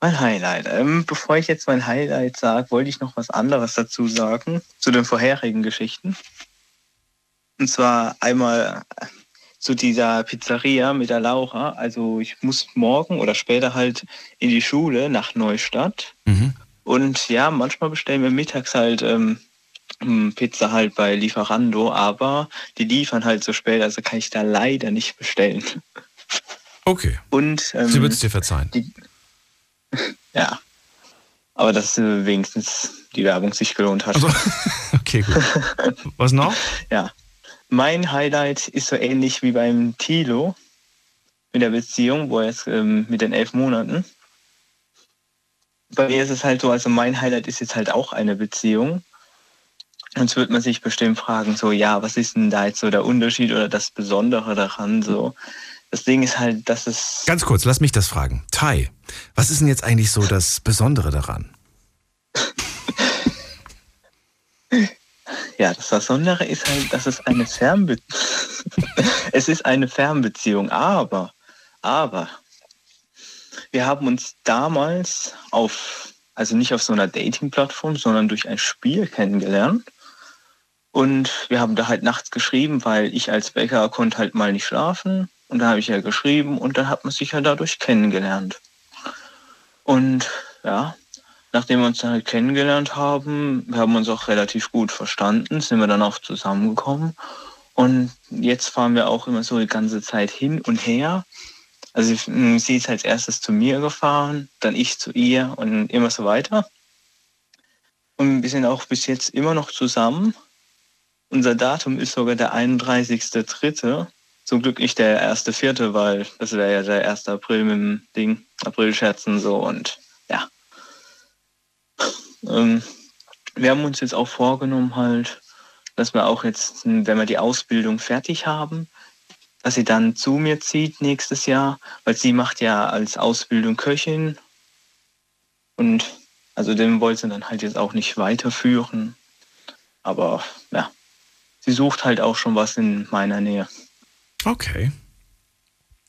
Mein Highlight. Ähm, bevor ich jetzt mein Highlight sage, wollte ich noch was anderes dazu sagen, zu den vorherigen Geschichten. Und zwar einmal zu dieser Pizzeria mit der Laura. Also ich muss morgen oder später halt in die Schule nach Neustadt. Mhm. Und ja, manchmal bestellen wir mittags halt ähm, Pizza halt bei Lieferando, aber die liefern halt so spät, also kann ich da leider nicht bestellen. Okay. Und ähm, sie wird es dir verzeihen. Die, ja. Aber dass äh, wenigstens die Werbung sich gelohnt hat. Also, okay, gut. Was noch? ja. Mein Highlight ist so ähnlich wie beim Tilo mit der Beziehung, wo er jetzt ähm, mit den elf Monaten. Bei mir ist es halt so, also mein Highlight ist jetzt halt auch eine Beziehung. Jetzt wird man sich bestimmt fragen, so, ja, was ist denn da jetzt so der Unterschied oder das Besondere daran? So, das Ding ist halt, dass es. Ganz kurz, lass mich das fragen. Tai, was ist denn jetzt eigentlich so das Besondere daran? Ja, das Besondere ist halt, dass es eine Fernbeziehung Es ist eine Fernbeziehung, aber, aber, wir haben uns damals auf, also nicht auf so einer Dating-Plattform, sondern durch ein Spiel kennengelernt. Und wir haben da halt nachts geschrieben, weil ich als Bäcker konnte halt mal nicht schlafen. Und da habe ich ja geschrieben und dann hat man sich ja dadurch kennengelernt. Und ja, nachdem wir uns dann halt kennengelernt haben, wir haben uns auch relativ gut verstanden, sind wir dann auch zusammengekommen. Und jetzt fahren wir auch immer so die ganze Zeit hin und her. Also sie ist als erstes zu mir gefahren, dann ich zu ihr und immer so weiter. Und wir sind auch bis jetzt immer noch zusammen. Unser Datum ist sogar der 31.3. Zum Glück nicht der 1.4., weil das wäre ja der 1. April mit dem Ding, April-Scherzen so und ja. Ähm, wir haben uns jetzt auch vorgenommen, halt, dass wir auch jetzt, wenn wir die Ausbildung fertig haben, dass sie dann zu mir zieht nächstes Jahr, weil sie macht ja als Ausbildung Köchin und also den wollte sie dann halt jetzt auch nicht weiterführen. Aber ja, sie sucht halt auch schon was in meiner Nähe. Okay.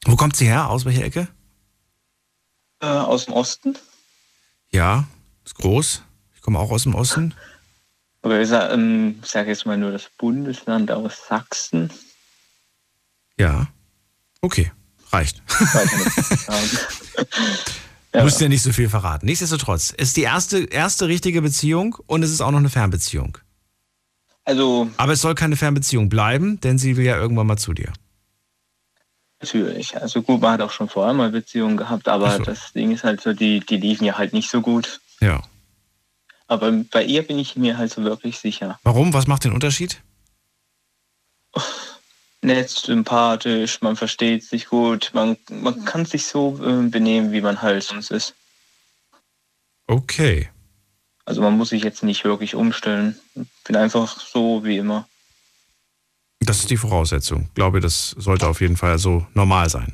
Wo kommt sie her? Aus welcher Ecke? Äh, aus dem Osten. Ja, ist groß. Ich komme auch aus dem Osten. Aber ich sage ähm, sag jetzt mal nur das Bundesland aus Sachsen. Ja. Okay, reicht. ja. Musst ja nicht so viel verraten. Nichtsdestotrotz, es ist die erste, erste richtige Beziehung und es ist auch noch eine Fernbeziehung. Also. Aber es soll keine Fernbeziehung bleiben, denn sie will ja irgendwann mal zu dir. Natürlich. Also gut, man hat auch schon vorher mal Beziehungen gehabt, aber so. das Ding ist halt so, die, die liefen ja halt nicht so gut. Ja. Aber bei ihr bin ich mir halt so wirklich sicher. Warum? Was macht den Unterschied? nett, sympathisch, man versteht sich gut, man, man kann sich so äh, benehmen, wie man halt sonst ist. Okay. Also man muss sich jetzt nicht wirklich umstellen. Bin einfach so wie immer. Das ist die Voraussetzung. Ich glaube, das sollte auf jeden Fall so normal sein.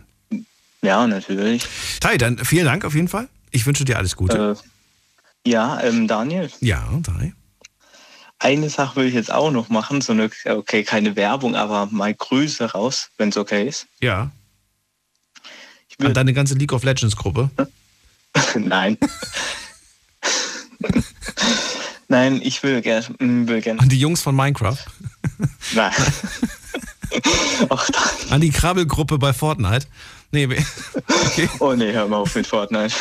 Ja, natürlich. Tai, dann vielen Dank auf jeden Fall. Ich wünsche dir alles Gute. Äh, ja, ähm, Daniel. Ja, Tai. Eine Sache will ich jetzt auch noch machen, so eine, okay, keine Werbung, aber mal Grüße raus, wenn es okay ist. Ja. An deine ganze League of Legends Gruppe? Nein. Nein, ich will gerne. Will gern. An die Jungs von Minecraft? Nein. Ach, An die Krabbelgruppe bei Fortnite? Nee, okay. Oh nee, hör mal auf mit Fortnite.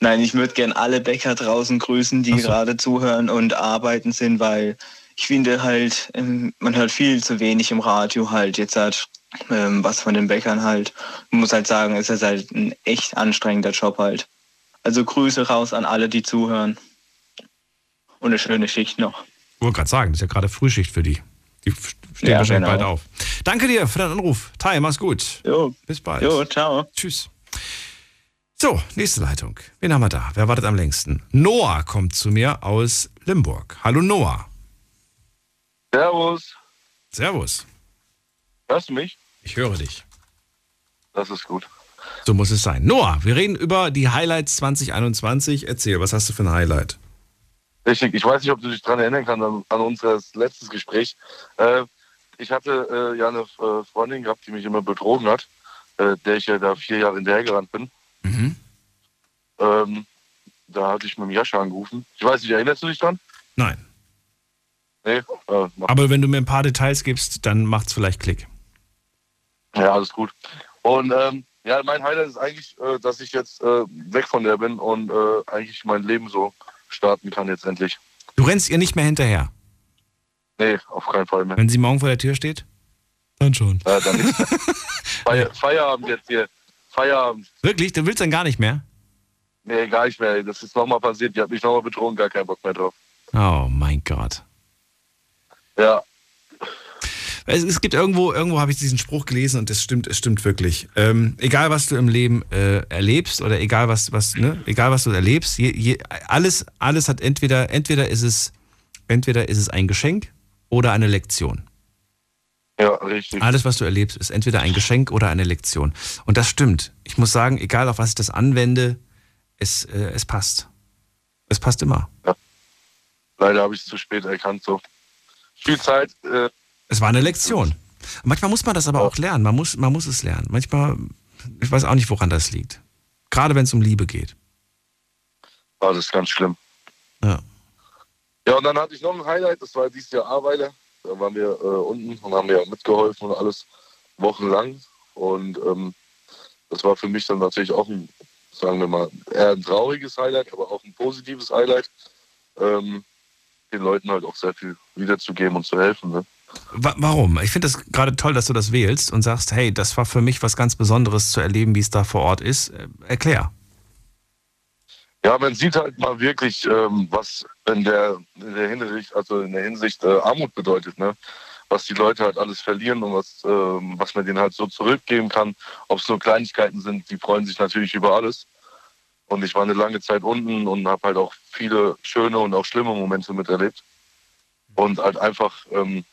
Nein, ich würde gern alle Bäcker draußen grüßen, die so. gerade zuhören und arbeiten sind, weil ich finde halt, ähm, man hört viel zu wenig im Radio halt jetzt halt ähm, was von den Bäckern halt. Man muss halt sagen, es ist halt ein echt anstrengender Job halt. Also Grüße raus an alle, die zuhören. Und eine schöne Schicht noch. Ich wollte gerade sagen, das ist ja gerade Frühschicht für die. Die stehen ja, wahrscheinlich genau. bald auf. Danke dir für deinen Anruf. Tai, mach's gut. Jo. Bis bald. Jo, ciao. Tschüss. So, nächste Leitung. Wen haben wir da? Wer wartet am längsten? Noah kommt zu mir aus Limburg. Hallo Noah. Servus. Servus. Hörst du mich? Ich höre dich. Das ist gut. So muss es sein. Noah, wir reden über die Highlights 2021. Erzähl, was hast du für ein Highlight? Richtig, ich weiß nicht, ob du dich daran erinnern kannst an, an unser letztes Gespräch. Äh, ich hatte äh, ja eine äh, Freundin gehabt, die mich immer betrogen hat, äh, der ich ja da vier Jahre hinterhergerannt bin. Mhm. Ähm, da hatte ich mit dem Jascha angerufen. Ich weiß nicht, erinnerst du dich dran? Nein. Nee? Äh, Aber wenn du mir ein paar Details gibst, dann macht es vielleicht Klick. Ja, alles gut. Und ähm, ja, mein Highlight ist eigentlich, äh, dass ich jetzt äh, weg von der bin und äh, eigentlich mein Leben so starten kann jetzt endlich. Du rennst ihr nicht mehr hinterher? Nee, auf keinen Fall mehr. Wenn sie morgen vor der Tür steht? Dann schon. Ja, dann nicht. Feier, Feierabend jetzt hier. Feierabend. Wirklich? Du willst dann gar nicht mehr? Nee, gar nicht mehr. Das ist nochmal passiert. Die hat mich nochmal betrogen, gar keinen Bock mehr drauf. Oh mein Gott. Ja, es, es gibt irgendwo, irgendwo habe ich diesen Spruch gelesen und es stimmt, es stimmt wirklich. Ähm, egal was du im Leben äh, erlebst oder egal was, was, ne, egal was du erlebst, je, je, alles, alles hat entweder, entweder ist es, entweder ist es ein Geschenk oder eine Lektion. Ja, richtig. Alles, was du erlebst, ist entweder ein Geschenk oder eine Lektion. Und das stimmt. Ich muss sagen, egal auf was ich das anwende, es, äh, es passt. Es passt immer. Ja. Leider habe ich es zu spät erkannt. So viel Zeit äh, es war eine Lektion. Manchmal muss man das aber auch lernen. Man muss, man muss es lernen. Manchmal, ich weiß auch nicht, woran das liegt. Gerade wenn es um Liebe geht. Ah, das ist ganz schlimm. Ja. Ja, und dann hatte ich noch ein Highlight, das war dieses Jahr Arbeiter. Da waren wir äh, unten und haben ja mitgeholfen und alles wochenlang. Und ähm, das war für mich dann natürlich auch ein, sagen wir mal, eher ein trauriges Highlight, aber auch ein positives Highlight, ähm, den Leuten halt auch sehr viel wiederzugeben und zu helfen. Ne? Warum? Ich finde es gerade toll, dass du das wählst und sagst, hey, das war für mich was ganz Besonderes zu erleben, wie es da vor Ort ist. Äh, erklär. Ja, man sieht halt mal wirklich, ähm, was in der, in der Hinsicht, also in der Hinsicht äh, Armut bedeutet, ne? Was die Leute halt alles verlieren und was, ähm, was man denen halt so zurückgeben kann. Ob es nur Kleinigkeiten sind, die freuen sich natürlich über alles. Und ich war eine lange Zeit unten und habe halt auch viele schöne und auch schlimme Momente miterlebt. Und halt einfach ähm,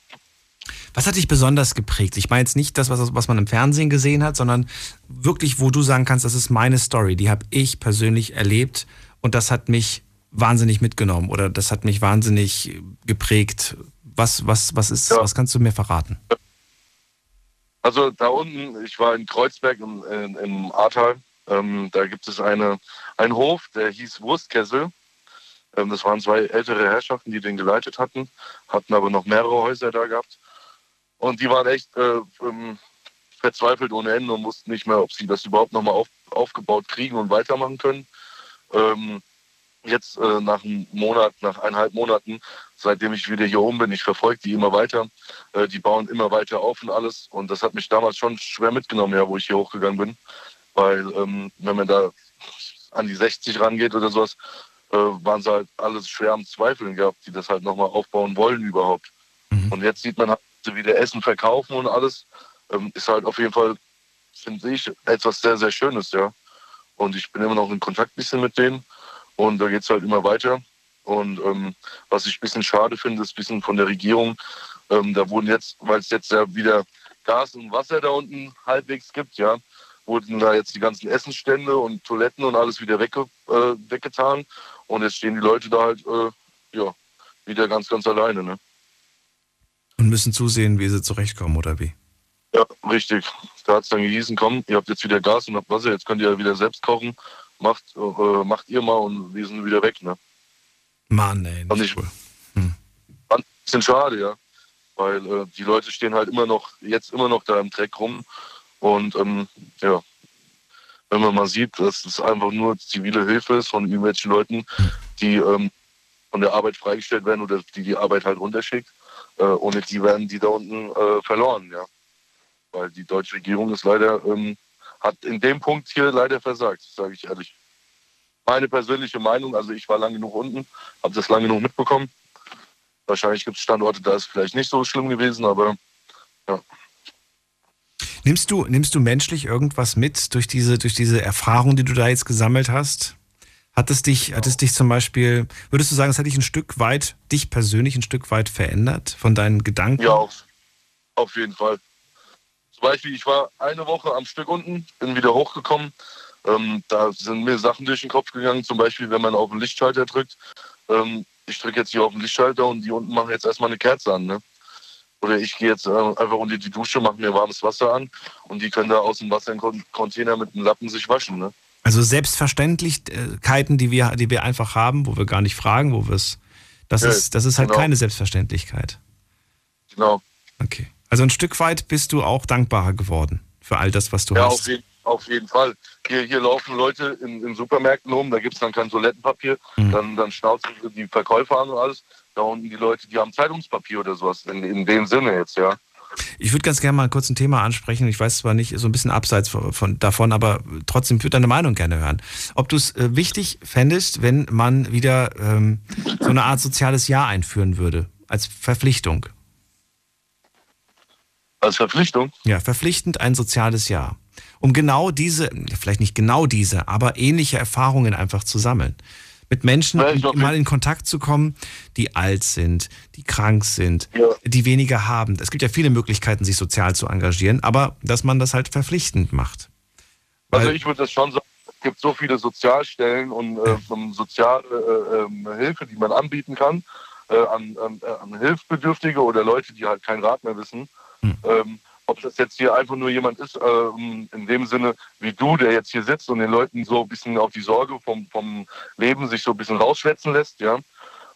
was hat dich besonders geprägt? Ich meine jetzt nicht das, was, was man im Fernsehen gesehen hat, sondern wirklich, wo du sagen kannst, das ist meine Story, die habe ich persönlich erlebt und das hat mich wahnsinnig mitgenommen oder das hat mich wahnsinnig geprägt. Was, was, was ist, ja. was kannst du mir verraten? Also da unten, ich war in Kreuzberg im, in, im Ahrtal. Ähm, da gibt es eine, einen Hof, der hieß Wurstkessel. Ähm, das waren zwei ältere Herrschaften, die den geleitet hatten, hatten aber noch mehrere Häuser da gehabt. Und die waren echt äh, ähm, verzweifelt ohne Ende und wussten nicht mehr, ob sie das überhaupt nochmal auf, aufgebaut kriegen und weitermachen können. Ähm, jetzt äh, nach einem Monat, nach eineinhalb Monaten, seitdem ich wieder hier oben bin, ich verfolge die immer weiter. Äh, die bauen immer weiter auf und alles. Und das hat mich damals schon schwer mitgenommen, ja, wo ich hier hochgegangen bin. Weil ähm, wenn man da an die 60 rangeht oder sowas, äh, waren sie halt alles schwer am Zweifeln gehabt, die das halt nochmal aufbauen wollen überhaupt. Mhm. Und jetzt sieht man halt sie wieder Essen verkaufen und alles, ähm, ist halt auf jeden Fall, finde ich, etwas sehr, sehr Schönes, ja. Und ich bin immer noch in Kontakt ein bisschen mit denen und da geht es halt immer weiter. Und ähm, was ich ein bisschen schade finde, ist ein bisschen von der Regierung. Ähm, da wurden jetzt, weil es jetzt ja wieder Gas und Wasser da unten halbwegs gibt, ja, wurden da jetzt die ganzen Essensstände und Toiletten und alles wieder wegge äh, weggetan. Und jetzt stehen die Leute da halt, äh, ja, wieder ganz, ganz alleine, ne? Und müssen zusehen, wie sie zurechtkommen, oder wie? Ja, richtig. Da hat es dann gehießen, komm, ihr habt jetzt wieder Gas und habt Wasser, jetzt könnt ihr ja wieder selbst kochen. Macht, äh, macht ihr mal und wir sind wieder weg, ne? Mann, ey. Nicht ich, cool. hm. Ein bisschen schade, ja. Weil äh, die Leute stehen halt immer noch, jetzt immer noch da im Dreck rum. Und ähm, ja, wenn man mal sieht, dass es einfach nur zivile Hilfe ist von irgendwelchen Leuten, die ähm, von der Arbeit freigestellt werden oder die die Arbeit halt runterschickt. Äh, ohne die werden die da unten äh, verloren, ja. Weil die deutsche Regierung ist leider, ähm, hat in dem Punkt hier leider versagt, sage ich ehrlich. Meine persönliche Meinung, also ich war lange genug unten, habe das lange genug mitbekommen. Wahrscheinlich gibt es Standorte, da ist vielleicht nicht so schlimm gewesen, aber ja. Nimmst du, nimmst du menschlich irgendwas mit durch diese, durch diese Erfahrung, die du da jetzt gesammelt hast? Hat es dich, hat es dich zum Beispiel, würdest du sagen, es hat dich ein Stück weit, dich persönlich ein Stück weit verändert von deinen Gedanken? Ja, auf, auf jeden Fall. Zum Beispiel, ich war eine Woche am Stück unten, bin wieder hochgekommen. Ähm, da sind mir Sachen durch den Kopf gegangen, zum Beispiel, wenn man auf den Lichtschalter drückt. Ähm, ich drücke jetzt hier auf den Lichtschalter und die unten machen jetzt erstmal eine Kerze an. Ne? Oder ich gehe jetzt äh, einfach unter die Dusche, mache mir warmes Wasser an und die können da aus dem Wassercontainer mit einem Lappen sich waschen. Ne? Also Selbstverständlichkeiten, die wir, die wir einfach haben, wo wir gar nicht fragen, wo wir es. Das, ja, ist, das ist halt genau. keine Selbstverständlichkeit. Genau. Okay. Also ein Stück weit bist du auch dankbarer geworden für all das, was du ja, hast. Auf jeden, auf jeden Fall. Hier, hier laufen Leute in, in Supermärkten rum, da gibt es dann kein Toilettenpapier, mhm. dann, dann schnauzen die Verkäufer an und alles. Da unten die Leute, die haben Zeitungspapier oder sowas, in, in dem Sinne jetzt, ja. Ich würde ganz gerne mal kurz ein Thema ansprechen. Ich weiß zwar nicht, so ein bisschen abseits von, von davon, aber trotzdem würde deine Meinung gerne hören. Ob du es äh, wichtig fändest, wenn man wieder ähm, so eine Art soziales Jahr einführen würde, als Verpflichtung. Als Verpflichtung? Ja, verpflichtend ein soziales Jahr. Um genau diese, vielleicht nicht genau diese, aber ähnliche Erfahrungen einfach zu sammeln mit Menschen mal in Kontakt zu kommen, die alt sind, die krank sind, ja. die weniger haben. Es gibt ja viele Möglichkeiten, sich sozial zu engagieren, aber dass man das halt verpflichtend macht. also ich würde das schon sagen, es gibt so viele Sozialstellen und äh, soziale äh, ähm, Hilfe, die man anbieten kann äh, an, an, an, Hilfsbedürftige oder Leute, die halt keinen Rat mehr wissen. Hm. Ähm, ob das jetzt hier einfach nur jemand ist, ähm, in dem Sinne wie du, der jetzt hier sitzt und den Leuten so ein bisschen auf die Sorge vom, vom Leben sich so ein bisschen rausschwätzen lässt, ja.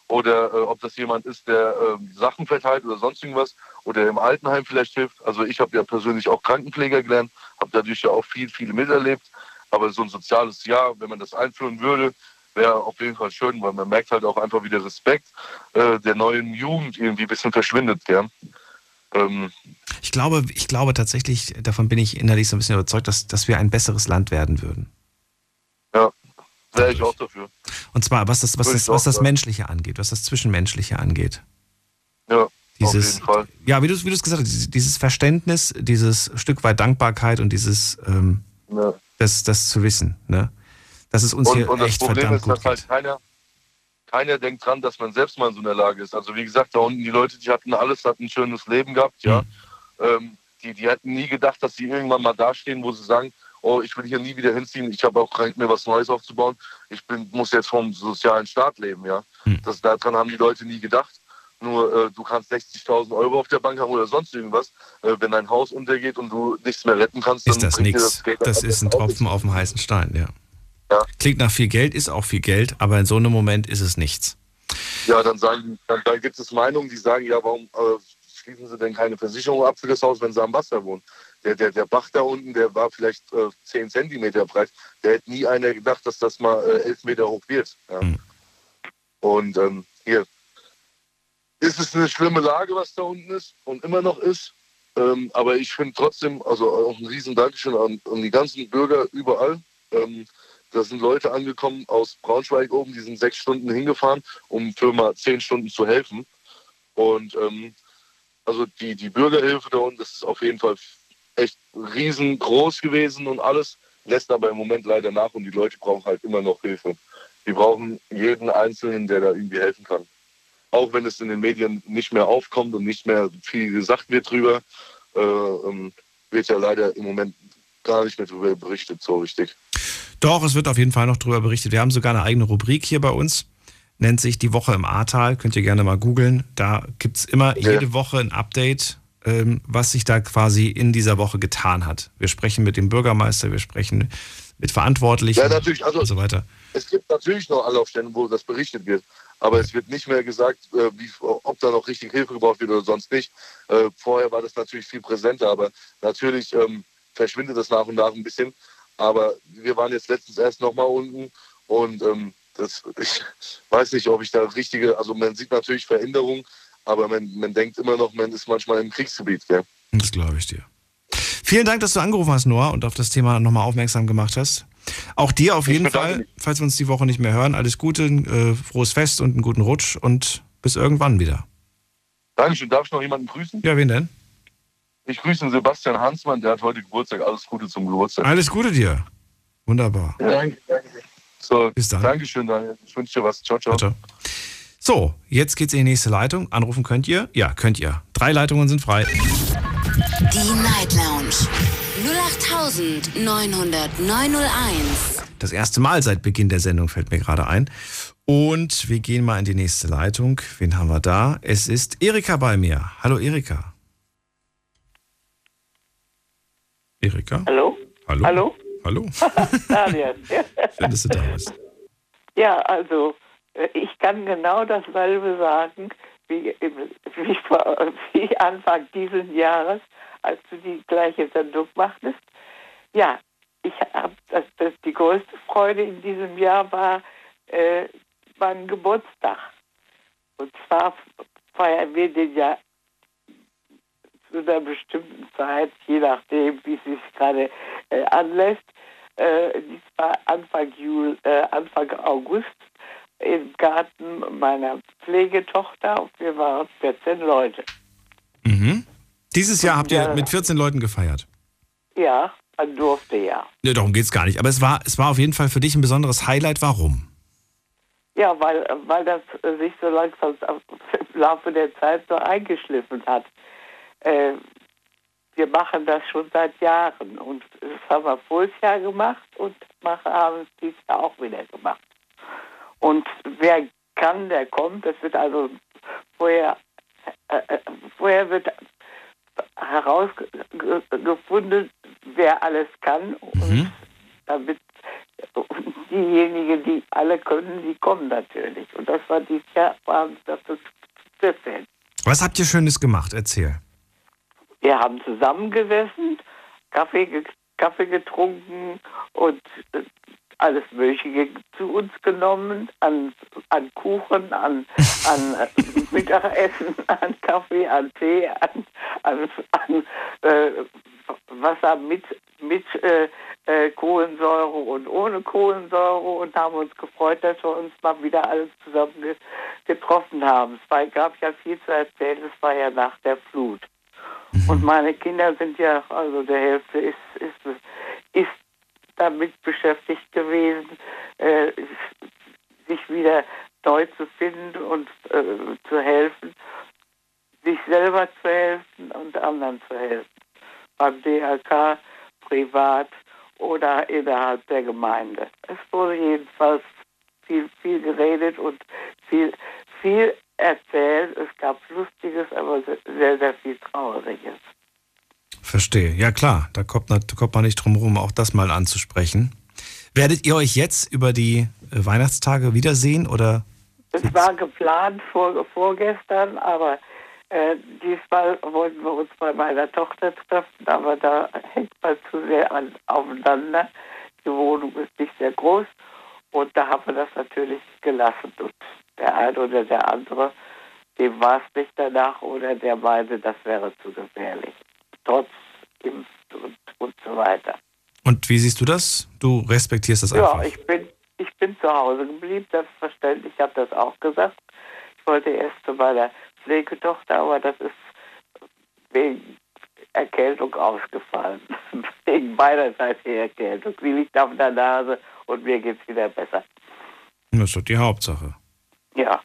Oder äh, ob das jemand ist, der äh, Sachen verteilt oder sonst irgendwas oder im Altenheim vielleicht hilft. Also ich habe ja persönlich auch Krankenpfleger gelernt, habe dadurch ja auch viel, viel miterlebt. Aber so ein soziales Jahr, wenn man das einführen würde, wäre auf jeden Fall schön, weil man merkt halt auch einfach, wie der Respekt äh, der neuen Jugend irgendwie ein bisschen verschwindet. Ja? Ähm, ich glaube, ich glaube tatsächlich, davon bin ich innerlich so ein bisschen überzeugt, dass, dass wir ein besseres Land werden würden. Ja, wäre ich auch dafür. Und zwar, was das, was das, was das Menschliche angeht, was das Zwischenmenschliche angeht. Ja, dieses, auf jeden Fall. Ja, wie du, wie es gesagt hast, dieses Verständnis, dieses Stück weit Dankbarkeit und dieses, ähm, ja. das, das zu wissen, ne? Dass es uns und, hier und echt verdammt ist, gut dass halt keiner, keiner denkt dran, dass man selbst mal in so einer Lage ist. Also wie gesagt, da unten die Leute, die hatten alles, hatten ein schönes Leben gehabt, ja. Mhm. Ähm, die, die hätten nie gedacht, dass sie irgendwann mal dastehen, wo sie sagen, oh, ich will hier nie wieder hinziehen, ich habe auch kein mir was Neues aufzubauen, ich bin, muss jetzt vom sozialen Staat leben, ja. Mhm. Das, daran haben die Leute nie gedacht. Nur äh, du kannst 60.000 Euro auf der Bank haben oder sonst irgendwas. Äh, wenn dein Haus untergeht und du nichts mehr retten kannst, ist das nichts. Das, das ist ein Tropfen auf dem heißen Stein, ja. Ja. Klingt nach viel Geld, ist auch viel Geld, aber in so einem Moment ist es nichts. Ja, dann, sagen, dann, dann gibt es Meinungen, die sagen, ja, warum äh, schließen sie denn keine Versicherung ab für das Haus, wenn sie am Wasser wohnen? Der, der, der Bach da unten, der war vielleicht äh, 10 Zentimeter breit. Der hätte nie einer gedacht, dass das mal äh, 11 Meter hoch wird. Ja. Mhm. Und ähm, hier ist es eine schlimme Lage, was da unten ist und immer noch ist. Ähm, aber ich finde trotzdem, also auch ein riesen Dankeschön an, an die ganzen Bürger überall. Ähm, da sind Leute angekommen aus Braunschweig oben, die sind sechs Stunden hingefahren, um für mal zehn Stunden zu helfen. Und ähm, also die, die Bürgerhilfe da unten, das ist auf jeden Fall echt riesengroß gewesen und alles, lässt aber im Moment leider nach und die Leute brauchen halt immer noch Hilfe. Die brauchen jeden Einzelnen, der da irgendwie helfen kann. Auch wenn es in den Medien nicht mehr aufkommt und nicht mehr viel gesagt wird drüber, äh, ähm, wird ja leider im Moment gar nicht mehr darüber berichtet, so richtig. Doch, es wird auf jeden Fall noch darüber berichtet. Wir haben sogar eine eigene Rubrik hier bei uns. Nennt sich die Woche im Ahrtal. Könnt ihr gerne mal googeln. Da gibt es immer Ja. jede Woche ein Update, ähm, was sich da quasi in dieser Woche getan hat. Wir sprechen mit dem Bürgermeister, wir sprechen mit Verantwortlichen Ja, natürlich, also und so weiter. es gibt natürlich noch Anlaufstellen, wo das berichtet wird. Aber es wird nicht mehr gesagt, äh, wie, ob da noch richtig Hilfe gebraucht wird oder sonst nicht. Äh, vorher war das natürlich viel präsenter, aber natürlich ähm, verschwindet das nach und nach ein bisschen. Aber wir waren jetzt letztens erst nochmal unten und ähm, das, ich weiß nicht, ob ich da richtige, also man sieht natürlich Veränderungen, aber man, man denkt immer noch, man ist manchmal im Kriegsgebiet. Gell? Das glaube ich dir. Vielen Dank, dass du angerufen hast, Noah, und auf das Thema nochmal aufmerksam gemacht hast. Auch dir auf jeden Fall, falls wir uns die Woche nicht mehr hören, alles Gute, äh, frohes Fest und einen guten Rutsch und bis irgendwann wieder. Dankeschön. Darf ich noch jemanden grüßen? Ja, wen denn? Ich grüße Sebastian Hansmann, der hat heute Geburtstag. Alles Gute zum Geburtstag. Alles Gute dir. Wunderbar. Danke, danke. So, Bis dann. Dankeschön, Daniel. Ich wünsche dir was. Ciao, ciao. Ciao. So, jetzt geht's in die nächste Leitung. Anrufen könnt ihr? Ja, könnt ihr. Drei Leitungen sind frei. Die Night Lounge 0890901. Das erste Mal seit Beginn der Sendung fällt mir gerade ein. Und wir gehen mal in die nächste Leitung. Wen haben wir da? Es ist Erika bei mir. Hallo Erika. Erika? Hallo? Hallo? Hallo? Hallo? Daniel. Schön, dass du da bist. ja, also äh, ich kann genau dasselbe sagen wie, im- wie, vor, wie Anfang dieses Jahres, als du die gleiche Sendung machtest. Ja, ich habe das, das die größte Freude in diesem Jahr war äh, mein Geburtstag. Und zwar feiern wir den ja zu einer bestimmten Zeit, je nachdem, wie es sich gerade äh, anlässt. Äh, dies war Anfang, Jul, äh, Anfang August im Garten meiner Pflegetochter und wir waren 14 Leute. Mhm. Dieses Jahr habt ihr mit 14 Leuten gefeiert. Ja, man durfte ja. Ne, darum geht's gar nicht. Aber es war, es war auf jeden Fall für dich ein besonderes Highlight. Warum? Ja, weil, weil das sich so langsam im Laufe der Zeit so eingeschliffen hat. Äh, wir machen das schon seit Jahren und das haben wir voriges Jahr gemacht und machen, haben es dieses Jahr auch wieder gemacht. Und wer kann, der kommt. Es wird also vorher, äh, äh, vorher wird herausgefunden, wer alles kann und damit diejenigen, die alle können, die kommen natürlich. Und das war dieses Jahr, waren das 14. Was habt ihr Schönes gemacht? Erzähl. Wir haben zusammengesessen, Kaffee, Kaffee getrunken und äh, alles Mögliche zu uns genommen, an, an Kuchen, an, an äh, Mittagessen, an Kaffee, an Tee, an, an, an äh, Wasser mit, mit äh, äh, Kohlensäure und ohne Kohlensäure und haben uns gefreut, dass wir uns mal wieder alle zusammen ge getroffen haben. Es war, gab ja viel zu erzählen, es war ja nach der Flut. Und meine Kinder sind ja, also der Hälfte ist, ist, ist damit beschäftigt gewesen, äh, sich wieder neu zu finden und äh, zu helfen, sich selber zu helfen und anderen zu helfen. Beim DRK, privat oder innerhalb der Gemeinde. Es wurde jedenfalls viel, viel geredet und viel, viel erzählt. Es gab Lustiges, aber sehr, sehr viel Trauriges. Verstehe. Ja klar, da kommt, da kommt man nicht drum herum, auch das mal anzusprechen. Werdet ihr euch jetzt über die äh, Weihnachtstage wiedersehen oder? Es war geplant vor, vorgestern, aber äh, diesmal wollten wir uns bei meiner Tochter treffen, aber da hängt man zu sehr an, aufeinander. Die Wohnung ist nicht sehr groß und da haben wir das natürlich gelassen. Und der eine oder der andere, dem war es nicht danach oder der meinte, das wäre zu gefährlich. Trotz Impf und, und so weiter. Und wie siehst du das? Du respektierst das einfach. Ja, ich bin, ich bin zu Hause geblieben, selbstverständlich. Ich habe das auch gesagt. Ich wollte erst zu meiner Pflegetochter, aber das ist wegen Erkältung ausgefallen. wegen beiderseitiger Erkältung. Sie liegt auf der Nase und mir geht's wieder besser. Das ist doch die Hauptsache. Ja.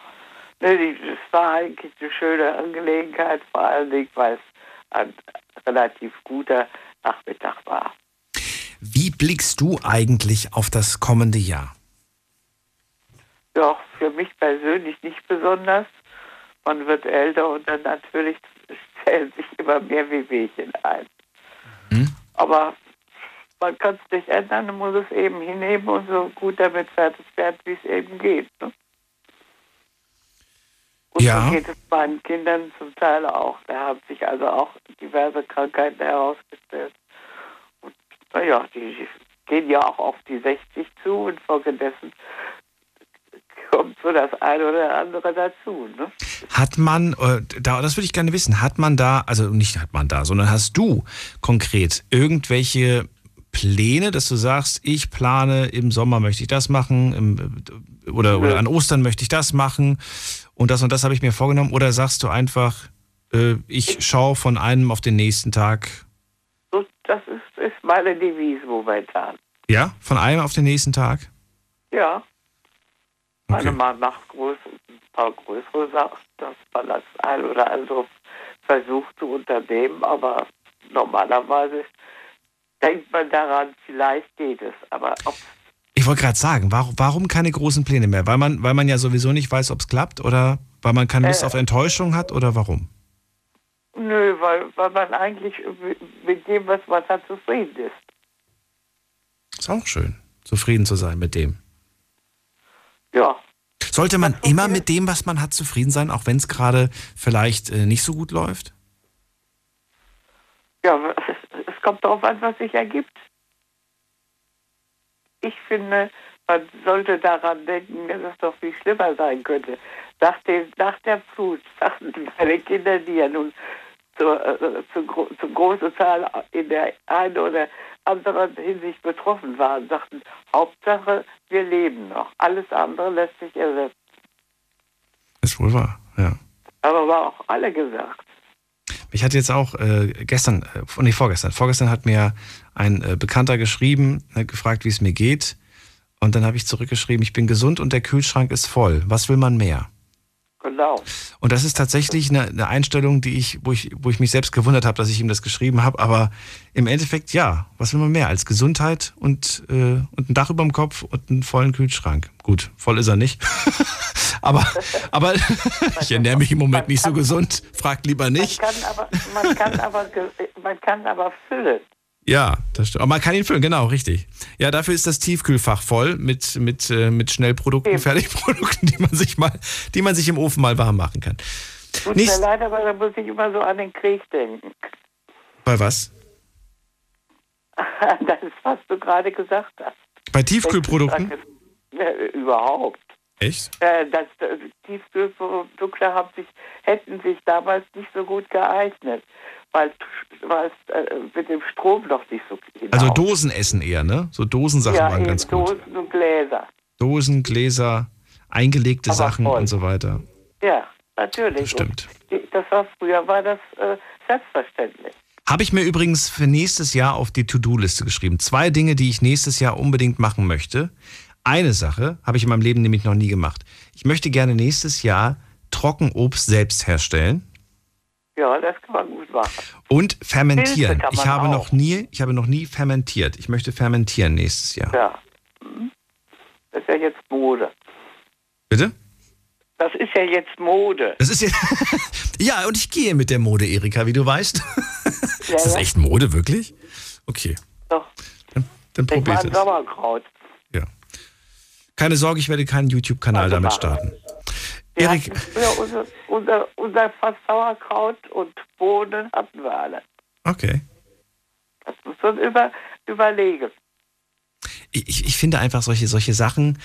Es war eigentlich eine schöne Angelegenheit, vor allen Dingen, weil es ein relativ guter Nachmittag war. Wie blickst du eigentlich auf das kommende Jahr? Ja, für mich persönlich nicht besonders. Man wird älter und dann natürlich stellen sich immer mehr Wehwehchen ein. Aber man kann es nicht ändern, man muss es eben hinnehmen und so gut damit fertig werden, wie es eben geht. Ne? Und Ja. so geht es meinen Kindern zum Teil auch. Da haben sich also auch diverse Krankheiten herausgestellt. Und naja, die gehen ja auch auf die 60 zu und folgedessen kommt so das eine oder andere dazu. Ne? Hat man, äh, da, das würde ich gerne wissen, hat man da, also nicht hat man da, sondern hast du konkret irgendwelche Pläne, dass du sagst, ich plane im Sommer möchte ich das machen, im, äh, oder, oder an Ostern möchte ich das machen und das und das habe ich mir vorgenommen, oder sagst du einfach, äh, ich schaue von einem auf den nächsten Tag, das ist, ist meine Devise momentan. ja, von einem auf den nächsten Tag? Ja. Meine man macht groß, ein paar größere Sachen, dass man das ein oder andere versucht zu unternehmen, aber normalerweise denkt man daran, vielleicht geht es. Aber ob Ich wollte gerade sagen, warum, warum keine großen Pläne mehr? Weil man, weil man ja sowieso nicht weiß, ob es klappt oder weil man keine Lust Äh. auf Enttäuschung hat oder warum? Nö, weil, weil man eigentlich mit dem, was man hat, zufrieden ist. Ist auch schön, zufrieden zu sein mit dem. Ja. Sollte man immer mit dem, was man hat, zufrieden sein, auch wenn es gerade vielleicht äh, nicht so gut läuft? Ja, es kommt darauf an, was sich ergibt. Ich finde, man sollte daran denken, dass es doch viel schlimmer sein könnte. Nach, den, nach der Flut sagten meine Kinder, die ja nun zur, äh, zu, zu großer Zahl in der einen oder anderen Hinsicht betroffen waren, sagten, Hauptsache, wir leben noch. Alles andere lässt sich ersetzen. Ist wohl wahr, ja. Aber war auch alle gesagt. Ich hatte jetzt auch äh, gestern, äh, nee, vorgestern, vorgestern hat mir ein äh, Bekannter geschrieben, hat gefragt, wie es mir geht. Und dann habe ich zurückgeschrieben, ich bin gesund und der Kühlschrank ist voll. Was will man mehr? Genau. Und das ist tatsächlich eine, eine Einstellung, die ich, wo ich, wo ich mich selbst gewundert habe, dass ich ihm das geschrieben habe. Aber im Endeffekt, ja, was will man mehr als Gesundheit und, äh, und ein Dach über dem Kopf und einen vollen Kühlschrank? Gut, voll ist er nicht. aber aber ich ernähre mich im Moment nicht so gesund. Fragt lieber nicht. Man kann aber, man kann aber, man kann aber füllen. Ja, das stimmt. Aber man kann ihn füllen, genau, richtig. Ja, dafür ist das Tiefkühlfach voll mit, mit, äh, mit Schnellprodukten, Fertigprodukten, die man sich mal, die man sich im Ofen mal warm machen kann. Tut Nicht- mir leid, aber da muss ich immer so an den Krieg denken. Bei was? das ist, was du gerade gesagt hast. Bei Tiefkühlprodukten? Ja, überhaupt. Echt? Das, äh, Tiefkühlprodukte haben sich, hätten sich damals nicht so gut geeignet, weil, es äh, mit dem Strom noch nicht so genau. Also Dosenessen eher, ne? So Dosensachen ja, waren ganz gut. Dosen und Gläser. Dosen, Gläser, eingelegte Aber Sachen voll. und so weiter. Ja, natürlich. Das stimmt. Und das war früher war das äh, selbstverständlich. Habe ich mir übrigens für nächstes Jahr auf die To-Do-Liste geschrieben. Zwei Dinge, die ich nächstes Jahr unbedingt machen möchte. Eine Sache habe ich in meinem Leben nämlich noch nie gemacht. Ich möchte gerne nächstes Jahr Trockenobst selbst herstellen Ja, das kann man gut machen. und fermentieren. Ich habe auch. noch nie, ich habe noch nie fermentiert. Ich möchte fermentieren nächstes Jahr. Ja. Mhm. Das ist ja jetzt Mode. Bitte? Das ist ja jetzt Mode. Das ist ja. ja, und ich gehe mit der Mode, Erika, wie du weißt. Ja, ist das ja. echt Mode, wirklich? Okay. Doch. Dann, dann probier an es. Sauerkraut. Keine Sorge, ich werde keinen YouTube-Kanal Also damit starten. Wir Erik, unser, unser, unser Fass Sauerkraut und Bohnen hatten wir alle. okay. Das muss man über, überlegen. Ich, ich finde einfach solche, solche Sachen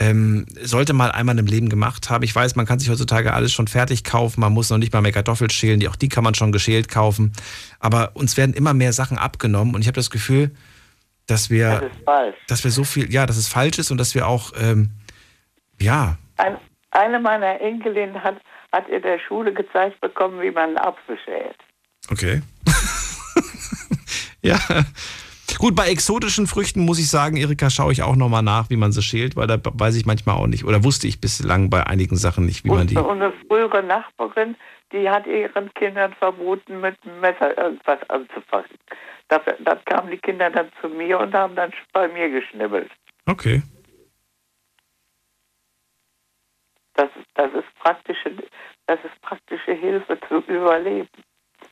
ähm, sollte mal einmal im Leben gemacht haben. Ich weiß, man kann sich heutzutage alles schon fertig kaufen. Man muss noch nicht mal mehr Kartoffeln schälen. Die, auch die kann man schon geschält kaufen. Aber uns werden immer mehr Sachen abgenommen und ich habe das Gefühl, dass wir, Das dass wir so viel, ja, dass es falsch ist und dass wir auch, ähm, ja, Ein, eine meiner Enkelinnen hat, hat in der Schule gezeigt bekommen, wie man einen Apfel schält. Okay. ja. Gut, bei exotischen Früchten muss ich sagen, Erika, schaue ich auch nochmal nach, wie man sie schält, weil da weiß ich manchmal auch nicht, oder wusste ich bislang bei einigen Sachen nicht, wie man die. Und eine frühere Nachbarin, die hat ihren Kindern verboten, mit dem Messer irgendwas anzufassen. Da, dann kamen die Kinder dann zu mir und haben dann bei mir geschnibbelt. Okay. Das, das, ist praktische, das ist praktische Hilfe zu überleben.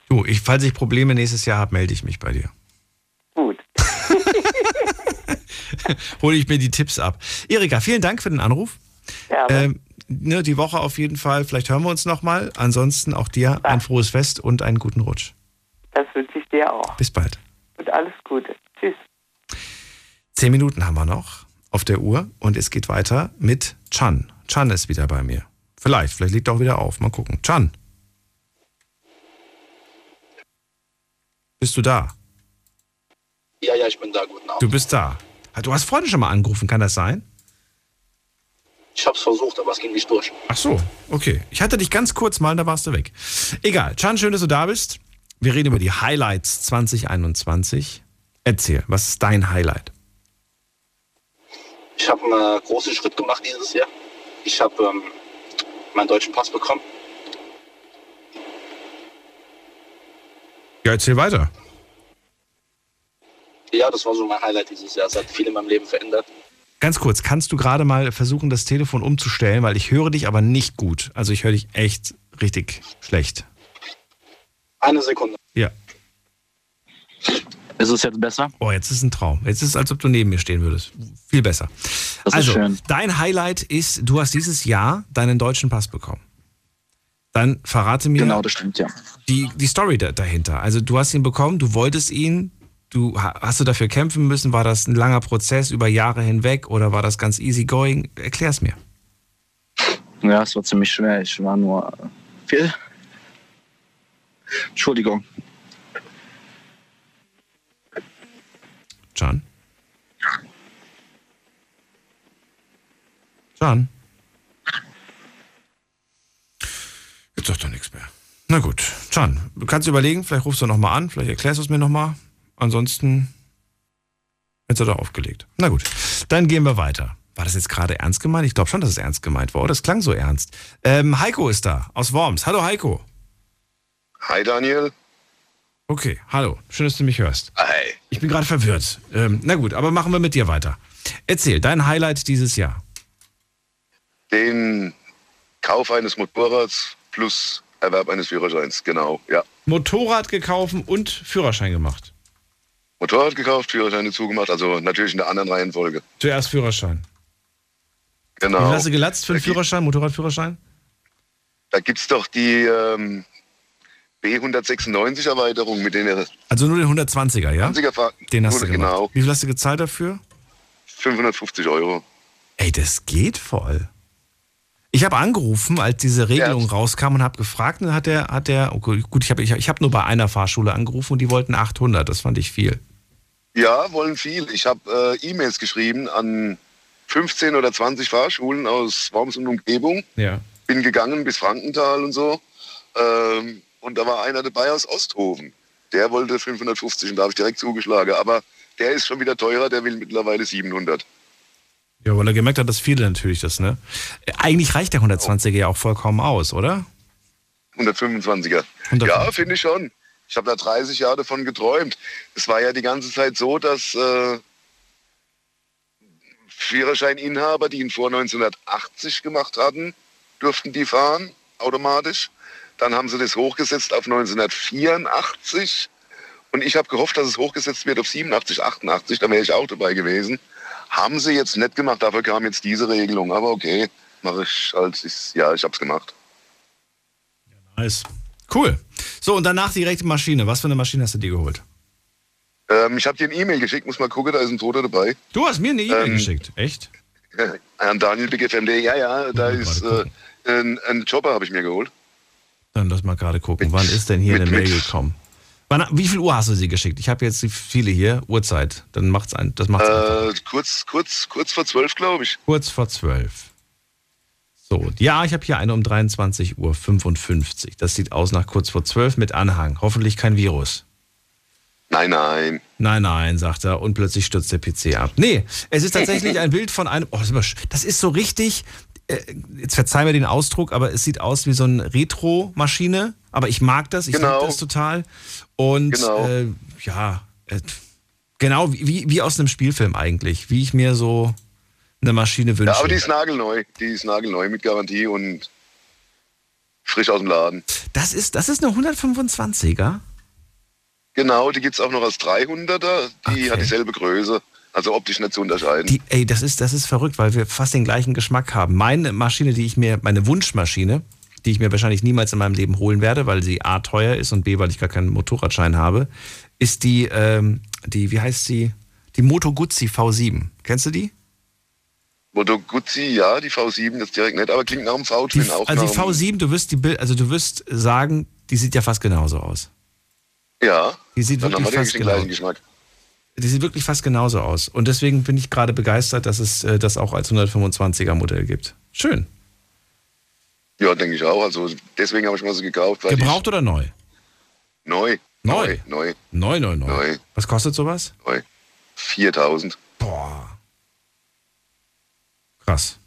Du, ich, falls ich Probleme nächstes Jahr habe, melde ich mich bei dir. Gut. Hole ich mir die Tipps ab. Erika, vielen Dank für den Anruf. Ja, ähm, ne, die Woche auf jeden Fall. Vielleicht hören wir uns nochmal. Ansonsten auch dir ein frohes Fest und einen guten Rutsch. Das wünsche ich dir auch. Bis bald. Und alles Gute. Tschüss. Zehn Minuten haben wir noch auf der Uhr und es geht weiter mit Chan. Chan ist wieder bei mir. Vielleicht, vielleicht liegt er auch wieder auf. Mal gucken. Chan. Bist du da? Ja, ja, ich bin da. Guten Abend. Du bist da. Du hast vorhin schon mal angerufen, kann das sein? Ich hab's versucht, aber es ging nicht durch. Ach so, okay. Ich hatte dich ganz kurz mal, da warst du weg. Egal. Chan, schön, dass du da bist. Wir reden über die Highlights 2021. Erzähl, was ist dein Highlight? Ich habe einen großen Schritt gemacht dieses Jahr. Ich habe ähm, meinen deutschen Pass bekommen. Ja, erzähl weiter. Ja, das war so mein Highlight dieses Jahr. Es hat viel in meinem Leben verändert. Ganz kurz, kannst du gerade mal versuchen, das Telefon umzustellen, weil ich höre dich aber nicht gut. Also ich höre dich echt richtig schlecht. Eine Sekunde. Ja. Ist es jetzt besser? Oh, jetzt ist ein Traum. Jetzt ist es, als ob du neben mir stehen würdest. Viel besser. Das also, dein Highlight ist, du hast dieses Jahr deinen deutschen Pass bekommen. Dann verrate mir Genau, das stimmt, ja. die, die Story da, dahinter. Also du hast ihn bekommen, du wolltest ihn, du ha- hast du dafür kämpfen müssen, war das ein langer Prozess über Jahre hinweg oder war das ganz easy going? Erklär's mir. Ja, es war ziemlich schwer. Ich war nur viel. Entschuldigung. Can? Can? Jetzt sagt doch nichts mehr. Na gut, Can, du kannst überlegen, vielleicht rufst du nochmal an, vielleicht erklärst du es mir nochmal. Ansonsten jetzt hat er aufgelegt. Na gut, dann gehen wir weiter. War das jetzt gerade ernst gemeint? Ich glaube schon, dass es ernst gemeint war. oder? Das klang so ernst. Ähm, Heiko ist da, aus Worms. Hallo Heiko. Hi Daniel. Okay, hallo. Schön, dass du mich hörst. Hi. Ich bin gerade verwirrt. Ähm, na gut, aber machen wir mit dir weiter. Erzähl, dein Highlight dieses Jahr. Den Kauf eines Motorrads plus Erwerb eines Führerscheins, genau, ja. Motorrad gekauft und Führerschein gemacht. Motorrad gekauft, Führerscheine zugemacht, also natürlich in der anderen Reihenfolge. Zuerst Führerschein. Wie Genau. viel hast du gelatzt für einen Führerschein, Motorradführerschein? Da gibt es doch die ähm, B196 Erweiterung mit den Also nur den 120er, ja? 20er Fahr Den hast du gemacht. Genau, Wie viel hast du gezahlt dafür? 550 Euro. Ey, das geht voll. Ich habe angerufen, als diese Regelung rauskam und habe gefragt, und dann hat der, hat der, okay, gut, ich habe ich, ich hab nur bei einer Fahrschule angerufen und die wollten 800, das fand ich viel. Ja, wollen viel. Ich habe äh, E-Mails geschrieben an 15 oder 20 Fahrschulen aus Worms und Umgebung. Ja. Bin gegangen bis Frankenthal und so. Ähm, und da war einer dabei aus Osthofen. Der wollte 550 und da habe ich direkt zugeschlagen. Aber der ist schon wieder teurer, der will mittlerweile 700. Ja, weil er gemerkt hat, dass viele natürlich das, ne? Eigentlich reicht der 120er ja auch vollkommen aus, oder? 125er. Ja, finde ich schon. Ich habe da 30 Jahre davon geträumt. Es war ja die ganze Zeit so, dass äh, Führerscheininhaber, die ihn vor 1980 gemacht hatten, durften die fahren, automatisch. Dann haben sie das hochgesetzt auf 1984. Und ich habe gehofft, dass es hochgesetzt wird auf 87, 88. Da wäre ich auch dabei gewesen. Haben sie jetzt nicht gemacht. Dafür kam jetzt diese Regelung. Aber okay, mache ich halt. Ich, ja, ich habe es gemacht. Nice. Cool. So, und danach direkt Maschine. Was für eine Maschine hast du dir geholt? Ähm, ich habe dir ein E-Mail geschickt. Muss mal gucken, da ist ein Foto dabei. Du hast mir eine E-Mail Ähm, geschickt. Echt? An Daniel BigFMD. Ja, ja, da ist äh, ein, ein Jobber, habe ich mir geholt. Dann lass mal gerade gucken. Wann ist denn hier mit- eine Mail mit- gekommen? Wann, wie viel Uhr hast du sie geschickt? Ich habe jetzt viele hier. Uhrzeit. Dann macht's ein, das macht's. Äh, kurz, kurz, kurz vor zwölf, glaube ich. Kurz vor zwölf. So, ja, ich habe hier eine um 23.55 Uhr. Das sieht aus nach kurz vor 12 mit Anhang. Hoffentlich kein Virus. Nein, nein. Nein, nein, sagt er und plötzlich stürzt der PC ab. Nee, es ist tatsächlich ein Bild von einem. Oh, das ist so richtig. Äh, jetzt verzeih mir den Ausdruck, aber es sieht aus wie so eine Retro-Maschine. Aber ich mag das, ich Genau. liebe das total. Und Genau. äh, ja, äh, genau wie, wie, aus einem Spielfilm eigentlich. Wie ich mir so eine Maschine wünsche. Ja, aber die ist nagelneu. Die ist nagelneu mit Garantie und frisch aus dem Laden. das, ist, das ist eine 125er. Genau, die gibt es auch noch als 300er. Die hat dieselbe Größe. Also optisch nicht zu unterscheiden. Die, ey, das ist, das ist verrückt, weil wir fast den gleichen Geschmack haben. Meine Maschine, die ich mir, meine Wunschmaschine, die ich mir wahrscheinlich niemals in meinem Leben holen werde, weil sie A teuer ist und B, weil ich gar keinen Motorradschein habe, ist die, ähm, die, wie heißt sie? Die Moto Guzzi V7. Kennst du die? Moto Guzzi, ja, die V7 ist direkt nett, aber klingt nach einem V-Twin auch. also die nach einem- V7, du wirst die Bild, also du wirst sagen, die sieht ja fast genauso aus. Ja, Die sieht dann haben wirklich wir fast den gleichen Geschmack. Die sieht wirklich fast genauso aus. Und deswegen bin ich gerade begeistert, dass es äh, das auch als 125er Modell gibt. Schön. Ja, denke ich auch. Also deswegen habe ich mir sie gekauft. Gebraucht oder neu? Neu. Neu? Neu. Neu, neu, neu. Neu. Was kostet sowas? Neu. 4000. Krass.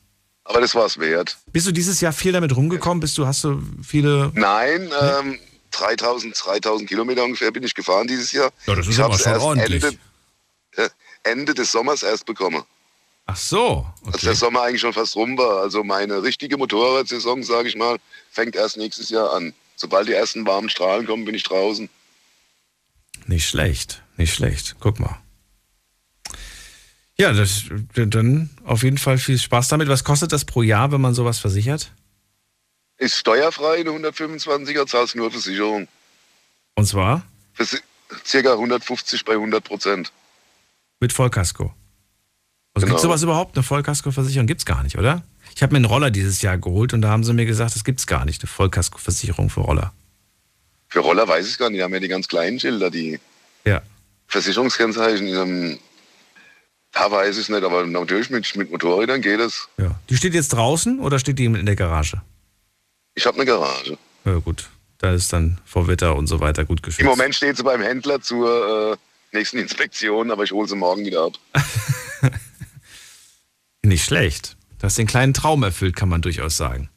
Aber das war es wert. Bist du dieses Jahr viel damit rumgekommen? Bist du, hast du viele. Nein, ähm, 3000, 3000 Kilometer ungefähr bin ich gefahren dieses Jahr. Ja, das ist ich aber schon ordentlich. Ende, Ende des Sommers erst bekommen. Ach so. Als der Sommer eigentlich schon fast rum war. Also meine richtige Motorradsaison, sage ich mal, fängt erst nächstes Jahr an. Sobald die ersten warmen Strahlen kommen, bin ich draußen. Nicht schlecht. Nicht schlecht. Guck mal. Ja, das, dann auf jeden Fall viel Spaß damit. Was kostet das pro Jahr, wenn man sowas versichert? Ist steuerfrei, eine 125er, zahlst nur Versicherung. Und zwar Für circa 150 bei 100 Prozent. Mit Vollkasko. Also Genau. gibt sowas überhaupt? Eine Vollkaskoversicherung gibt's gar nicht, oder? Ich habe mir einen Roller dieses Jahr geholt und da haben sie mir gesagt, es gibt's gar nicht, eine Vollkaskoversicherung für Roller. Für Roller weiß ich gar nicht, die haben ja die ganz kleinen Schilder, die Ja. Versicherungskennzeichen. Da weiß ich es nicht, aber natürlich mit, mit Motorrädern geht es. Die steht jetzt draußen oder steht die in der Garage? Ich habe eine Garage. Ja, gut. Da ist dann vor Wetter und so weiter gut geschützt. Im Moment steht sie beim Händler zur äh, nächsten Inspektion, aber ich hole sie morgen wieder ab. Nicht schlecht. Du hast den kleinen Traum erfüllt, kann man durchaus sagen.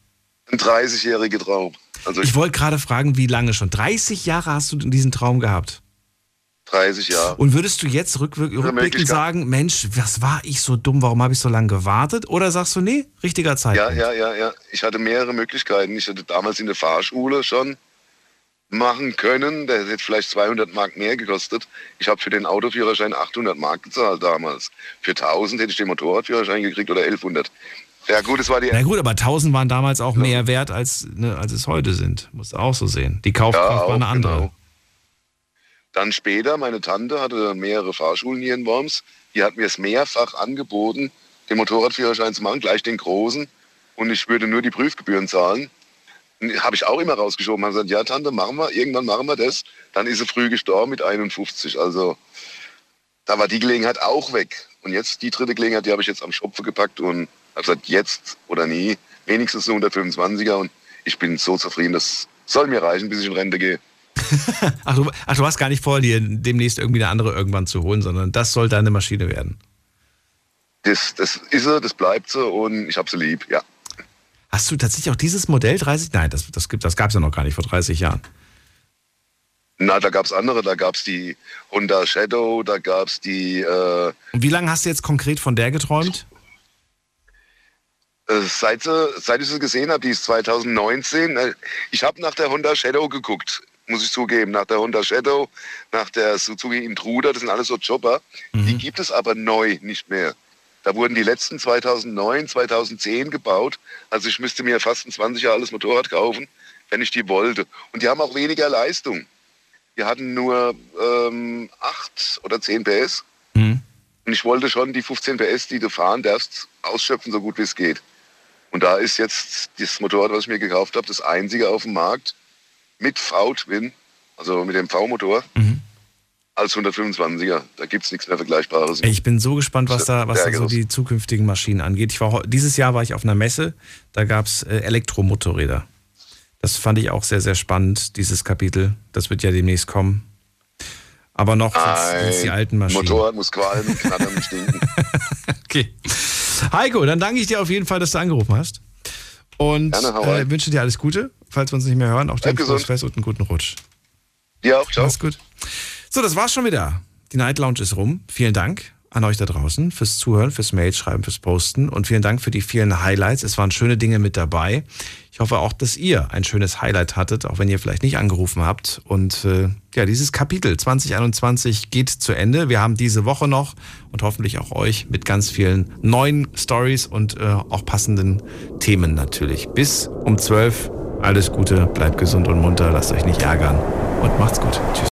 Ein 30-jähriger Traum. Also Ich wollte gerade fragen, wie lange schon? 30 Jahre hast du diesen Traum gehabt. 30 Jahre. Und würdest du jetzt rückwirk- rückblickend sagen, Mensch, was war ich so dumm, warum habe ich so lange gewartet? Oder sagst du, nee, richtiger Ja, Zeitpunkt? ja, ja, ja. Ich hatte mehrere Möglichkeiten. Ich hätte damals in der Fahrschule schon machen können. Der hätte vielleicht 200 Mark mehr gekostet. Ich habe für den Autoführerschein 800 Mark gezahlt damals. Für 1000 hätte ich den Motorradführerschein gekriegt oder 1100. Ja gut, es war die Na gut, aber 1000 waren damals auch mehr wert, als, ne, als es heute sind. Musst du auch so sehen. Die Kaufkraft Ja, war eine andere. genau. Dann später, meine Tante hatte mehrere Fahrschulen hier in Worms. Die hat mir es mehrfach angeboten, den Motorradführerschein zu machen, gleich den großen. Und ich würde nur die Prüfgebühren zahlen. Habe ich auch immer rausgeschoben. Habe gesagt, ja Tante, machen wir, irgendwann machen wir das. Dann ist sie früh gestorben mit 51. Also da war die Gelegenheit auch weg. Und jetzt die dritte Gelegenheit, die habe ich jetzt am Schopfe gepackt und habe gesagt, jetzt oder nie, wenigstens eine 125er. Und ich bin so zufrieden, das soll mir reichen, bis ich in Rente gehe. Ach du, ach, du hast gar nicht vor, dir demnächst irgendwie eine andere irgendwann zu holen, sondern das soll deine Maschine werden. Das, das ist sie, das bleibt sie und ich habe sie lieb, ja. Hast du tatsächlich auch dieses Modell 30? Nein, das, das, gibt- das gab es ja noch gar nicht vor 30 Jahren. Na, da gab es andere, da gab es die Honda Shadow, da gab es die, äh, Und wie lange hast du jetzt konkret von der geträumt? äh, seit, seit ich sie gesehen habe, die ist 2019. Äh, ich habe nach der Honda Shadow geguckt, muss ich zugeben. Nach der Honda Shadow, nach der Suzuki Intruder, das sind alles so Chopper. Die gibt es aber neu nicht mehr. Da wurden die letzten 2009, 2010 gebaut. Also ich müsste mir fast ein 20 Jahre altes Motorrad kaufen, wenn ich die wollte. Und die haben auch weniger Leistung. Die hatten nur ähm, 8 oder 10 PS. Und ich wollte schon die 15 PS, die du fahren darfst, ausschöpfen, so gut wie es geht. Und da ist jetzt das Motorrad, was ich mir gekauft habe, das einzige auf dem Markt mit V-Twin, also mit dem V-Motor. Als 125er. Da gibt es nichts mehr Vergleichbares. Ich bin so gespannt, was da, was da so die zukünftigen Maschinen angeht. Ich war, dieses Jahr war ich auf einer Messe, da gab es äh, Elektromotorräder. Das fand ich auch sehr, sehr spannend, dieses Kapitel. Das wird ja demnächst kommen. Aber noch sind die alten Maschinen. Motorrad muss qualmen, knattern und stinken. Okay. Heiko, dann danke ich dir auf jeden Fall, dass du angerufen hast. Und Gerne, äh, wünsche dir alles Gute, falls wir uns nicht mehr hören. Auch dir ein frohes. Fest und einen guten Rutsch. Dir auch, ciao. Mach's gut. So, das war's schon wieder. Die Night Lounge ist rum. Vielen Dank an euch da draußen fürs Zuhören, fürs Mail schreiben, fürs Posten und vielen Dank für die vielen Highlights. Es waren schöne Dinge mit dabei. Ich hoffe auch, dass ihr ein schönes Highlight hattet, auch wenn ihr vielleicht nicht angerufen habt. Und äh, ja, dieses Kapitel 2021 geht zu Ende. Wir haben diese Woche noch und hoffentlich auch euch mit ganz vielen neuen Stories und äh, auch passenden Themen natürlich. Bis um 12. Alles Gute, bleibt gesund und munter, lasst euch nicht ärgern und macht's gut. Tschüss.